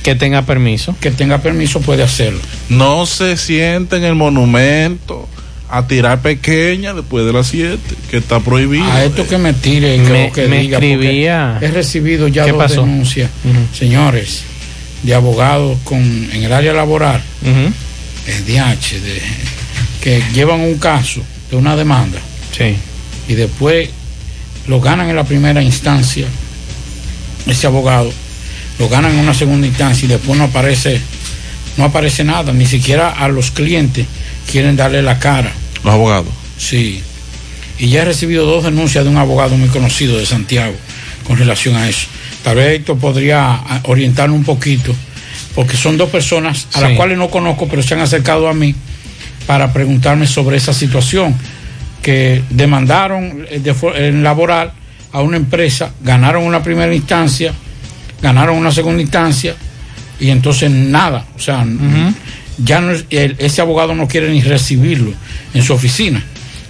[SPEAKER 10] Que tenga permiso.
[SPEAKER 11] Que tenga permiso puede hacerlo.
[SPEAKER 12] No se siente en el monumento a tirar pequeña después de las 7, que está prohibido.
[SPEAKER 11] A esto que me tire,
[SPEAKER 10] Me-
[SPEAKER 11] que
[SPEAKER 10] me
[SPEAKER 11] diga,
[SPEAKER 10] escribía-
[SPEAKER 11] He recibido ya
[SPEAKER 10] ¿Qué
[SPEAKER 11] dos
[SPEAKER 10] pasó?
[SPEAKER 11] denuncias, señores, de abogados con, en el área laboral, eh, DH, de, que llevan un caso de una demanda. Y después lo ganan en la primera instancia, ese abogado, lo ganan en una segunda instancia y después no aparece, no aparece nada, ni siquiera a los clientes quieren darle la cara.
[SPEAKER 12] Los abogados.
[SPEAKER 11] Sí. Y ya he recibido dos denuncias de un abogado muy conocido de Santiago con relación a eso. Tal vez Héctor podría ah, orientarme un poquito, porque son dos personas a las
[SPEAKER 10] Sí.
[SPEAKER 11] cuales no conozco, pero se han acercado a mí para preguntarme sobre esa situación, que demandaron eh, de en laboral a una empresa, ganaron una primera instancia, ganaron una segunda instancia, y entonces nada, o sea, ya no el- ese abogado no quiere ni recibirlo en su oficina.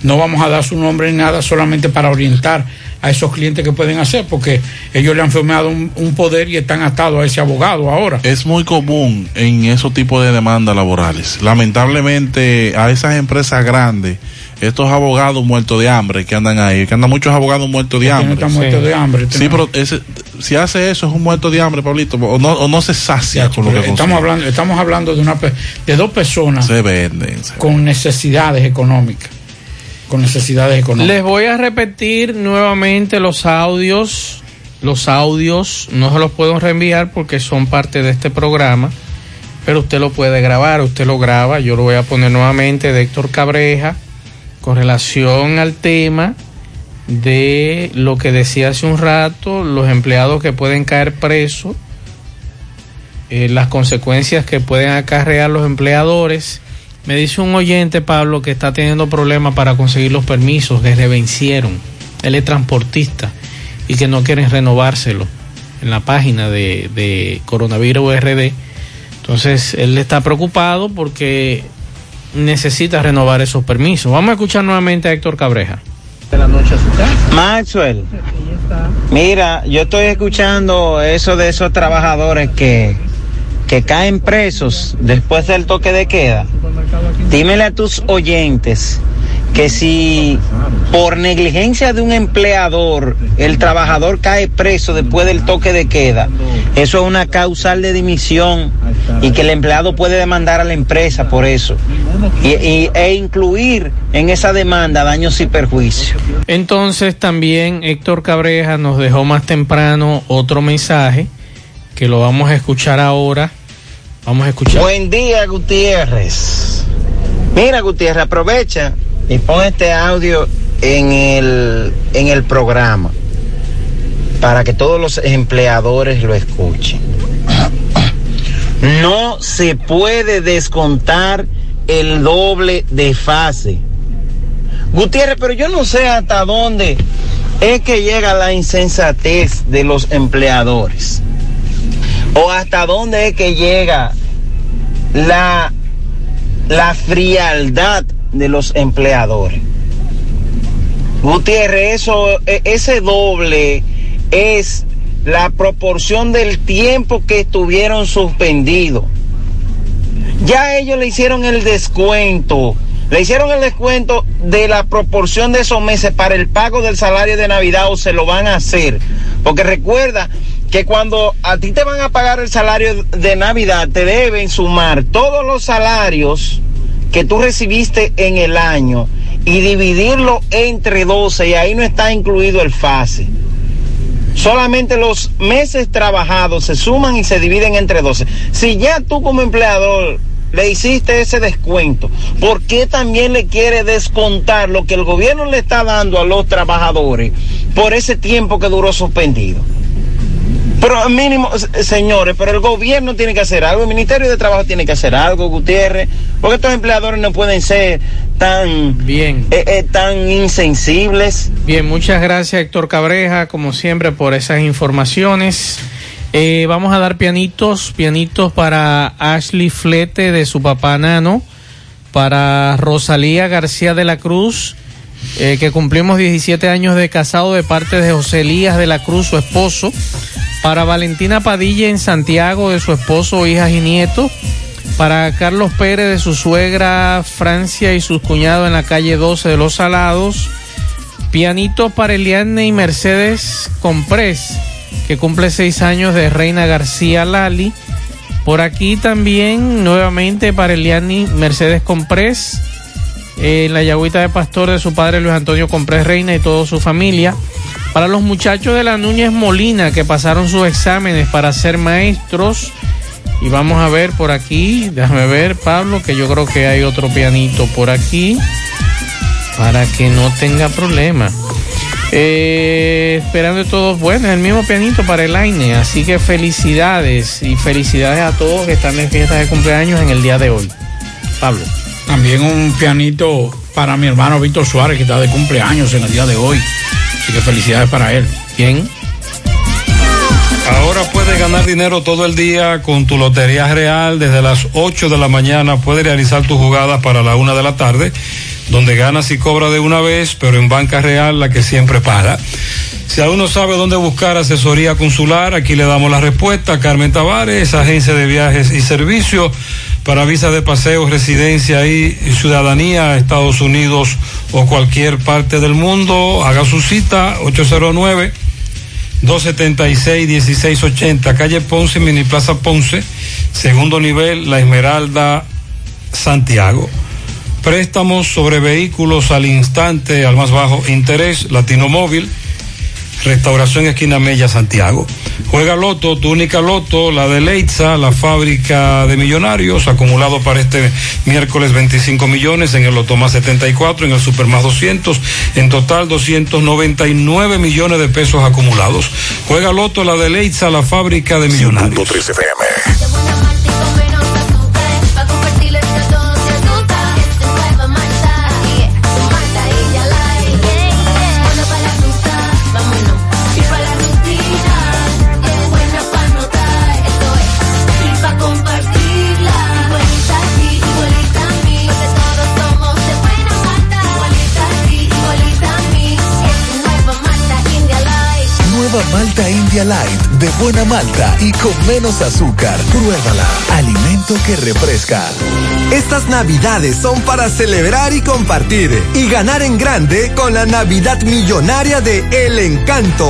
[SPEAKER 11] No vamos a dar su nombre ni nada, solamente para orientar a esos clientes que pueden hacer, porque ellos le han firmado un, un poder y están atados a ese abogado ahora.
[SPEAKER 12] Es muy común en esos tipos de demandas laborales. Lamentablemente, a esas empresas grandes, estos abogados muertos de hambre que andan ahí, que andan muchos abogados muertos de hambre.
[SPEAKER 11] están muertos de hambre,
[SPEAKER 12] Sí, pero ese- si hace eso es un muerto de hambre, Pablito, o no, o no se sacia con lo que
[SPEAKER 11] estamos
[SPEAKER 12] consigue.
[SPEAKER 11] hablando, estamos hablando de una pe- de dos personas
[SPEAKER 12] Se venden. se-
[SPEAKER 11] con necesidades económicas. Con necesidades económicas.
[SPEAKER 10] Les voy a repetir nuevamente los audios. Los audios no se los puedo reenviar porque son parte de este programa, pero usted lo puede grabar, usted lo graba, yo lo voy a poner nuevamente de Héctor Cabreja con relación al tema de lo que decía hace un rato, los empleados que pueden caer presos, eh, las consecuencias que pueden acarrear los empleadores. Me dice un oyente, Pablo, que está teniendo problemas para conseguir los permisos que le vencieron. Él es transportista y que no quieren renovárselo en la página de, de Coronavirus RD. Entonces, él está preocupado porque necesita renovar esos permisos. Vamos a escuchar nuevamente a Héctor Cabreja.
[SPEAKER 55] Maxwell, mira, yo estoy escuchando eso de esos trabajadores que, que caen presos después del toque de queda. Dímele a tus oyentes que si por negligencia de un empleador el trabajador cae preso después del toque de queda, eso es una causal de dimisión y que el empleado puede demandar a la empresa por eso y, e incluir en esa demanda daños y perjuicios.
[SPEAKER 10] Entonces también Héctor Cabreja nos dejó más temprano otro mensaje que lo vamos a escuchar ahora. Vamos a escuchar.
[SPEAKER 55] Buen día, Gutiérrez. Mira, Gutiérrez, aprovecha y pon este audio en el, en el programa para que todos los empleadores lo escuchen. No se puede descontar el doble de fase. Gutiérrez, pero yo no sé hasta dónde es que llega la insensatez de los empleadores. O hasta dónde es que llega la, la frialdad de los empleadores. Gutiérrez, eso, e- ese doble es la proporción del tiempo que estuvieron suspendidos. Ya ellos le hicieron el descuento, le hicieron el descuento de la proporción de esos meses para el pago del salario de Navidad o se lo van a hacer. Porque recuerda que cuando a ti te van a pagar el salario de Navidad, te deben sumar todos los salarios que tú recibiste en el año y dividirlo entre 12 y ahí no está incluido el FASE. Solamente los meses trabajados se suman y se dividen entre 12. Si ya tú como empleador le hiciste ese descuento, ¿por qué también le quiere descontar lo que el gobierno le está dando a los trabajadores por ese tiempo que duró suspendido? Pero mínimo, se- señores, pero el gobierno tiene que hacer algo, el Ministerio de Trabajo tiene que hacer algo, Gutiérrez, porque estos empleadores no pueden ser tan
[SPEAKER 10] bien
[SPEAKER 55] tan insensibles.
[SPEAKER 10] Bien, muchas gracias Héctor Cabreja, como siempre, por esas informaciones. Eh, vamos a dar pianitos, pianitos para Ashley Flete de su papá Nano. para Rosalía García de la Cruz, eh, que cumplimos 17 años de casado de parte de José Elías de la Cruz, su esposo. Para Valentina Padilla en Santiago, de su esposo, hijas y nietos. Para Carlos Pérez, de su suegra Francia y sus cuñados en la calle 12 de Los Salados. Pianito para Eliane y Mercedes Comprés, que cumple seis años de Reina García Lali. Por aquí también, nuevamente para Eliani Mercedes Comprés, eh, en la yagüita de pastor de su padre Luis Antonio Comprés Reina y toda su familia. Para los muchachos de la Núñez Molina que pasaron sus exámenes para ser maestros. Y vamos a ver por aquí, déjame ver Pablo, que yo creo que hay otro pianito por aquí para que no tenga problema. Eh, esperando todos, bueno, el mismo pianito para el AINE, así que felicidades y felicidades a todos que están en fiesta de cumpleaños en el día de hoy. Pablo.
[SPEAKER 11] También un pianito para mi hermano Víctor Suárez, que está de cumpleaños en el día de hoy. Así que felicidades para él.
[SPEAKER 10] ¿Quién?
[SPEAKER 30] Ahora puedes ganar dinero todo el día con tu Lotería Real. Desde las 8 de la mañana puedes realizar tus jugadas para la 1 de la tarde, donde ganas y cobras de una vez, pero en Banca Real la que siempre paga. Si aún no sabe dónde buscar asesoría consular, aquí le damos la respuesta. Carmen Tavares, agencia de viajes y servicios para visas de paseo, residencia y ciudadanía Estados Unidos o cualquier parte del mundo. Haga su cita 809 276-1680, calle Ponce, Mini Plaza Ponce, segundo nivel, La Esmeralda, Santiago. Préstamos sobre vehículos al instante, al más bajo interés, Latino Móvil, Restauración Esquina Mella, Santiago. Juega Loto, tu única Loto, la de Leitza, la fábrica de millonarios, acumulado para este miércoles 25 millones, en el Loto más 74, en el Super más 200, en total 299 millones de pesos acumulados. Juega Loto, la de Leitza, la fábrica de millonarios.
[SPEAKER 9] Finlandia Light de buena malta y con menos azúcar. Pruébala. Alimento que refresca.
[SPEAKER 55] Estas navidades son para celebrar y compartir y ganar en grande con la Navidad Millonaria de El Encanto.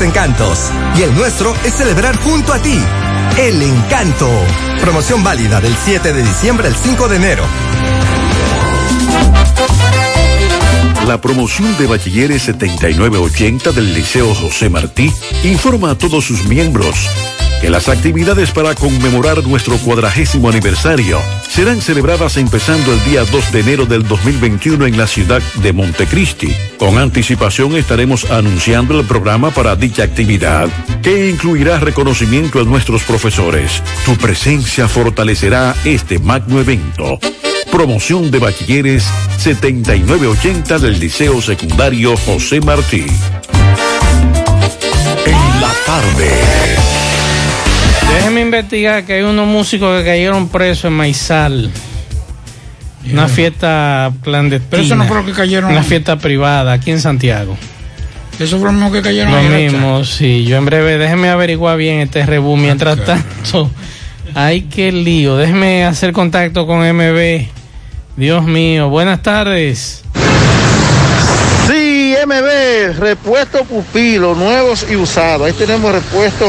[SPEAKER 55] encantos y el nuestro es celebrar junto a ti. El encanto. Promoción válida del 7 de diciembre al 5 de enero.
[SPEAKER 47] La promoción de bachilleres 7980 del Liceo José Martí informa a todos sus miembros que las actividades para conmemorar nuestro cuadragésimo aniversario serán celebradas empezando el día 2 de enero del 2021 en la ciudad de Montecristi. Con anticipación estaremos anunciando el programa para dicha actividad, que incluirá reconocimiento a nuestros profesores. Tu presencia fortalecerá este magno evento. Promoción de bachilleres 7980 del Liceo Secundario José Martí. En la tarde.
[SPEAKER 10] Déjeme investigar que hay unos músicos que cayeron presos en Maizal. Una fiesta clandestina.
[SPEAKER 11] Pero eso no fue lo que cayeron.
[SPEAKER 10] Una fiesta privada aquí en Santiago.
[SPEAKER 11] Eso fue lo mismo que cayeron
[SPEAKER 10] Lo mismo, sí. Yo en breve, déjeme averiguar bien este rebú. Mientras tanto, ay, qué lío. Déjeme hacer contacto con MB. Dios mío, buenas tardes.
[SPEAKER 19] MB, repuesto pupilo, nuevos y usados. Ahí tenemos repuesto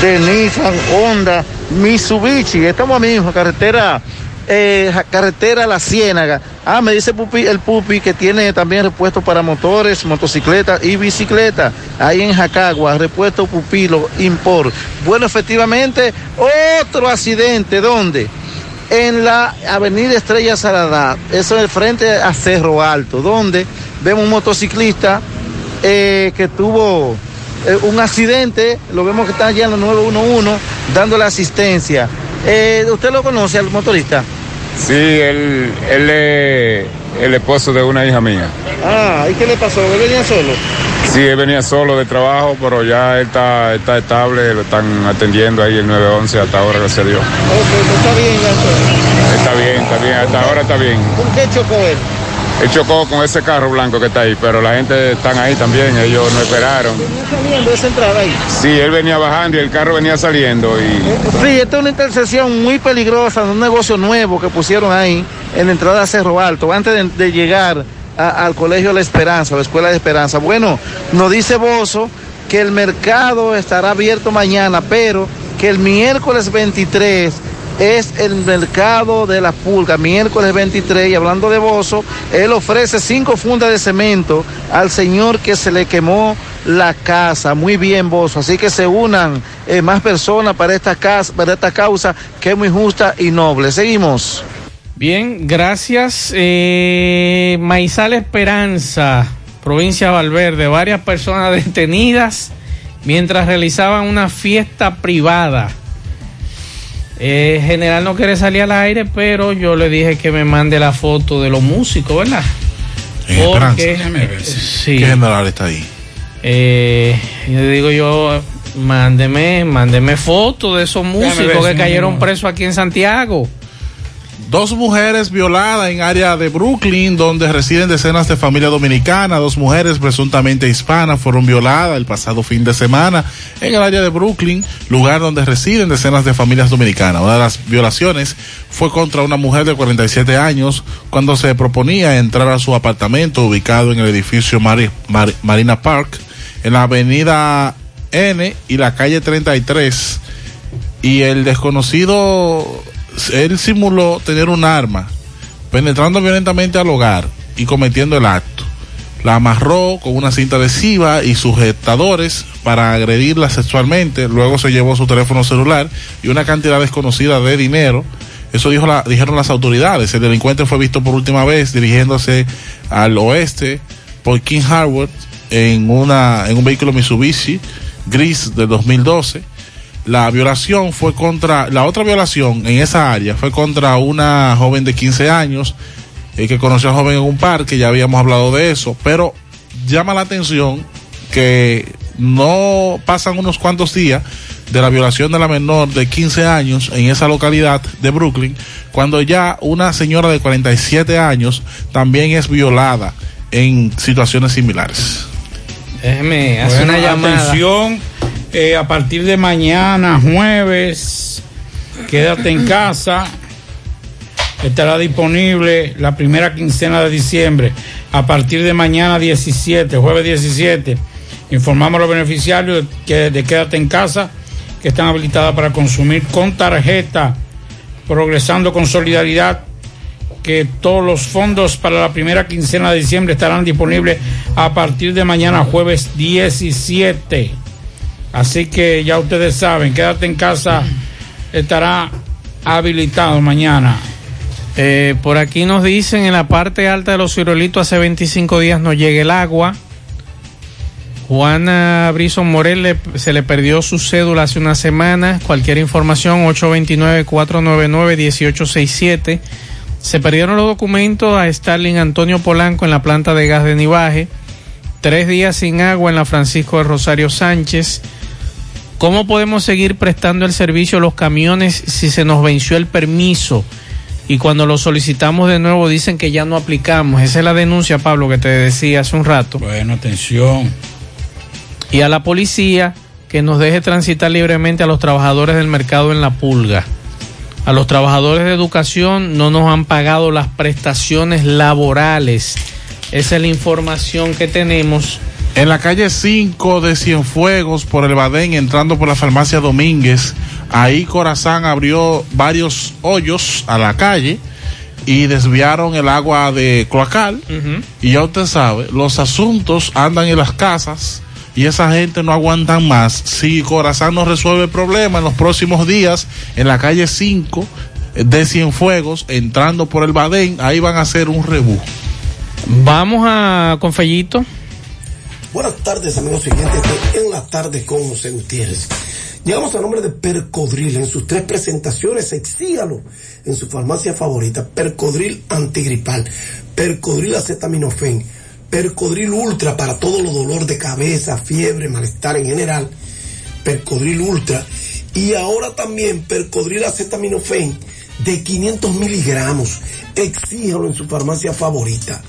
[SPEAKER 19] de Nissan, Honda, Mitsubishi. Estamos mismo, carretera, eh, carretera La Ciénaga. Ah, me dice Pupi, el Pupi que tiene también repuesto para motores, motocicletas y bicicleta. Ahí en Jacagua, repuesto pupilo, import. Bueno, efectivamente, otro accidente, ¿dónde? en la avenida Estrella Saladá, eso es frente a Cerro Alto, donde vemos un motociclista eh, que tuvo eh, un accidente, lo vemos que está allá en la 911 dándole asistencia. Eh, ¿Usted lo conoce al motorista?
[SPEAKER 56] Sí, él, él es el esposo de una hija mía.
[SPEAKER 19] Ah, ¿y qué le pasó? ¿Él venía solo?
[SPEAKER 56] Sí, él venía solo de trabajo, pero ya él está, está estable, lo están atendiendo ahí el 911 hasta ahora, gracias a Dios.
[SPEAKER 19] Ok, pues está bien, ya
[SPEAKER 56] Está bien, está bien, hasta ahora está bien.
[SPEAKER 19] ¿Con qué chocó él?
[SPEAKER 56] Él chocó con ese carro blanco que está ahí, pero la gente están ahí también, ellos no esperaron.
[SPEAKER 19] ¿Venía saliendo esa entrada ahí?
[SPEAKER 56] Sí, él venía bajando y el carro venía saliendo y
[SPEAKER 19] Sí, esta es una intersección muy peligrosa, un negocio nuevo que pusieron ahí en la entrada a Cerro Alto, antes de, de llegar a- al Colegio La Esperanza, la Escuela de Esperanza. Bueno, nos dice Bozo que el mercado estará abierto mañana, pero que el miércoles 23 es el mercado de la pulga, miércoles 23, y hablando de Bozo, él ofrece cinco fundas de cemento al señor que se le quemó la casa. Muy bien, Bozo. Así que se unan eh, más personas para esta, casa, para esta causa que es muy justa y noble. Seguimos.
[SPEAKER 10] Bien, gracias. Eh, Maizal Esperanza, provincia de Valverde, varias personas detenidas mientras realizaban una fiesta privada. Eh, general no quiere salir al aire, pero yo le dije que me mande la foto de los músicos, ¿verdad?
[SPEAKER 12] En Esperanza.
[SPEAKER 10] eh, sí.
[SPEAKER 12] ¿Qué general está ahí?
[SPEAKER 10] Eh, yo le digo yo, mándeme, mándeme fotos de esos músicos
[SPEAKER 12] si
[SPEAKER 10] que cayeron
[SPEAKER 12] no-
[SPEAKER 10] presos aquí en Santiago.
[SPEAKER 12] Dos mujeres violadas en área de Brooklyn, donde residen decenas de familias dominicanas. Dos mujeres presuntamente hispanas fueron violadas el pasado fin de semana en el área de Brooklyn, lugar donde residen decenas de familias dominicanas. Una de las violaciones fue contra una mujer de 47 años cuando se proponía entrar a su apartamento ubicado en el edificio Mari- Mar- Marina Park, en la avenida N y la calle 33 y el desconocido él simuló tener un arma penetrando violentamente al hogar y cometiendo el acto. La amarró con una cinta adhesiva y sujetadores para agredirla sexualmente. Luego se llevó su teléfono celular y una cantidad desconocida de dinero. Eso dijo la, dijeron las autoridades. El delincuente fue visto por última vez dirigiéndose al oeste por King Harvard en una en un vehículo Mitsubishi gris del 2012 la violación fue contra, la otra violación en esa área fue contra una joven de 15 años eh, que conoció al joven en un parque, ya habíamos hablado de eso, pero llama la atención que no pasan unos cuantos días de la violación de la menor de 15 años en esa localidad de Brooklyn, cuando ya una señora de 47 años también es violada en situaciones similares.
[SPEAKER 10] Déjeme hacer
[SPEAKER 11] Bueno,
[SPEAKER 10] una llamada.
[SPEAKER 11] Atención, eh, a partir de mañana, jueves, quédate en casa. Estará disponible la primera quincena de diciembre. A partir de mañana 17, jueves 17, informamos a los beneficiarios que de quédate en casa que están habilitadas para consumir con tarjeta, progresando con solidaridad que todos los fondos para la primera quincena de diciembre estarán disponibles a partir de mañana jueves 17. Así que ya ustedes saben, quédate en casa, estará habilitado mañana.
[SPEAKER 10] Eh, por aquí nos dicen en la parte alta de los ciruelitos hace 25 días no llega el agua. Juana Brison Morel se le perdió su cédula hace una semana. Cualquier información 829-499-1867. Se perdieron los documentos a Starling Antonio Polanco en la planta de gas de Nivaje. Tres días sin agua en la Francisco de Rosario Sánchez. ¿Cómo podemos seguir prestando el servicio a los camiones si se nos venció el permiso? Y cuando lo solicitamos de nuevo dicen que ya no aplicamos. Esa es la denuncia, Pablo, que te decía hace un rato.
[SPEAKER 11] Bueno, atención.
[SPEAKER 10] Y a la policía que nos deje transitar libremente a los trabajadores del mercado en la pulga. A los trabajadores de educación no nos han pagado las prestaciones laborales. Esa es la información que tenemos.
[SPEAKER 12] En la calle 5 de Cienfuegos, por el Badén, entrando por la farmacia Domínguez, ahí Corazán abrió varios hoyos a la calle y desviaron el agua de cloacal. Y ya usted sabe, los asuntos andan en las casas y esa gente no aguantan más. Si Corazán no resuelve el problema en los próximos días, en la calle 5 de Cienfuegos, entrando por el Badén, ahí van a hacer un rebú.
[SPEAKER 10] Vamos a con Fellito.
[SPEAKER 57] Buenas tardes, amigos siguientes. En la tarde con José Gutiérrez. Llegamos a nombre de Percodril. En sus tres presentaciones, exígalo en su farmacia favorita. Percodril antigripal, Percodril acetaminofén, Percodril ultra para todo lo dolor de cabeza, fiebre, malestar en general. Percodril ultra. Y ahora también Percodril acetaminofén de 500 miligramos. Exíjalo en su farmacia favorita.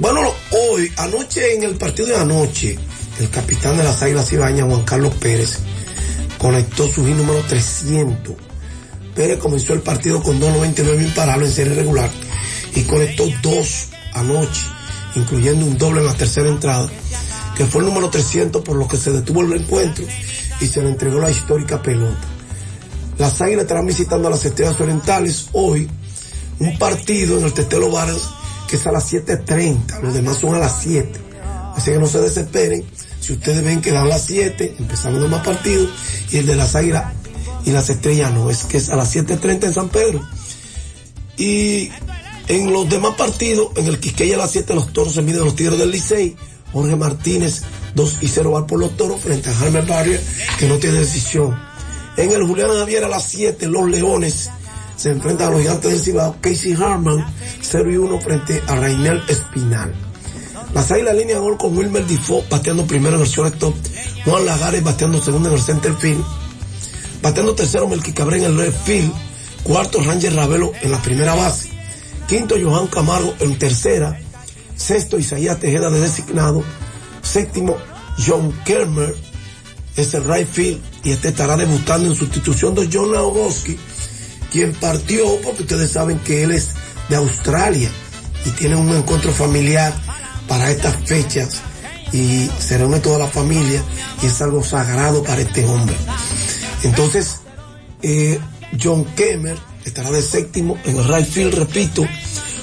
[SPEAKER 57] Bueno, hoy, anoche en el partido de anoche, el capitán de las Águilas Ibañas, Juan Carlos Pérez, conectó su hit número 300. Pérez comenzó el partido con 2.99 imparables en serie regular y conectó dos anoche, incluyendo un doble en la tercera entrada, que fue el número 300 por lo que se detuvo el encuentro y se le entregó la histórica pelota. Las Águilas estarán visitando a las Estrellas Orientales hoy, un partido en el Tetelo Vargas que es a las 7.30, los demás son a las 7. Así que no se desesperen. Si ustedes ven que dan las 7, empezamos los demás partidos, y el de las águilas y las estrellas no, es que es a las 7.30 en San Pedro. Y en los demás partidos, en el Quisqueya a las 7 los toros se miden los tigres del Licey. Jorge Martínez 2 y 0 va por los toros frente a Jaime Barrier, que no tiene decisión. En el Julián Javier a las 7, los Leones se enfrentan a los gigantes del Cibao, Casey Harman 0 y 1 frente a Rainel Espinal. Las águilas línea gol con Wilmer Difo bateando primero en el shortstop, Juan Lagares bateando segundo en el center field, bateando tercero Melqui Cabrera en el left field, cuarto Ranger Ravelo en la primera base, quinto Johan Camargo en tercera, sexto Isaías Tejeda de designado, séptimo John Kermer es el right field y este estará debutando en sustitución de John Naogoski, quien partió porque ustedes saben que él es de Australia y tiene un encuentro familiar para estas fechas y se reúne toda la familia y es algo sagrado para este hombre. Entonces, eh, John Kemmer estará de séptimo en el right field, repito.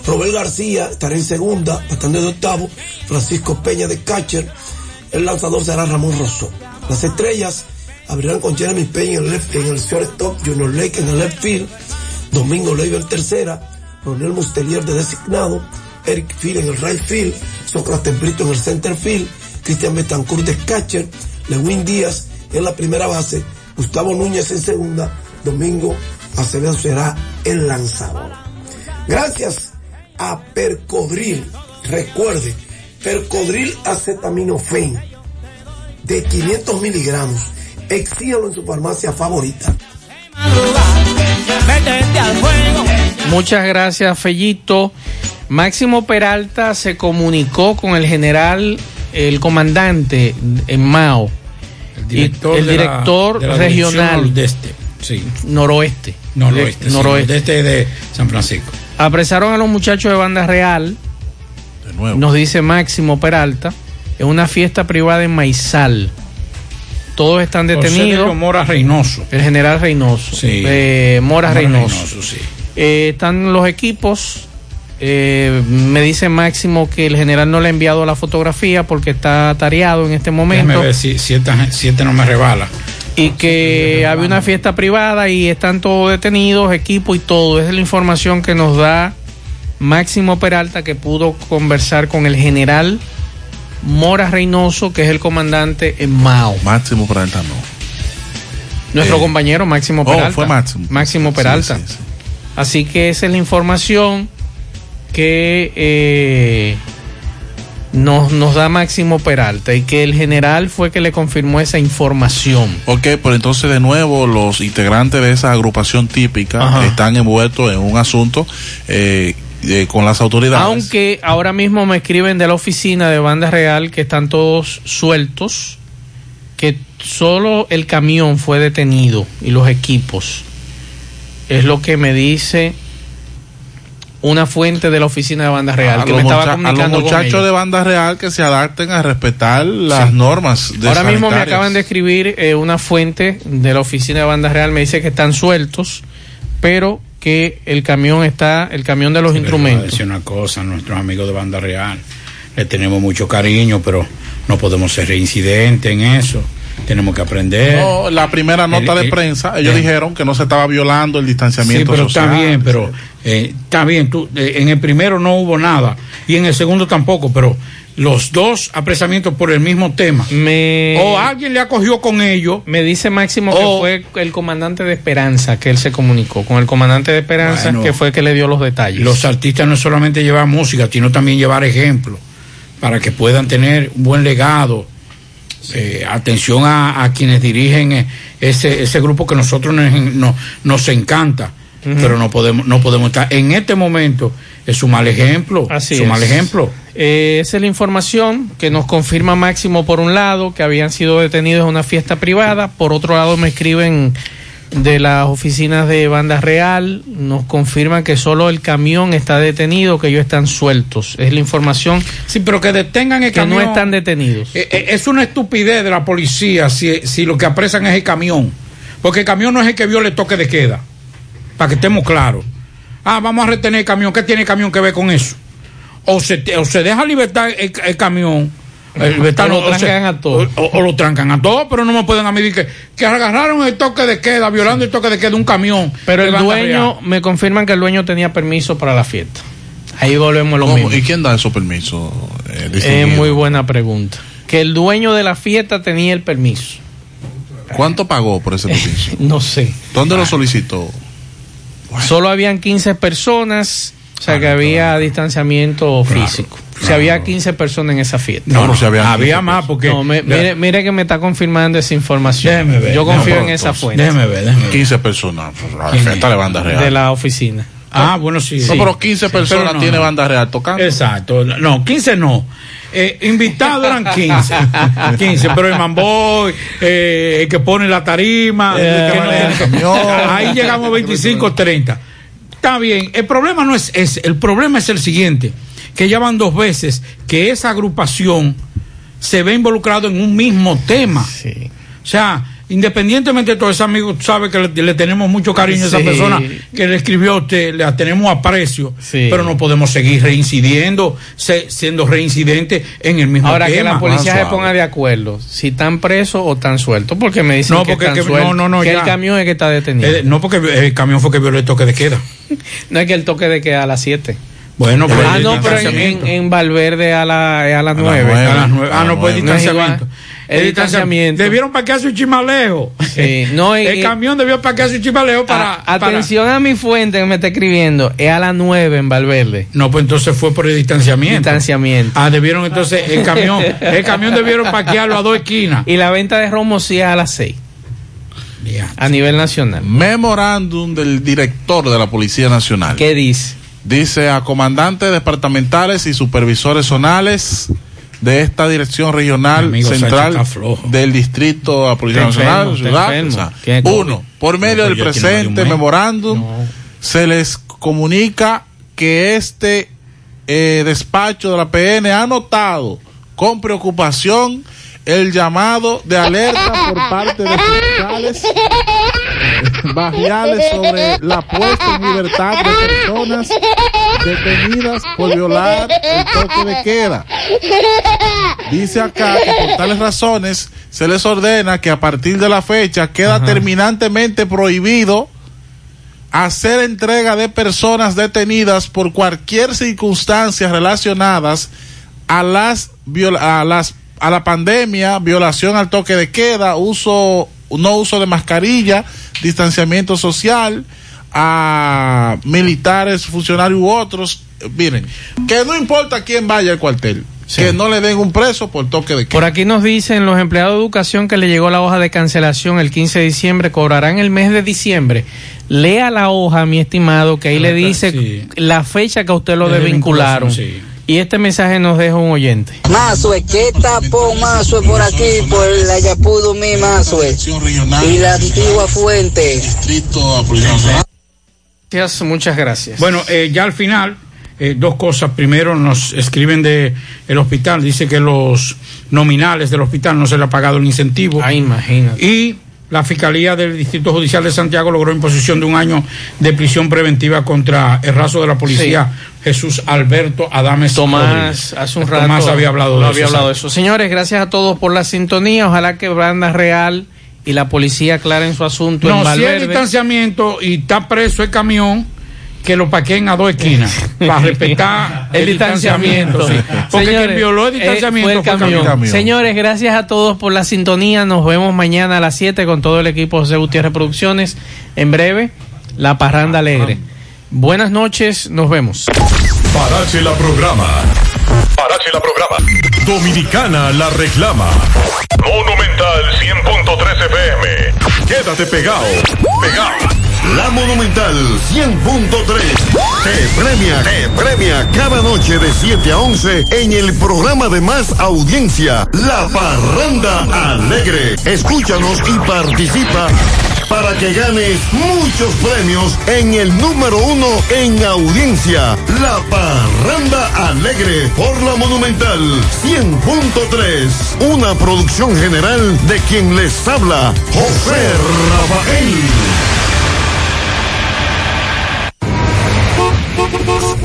[SPEAKER 57] Robert García estará en segunda, bastante de octavo. Francisco Peña de catcher. El lanzador será Ramón Rosso. Las estrellas abrirán con Jeremy Peña en el, left, en el shortstop, Junior Lake en el left field, Domingo Leiber en tercera, Ronel Mustelier de designado, Eric Field en el right field, Sócrates Brito en el center field, Cristian Betancourt de catcher, Lewin Díaz en la primera base, Gustavo Núñez en segunda, Domingo Acevedo será el lanzador. Gracias a Percodril, recuerde, Percodril acetaminofén de 500 miligramos, exíjalo en su farmacia favorita.
[SPEAKER 10] Muchas gracias, Fellito. Máximo Peralta se comunicó con el general, el comandante en Mao,
[SPEAKER 11] el director,
[SPEAKER 10] el
[SPEAKER 11] de la-
[SPEAKER 10] director
[SPEAKER 11] de la
[SPEAKER 10] regional
[SPEAKER 11] nordeste, sí.
[SPEAKER 10] noroeste.
[SPEAKER 11] Noroeste,
[SPEAKER 10] De-
[SPEAKER 11] sí,
[SPEAKER 10] noroeste.
[SPEAKER 11] nordeste de San Francisco.
[SPEAKER 10] Apresaron a los muchachos de Banda Real. Nos dice Máximo Peralta. En una fiesta privada en Maizal. Todos están
[SPEAKER 11] José
[SPEAKER 10] detenidos.
[SPEAKER 11] de Mora Reynoso.
[SPEAKER 10] El general Reynoso.
[SPEAKER 11] Sí.
[SPEAKER 10] Eh, Mora,
[SPEAKER 11] Mora
[SPEAKER 10] Reynoso.
[SPEAKER 11] Reynoso, sí.
[SPEAKER 10] Eh, están los equipos. Eh, me dice Máximo que el general no le ha enviado la fotografía porque está tareado en este momento.
[SPEAKER 11] Ver si, si esta, si esta no me rebala.
[SPEAKER 10] Y que había una fiesta privada y están todos detenidos, equipo y todo. Esa es la información que nos da Máximo Peralta, que pudo conversar con el general Mora Reynoso, que es el comandante en Mao.
[SPEAKER 12] Máximo Peralta no.
[SPEAKER 10] Nuestro
[SPEAKER 12] Eh,
[SPEAKER 10] compañero Máximo
[SPEAKER 12] oh,
[SPEAKER 10] Peralta.
[SPEAKER 12] fue Máximo.
[SPEAKER 10] Máximo Peralta.
[SPEAKER 12] sí, sí.
[SPEAKER 10] Así que esa es la información que eh, nos, nos da Máximo Peralta y que el general fue que le confirmó esa información.
[SPEAKER 12] Ok, pero entonces de nuevo los integrantes de esa agrupación típica
[SPEAKER 10] Ajá.
[SPEAKER 12] están envueltos en un asunto eh, eh, con las autoridades.
[SPEAKER 10] Aunque ahora mismo me escriben de la oficina de Banda Real que están todos sueltos, que solo el camión fue detenido y los equipos. Es lo que me dice una fuente de la oficina de Banda Real
[SPEAKER 12] a
[SPEAKER 10] que
[SPEAKER 12] los,
[SPEAKER 10] me estaba
[SPEAKER 12] mucha- a
[SPEAKER 10] comunicando
[SPEAKER 12] los muchachos de banda real que se adapten a respetar las
[SPEAKER 10] Sí.
[SPEAKER 12] normas de
[SPEAKER 10] Ahora mismo me acaban de escribir eh, una fuente de la oficina de Banda Real, me dice que están sueltos, pero que el camión está, el camión de los
[SPEAKER 11] Les voy a
[SPEAKER 10] instrumentos.
[SPEAKER 11] decir una cosa a nuestros amigos de Banda Real. Le tenemos mucho cariño, pero no podemos ser reincidentes en eso. Tenemos que aprender.
[SPEAKER 12] No, la primera nota
[SPEAKER 11] El-
[SPEAKER 12] de
[SPEAKER 11] el-
[SPEAKER 12] prensa, ellos
[SPEAKER 11] eh.
[SPEAKER 12] dijeron que no se estaba violando el
[SPEAKER 11] Sí,
[SPEAKER 12] distanciamiento
[SPEAKER 11] pero
[SPEAKER 12] social.
[SPEAKER 11] está bien, pero eh, está bien. Tú, eh, en el primero no hubo nada y en el segundo tampoco, pero los dos apresamientos por el mismo tema.
[SPEAKER 10] Me...
[SPEAKER 11] O alguien le acogió con ellos.
[SPEAKER 10] Me dice Máximo
[SPEAKER 11] O-
[SPEAKER 10] que fue el comandante de Esperanza que él se comunicó con el comandante de Esperanza
[SPEAKER 11] Bueno.
[SPEAKER 10] que fue el que le dio los detalles.
[SPEAKER 11] Los artistas no es solamente llevar música, sino también llevar ejemplos para que puedan tener un buen legado. Eh, atención a, a quienes dirigen eh, ese, ese grupo que nosotros nos, nos, nos encanta, pero no podemos, no podemos estar. En este momento es un mal ejemplo.
[SPEAKER 10] Así
[SPEAKER 11] es un mal ejemplo.
[SPEAKER 10] Eh, esa es la información que nos confirma Máximo por un lado, que habían sido detenidos en una fiesta privada. Por otro lado, me escriben de las oficinas de Banda Real, nos confirman que solo el camión está detenido, que ellos están sueltos. Es la información.
[SPEAKER 11] Sí, pero que detengan el
[SPEAKER 10] que
[SPEAKER 11] camión.
[SPEAKER 10] no están detenidos.
[SPEAKER 11] Eh, eh, es una estupidez de la policía si, si lo que apresan es el camión. Porque el camión no es el que vio el toque de queda. Para que estemos claros. Ah, vamos a retener el camión. ¿Qué tiene el camión que ver con eso? O se, o se deja libertad el, el camión.
[SPEAKER 10] O lo trancan a todos.
[SPEAKER 11] O, o lo trancan a todos, pero no me pueden a medir que, que agarraron el toque de queda, violando el toque de queda de un camión.
[SPEAKER 10] Pero el dueño, me confirman que el dueño tenía permiso para la fiesta. Ahí volvemos a lo
[SPEAKER 12] ¿Cómo?
[SPEAKER 10] mismo.
[SPEAKER 12] ¿Y quién da esos permisos? eh,
[SPEAKER 10] Es muy buena pregunta. Que el dueño de la fiesta tenía el permiso.
[SPEAKER 12] ¿Cuánto pagó por ese permiso?
[SPEAKER 10] No sé.
[SPEAKER 12] ¿Dónde lo solicitó?
[SPEAKER 10] Solo habían 15 personas, o
[SPEAKER 12] Ah,
[SPEAKER 10] sea que había distanciamiento físico. O sea, había 15 personas en esa fiesta.
[SPEAKER 12] No, no, si habían
[SPEAKER 11] había
[SPEAKER 12] 15
[SPEAKER 11] más porque.
[SPEAKER 10] No, me- mire, mire que me está confirmando esa información.
[SPEAKER 11] Déjeme ver,
[SPEAKER 10] Yo confío
[SPEAKER 11] déjame
[SPEAKER 10] en esa fuente
[SPEAKER 11] Déjeme ver, déjeme ver.
[SPEAKER 12] 15 personas. pues, La fiesta de banda real.
[SPEAKER 10] de la oficina.
[SPEAKER 11] Ah, bueno, sí.
[SPEAKER 12] No,
[SPEAKER 11] sí.
[SPEAKER 12] pero 15
[SPEAKER 11] Sí,
[SPEAKER 12] personas
[SPEAKER 11] pero no,
[SPEAKER 12] tiene
[SPEAKER 11] no.
[SPEAKER 12] banda real tocando.
[SPEAKER 11] Exacto. No, 15 no. Eh, invitados eran 15. 15, pero el Mamboy, eh, el que pone la tarima,
[SPEAKER 12] El que
[SPEAKER 11] no
[SPEAKER 12] el camión.
[SPEAKER 11] ahí llegamos a 25, 30. Está bien, el problema no es ese, el problema es el siguiente, que ya van dos veces que esa agrupación se ve involucrado en un mismo tema. O sea, independientemente de todo ese amigo, tú sabes que le, le tenemos mucho cariño a esa
[SPEAKER 10] Sí.
[SPEAKER 11] persona que le escribió a usted, le tenemos aprecio,
[SPEAKER 10] Sí.
[SPEAKER 11] pero no podemos seguir reincidiendo, se- siendo reincidentes en el mismo
[SPEAKER 10] Ahora que
[SPEAKER 11] tema.
[SPEAKER 10] la policía
[SPEAKER 12] más
[SPEAKER 10] se ponga de acuerdo si están presos o están sueltos, porque me dicen
[SPEAKER 11] No,
[SPEAKER 10] que
[SPEAKER 11] porque
[SPEAKER 10] están
[SPEAKER 11] que-
[SPEAKER 10] sueltos,
[SPEAKER 11] no, no, no,
[SPEAKER 10] que
[SPEAKER 11] ya.
[SPEAKER 10] el camión es que está detenido.
[SPEAKER 11] Eh, no porque el camión fue que violó el toque de queda.
[SPEAKER 10] no es que el toque de queda a las 7.
[SPEAKER 11] Bueno, pero
[SPEAKER 10] ah, no, pero en, en, Valverde a, la, es a las
[SPEAKER 12] las
[SPEAKER 10] 9.
[SPEAKER 12] nueve.
[SPEAKER 11] A las nueve. Ah,
[SPEAKER 12] A las
[SPEAKER 11] no, pues distanciamiento.
[SPEAKER 10] El distanciamiento.
[SPEAKER 11] Debieron parquearse un chimaleo.
[SPEAKER 10] Sí, no, y-
[SPEAKER 11] el camión debió parquearse un chimaleo para,
[SPEAKER 10] A-
[SPEAKER 11] para-
[SPEAKER 10] atención a mi fuente que me está escribiendo, es a las 9 en Valverde.
[SPEAKER 11] No, pues entonces fue por el distanciamiento.
[SPEAKER 10] Distanciamiento.
[SPEAKER 11] Ah, debieron entonces el camión, el camión debieron parquearlo a dos esquinas.
[SPEAKER 10] Y la venta de romo sí es a las 6,
[SPEAKER 11] Ya.
[SPEAKER 10] a nivel nacional.
[SPEAKER 12] Memorándum del director de la Policía Nacional.
[SPEAKER 10] ¿Qué dice?
[SPEAKER 12] Dice a comandantes departamentales y supervisores zonales de esta dirección regional
[SPEAKER 11] Amigo,
[SPEAKER 12] central del distrito de la Policía
[SPEAKER 10] Está
[SPEAKER 12] Nacional. o sea, uno, por medio
[SPEAKER 11] No,
[SPEAKER 12] del presente
[SPEAKER 11] mes.
[SPEAKER 12] memorándum,
[SPEAKER 10] No.
[SPEAKER 12] se les comunica que este eh, despacho de la PN ha notado con preocupación el llamado de alerta por parte de fiscales barriales sobre la puesta en libertad de personas detenidas por violar el toque de queda. Dice acá que por tales razones se les ordena que a partir de la fecha queda terminantemente prohibido hacer entrega de personas detenidas por cualquier circunstancia relacionadas a las viola- a las a la pandemia, violación al toque de queda, uso no uso de mascarilla, distanciamiento social, a militares, funcionarios u otros. Miren, que no importa quién vaya al cuartel, que no le den un preso por toque de queda.
[SPEAKER 10] Por aquí nos dicen los empleados de educación que le llegó la hoja de cancelación el 15 de diciembre, cobrarán el mes de diciembre. Lea la hoja, mi estimado, que ahí le dice
[SPEAKER 11] Sí.
[SPEAKER 10] la fecha que a usted lo
[SPEAKER 11] De
[SPEAKER 10] desvincularon.
[SPEAKER 11] sí.
[SPEAKER 10] Y este mensaje nos deja un oyente.
[SPEAKER 58] Mazue, ¿qué tapón Mazue por aquí, por la Yapudo mi Mazue? Y la antigua fuente.
[SPEAKER 10] Gracias, muchas gracias.
[SPEAKER 11] Bueno, eh, ya al final, eh, dos cosas. Primero, nos escriben de el hospital, dice que los nominales del hospital no se le ha pagado el incentivo.
[SPEAKER 10] Ah, imagínate.
[SPEAKER 11] Y la Fiscalía del Distrito Judicial de Santiago logró imposición de un año de prisión preventiva contra el raso de la policía Jesús Alberto Adames
[SPEAKER 10] Tomás, hace un
[SPEAKER 11] Tomás
[SPEAKER 10] rato
[SPEAKER 11] había hablado
[SPEAKER 10] no
[SPEAKER 11] de
[SPEAKER 10] había
[SPEAKER 11] eso.
[SPEAKER 10] hablado de eso. Señores, gracias a todos por la sintonía. Ojalá que Banda Real y la policía aclaren su asunto en
[SPEAKER 11] No, si hay distanciamiento y está preso el camión, que lo paquen a dos esquinas para respetar
[SPEAKER 10] el distanciamiento.
[SPEAKER 11] sí. Porque
[SPEAKER 10] Señores,
[SPEAKER 11] quien violó el
[SPEAKER 10] eh,
[SPEAKER 11] distanciamiento
[SPEAKER 10] fue el
[SPEAKER 11] fue el
[SPEAKER 10] camión. Señores, gracias a todos por la sintonía. Nos vemos mañana a las 7 con todo el equipo José Gutiérrez Producciones. En breve, la parranda alegre. Buenas noches, nos vemos.
[SPEAKER 18] Parache la programa. Parache la programa. Dominicana la reclama. Monumental 100.3 FM. Quédate pegado. Pegado.
[SPEAKER 59] La Monumental 100.3 te premia, te premia cada noche de 7 a 11 en el programa de más audiencia, La Parranda Alegre. Escúchanos y participa para que ganes muchos premios en el número uno en audiencia, La Parranda Alegre por la Monumental 100.3. Una producción general de quien les habla, José Rafael.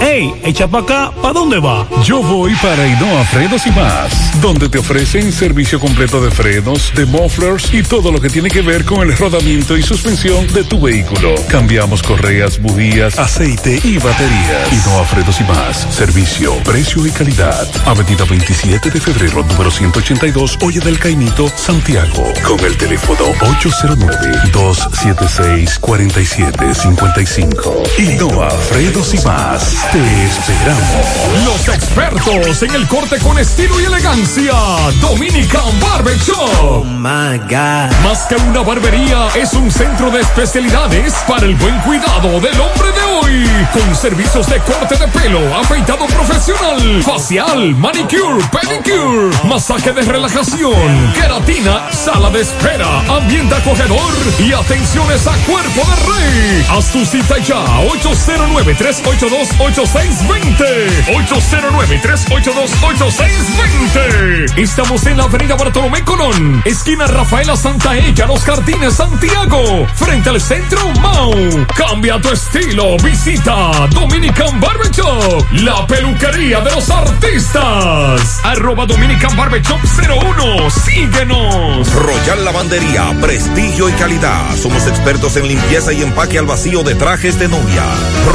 [SPEAKER 60] ¡Ey! Echa para acá, ¿para dónde va?
[SPEAKER 61] Yo voy para Hinoa Frenos y más, donde te ofrecen servicio completo de frenos, de mufflers y todo lo que tiene que ver con el rodamiento y suspensión de tu vehículo. Cambiamos correas, bujías, aceite y baterías. Hinoa Frenos y más, servicio, precio y calidad. Avenida 27 de febrero, número 182, Oye del Caimito, Santiago. Con el teléfono 809-276-4755. Hinoa Frenos y más. Te esperamos.
[SPEAKER 18] Los expertos en el corte con estilo y elegancia. Dominican Barber Shop.
[SPEAKER 52] my God.
[SPEAKER 18] Más que una barbería, es un centro de especialidades para el buen cuidado del hombre de hoy. Con servicios de corte de pelo, afeitado profesional, facial, manicure, pedicure, masaje de relajación, queratina, sala de espera, ambiente acogedor y atenciones a cuerpo de rey. Haz tu cita ya, 809-382-8620. 809-382-8620. Estamos en la avenida Bartolomé Colón, esquina Rafaela Santa Ella, Los Jardines, Santiago, frente al centro Mau. Cambia tu estilo, visita Dominican Barber Shop, la peluquería de los artistas. Arroba Dominican Barber Shop 01, síguenos.
[SPEAKER 62] Royal Lavandería, prestigio y calidad. Somos expertos en limpieza y empaque al vacío de trajes de novia.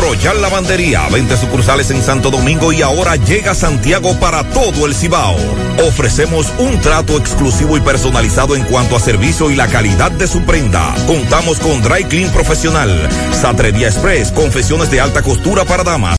[SPEAKER 62] Royal Lavandería, 20 sucursales en Santo Domingo y ahora llega Santiago para todo el Cibao. Ofrecemos un trato exclusivo y personalizado en cuanto a servicio y la calidad de su prenda. Contamos con Dry Clean Profesional, Satrería Express, confesiones de alta costura para damas.